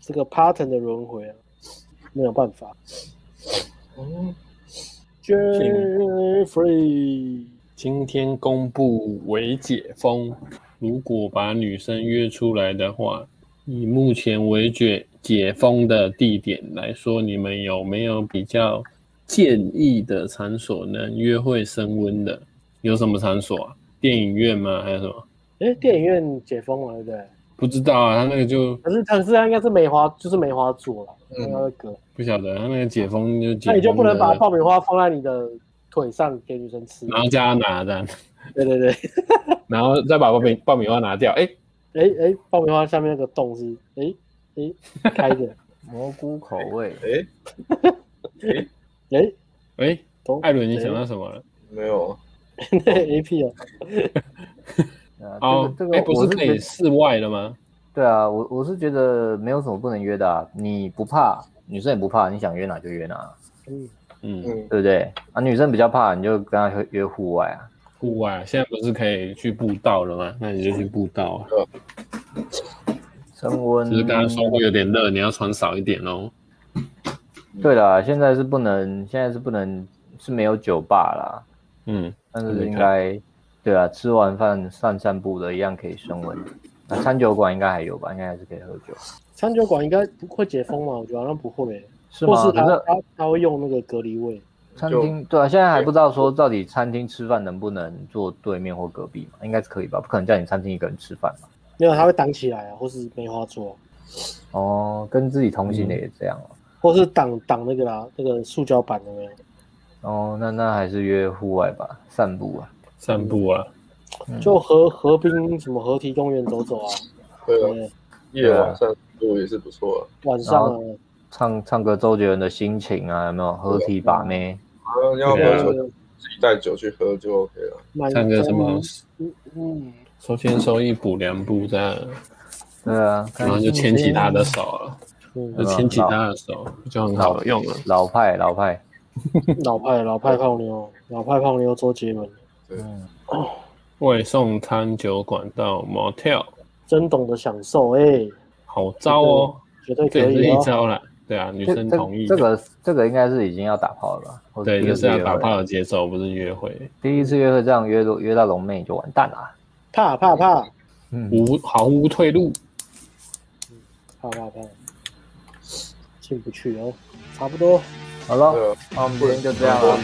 这个 pattern 的轮回啊，没有办法。嗯，Jeffrey，今天公布为解封，如果把女生约出来的话，以目前为解。解封的地点来说，你们有没有比较建议的场所能约会升温的？有什么场所啊？电影院吗？还有什么？哎，电影院解封了，对不对？不知道啊，他那个就可是，可是他应该是梅花，就是梅花座了。嗯，那个不晓得他那个解封就解封，那你就不能把爆米花放在你的腿上给女生吃，然后叫她拿这样。对对对，[LAUGHS] 然后再把爆米爆米花拿掉。哎哎哎，爆米花下面那个洞是哎。诶，[LAUGHS] 开着蘑菇口味。诶，诶，诶，诶，艾伦，你想到什么了？没有。那 A P 啊。[LAUGHS] 哦，这个不是可以室外的吗？对啊，我我是觉得没有什么不能约的啊。你不怕，女生也不怕，你想约哪就约哪。嗯嗯，对不对？啊，女生比较怕，你就跟她约户外啊。户外现在不是可以去步道了吗？那你就去步道啊。升温，只是刚刚说会有点热，你要穿少一点哦。对啦，现在是不能，现在是不能，是没有酒吧啦。嗯，但是应该，对啊，吃完饭散散步的一样可以升温。那餐酒馆应该还有吧？应该还是可以喝酒。餐酒馆应该不会解封吗？我觉得好像不会。是吗？或是他他他会用那个隔离位。餐厅对啊，现在还不知道说到底餐厅吃饭能不能坐对面或隔壁嘛？应该是可以吧？不可能叫你餐厅一个人吃饭嘛。没有，他会挡起来啊，或是梅花座。哦，跟自己同行的也这样啊，或是挡挡那个啦，那个塑胶板的没有。哦，那那还是约户外吧，散步啊，散步啊，就河河滨什么河堤公园走走啊。对啊，夜晚散步也是不错啊。晚上唱唱歌周杰伦的心情啊，有没有？河堤把妹。要喝酒自己带酒去喝就 OK 了。唱歌什么？嗯。手牵手一补两步这样，对啊，然后就牵起他的手了，就牵起他的手就很好用了。老派老派，[LAUGHS] 老派老派泡妞，老派泡妞周杰伦。嗯，外送餐酒馆到 motel，真懂得享受哎，好招哦，绝对可以一招了。对啊，女生同意。这个这个应该是已经要打炮了吧？对，就是要打炮的节奏，不是约会。第一次约会这样约约到龙妹就完蛋了。怕怕怕，无毫无退路，怕怕怕，进不去哦，差不多，好了，那我们今天就这样了。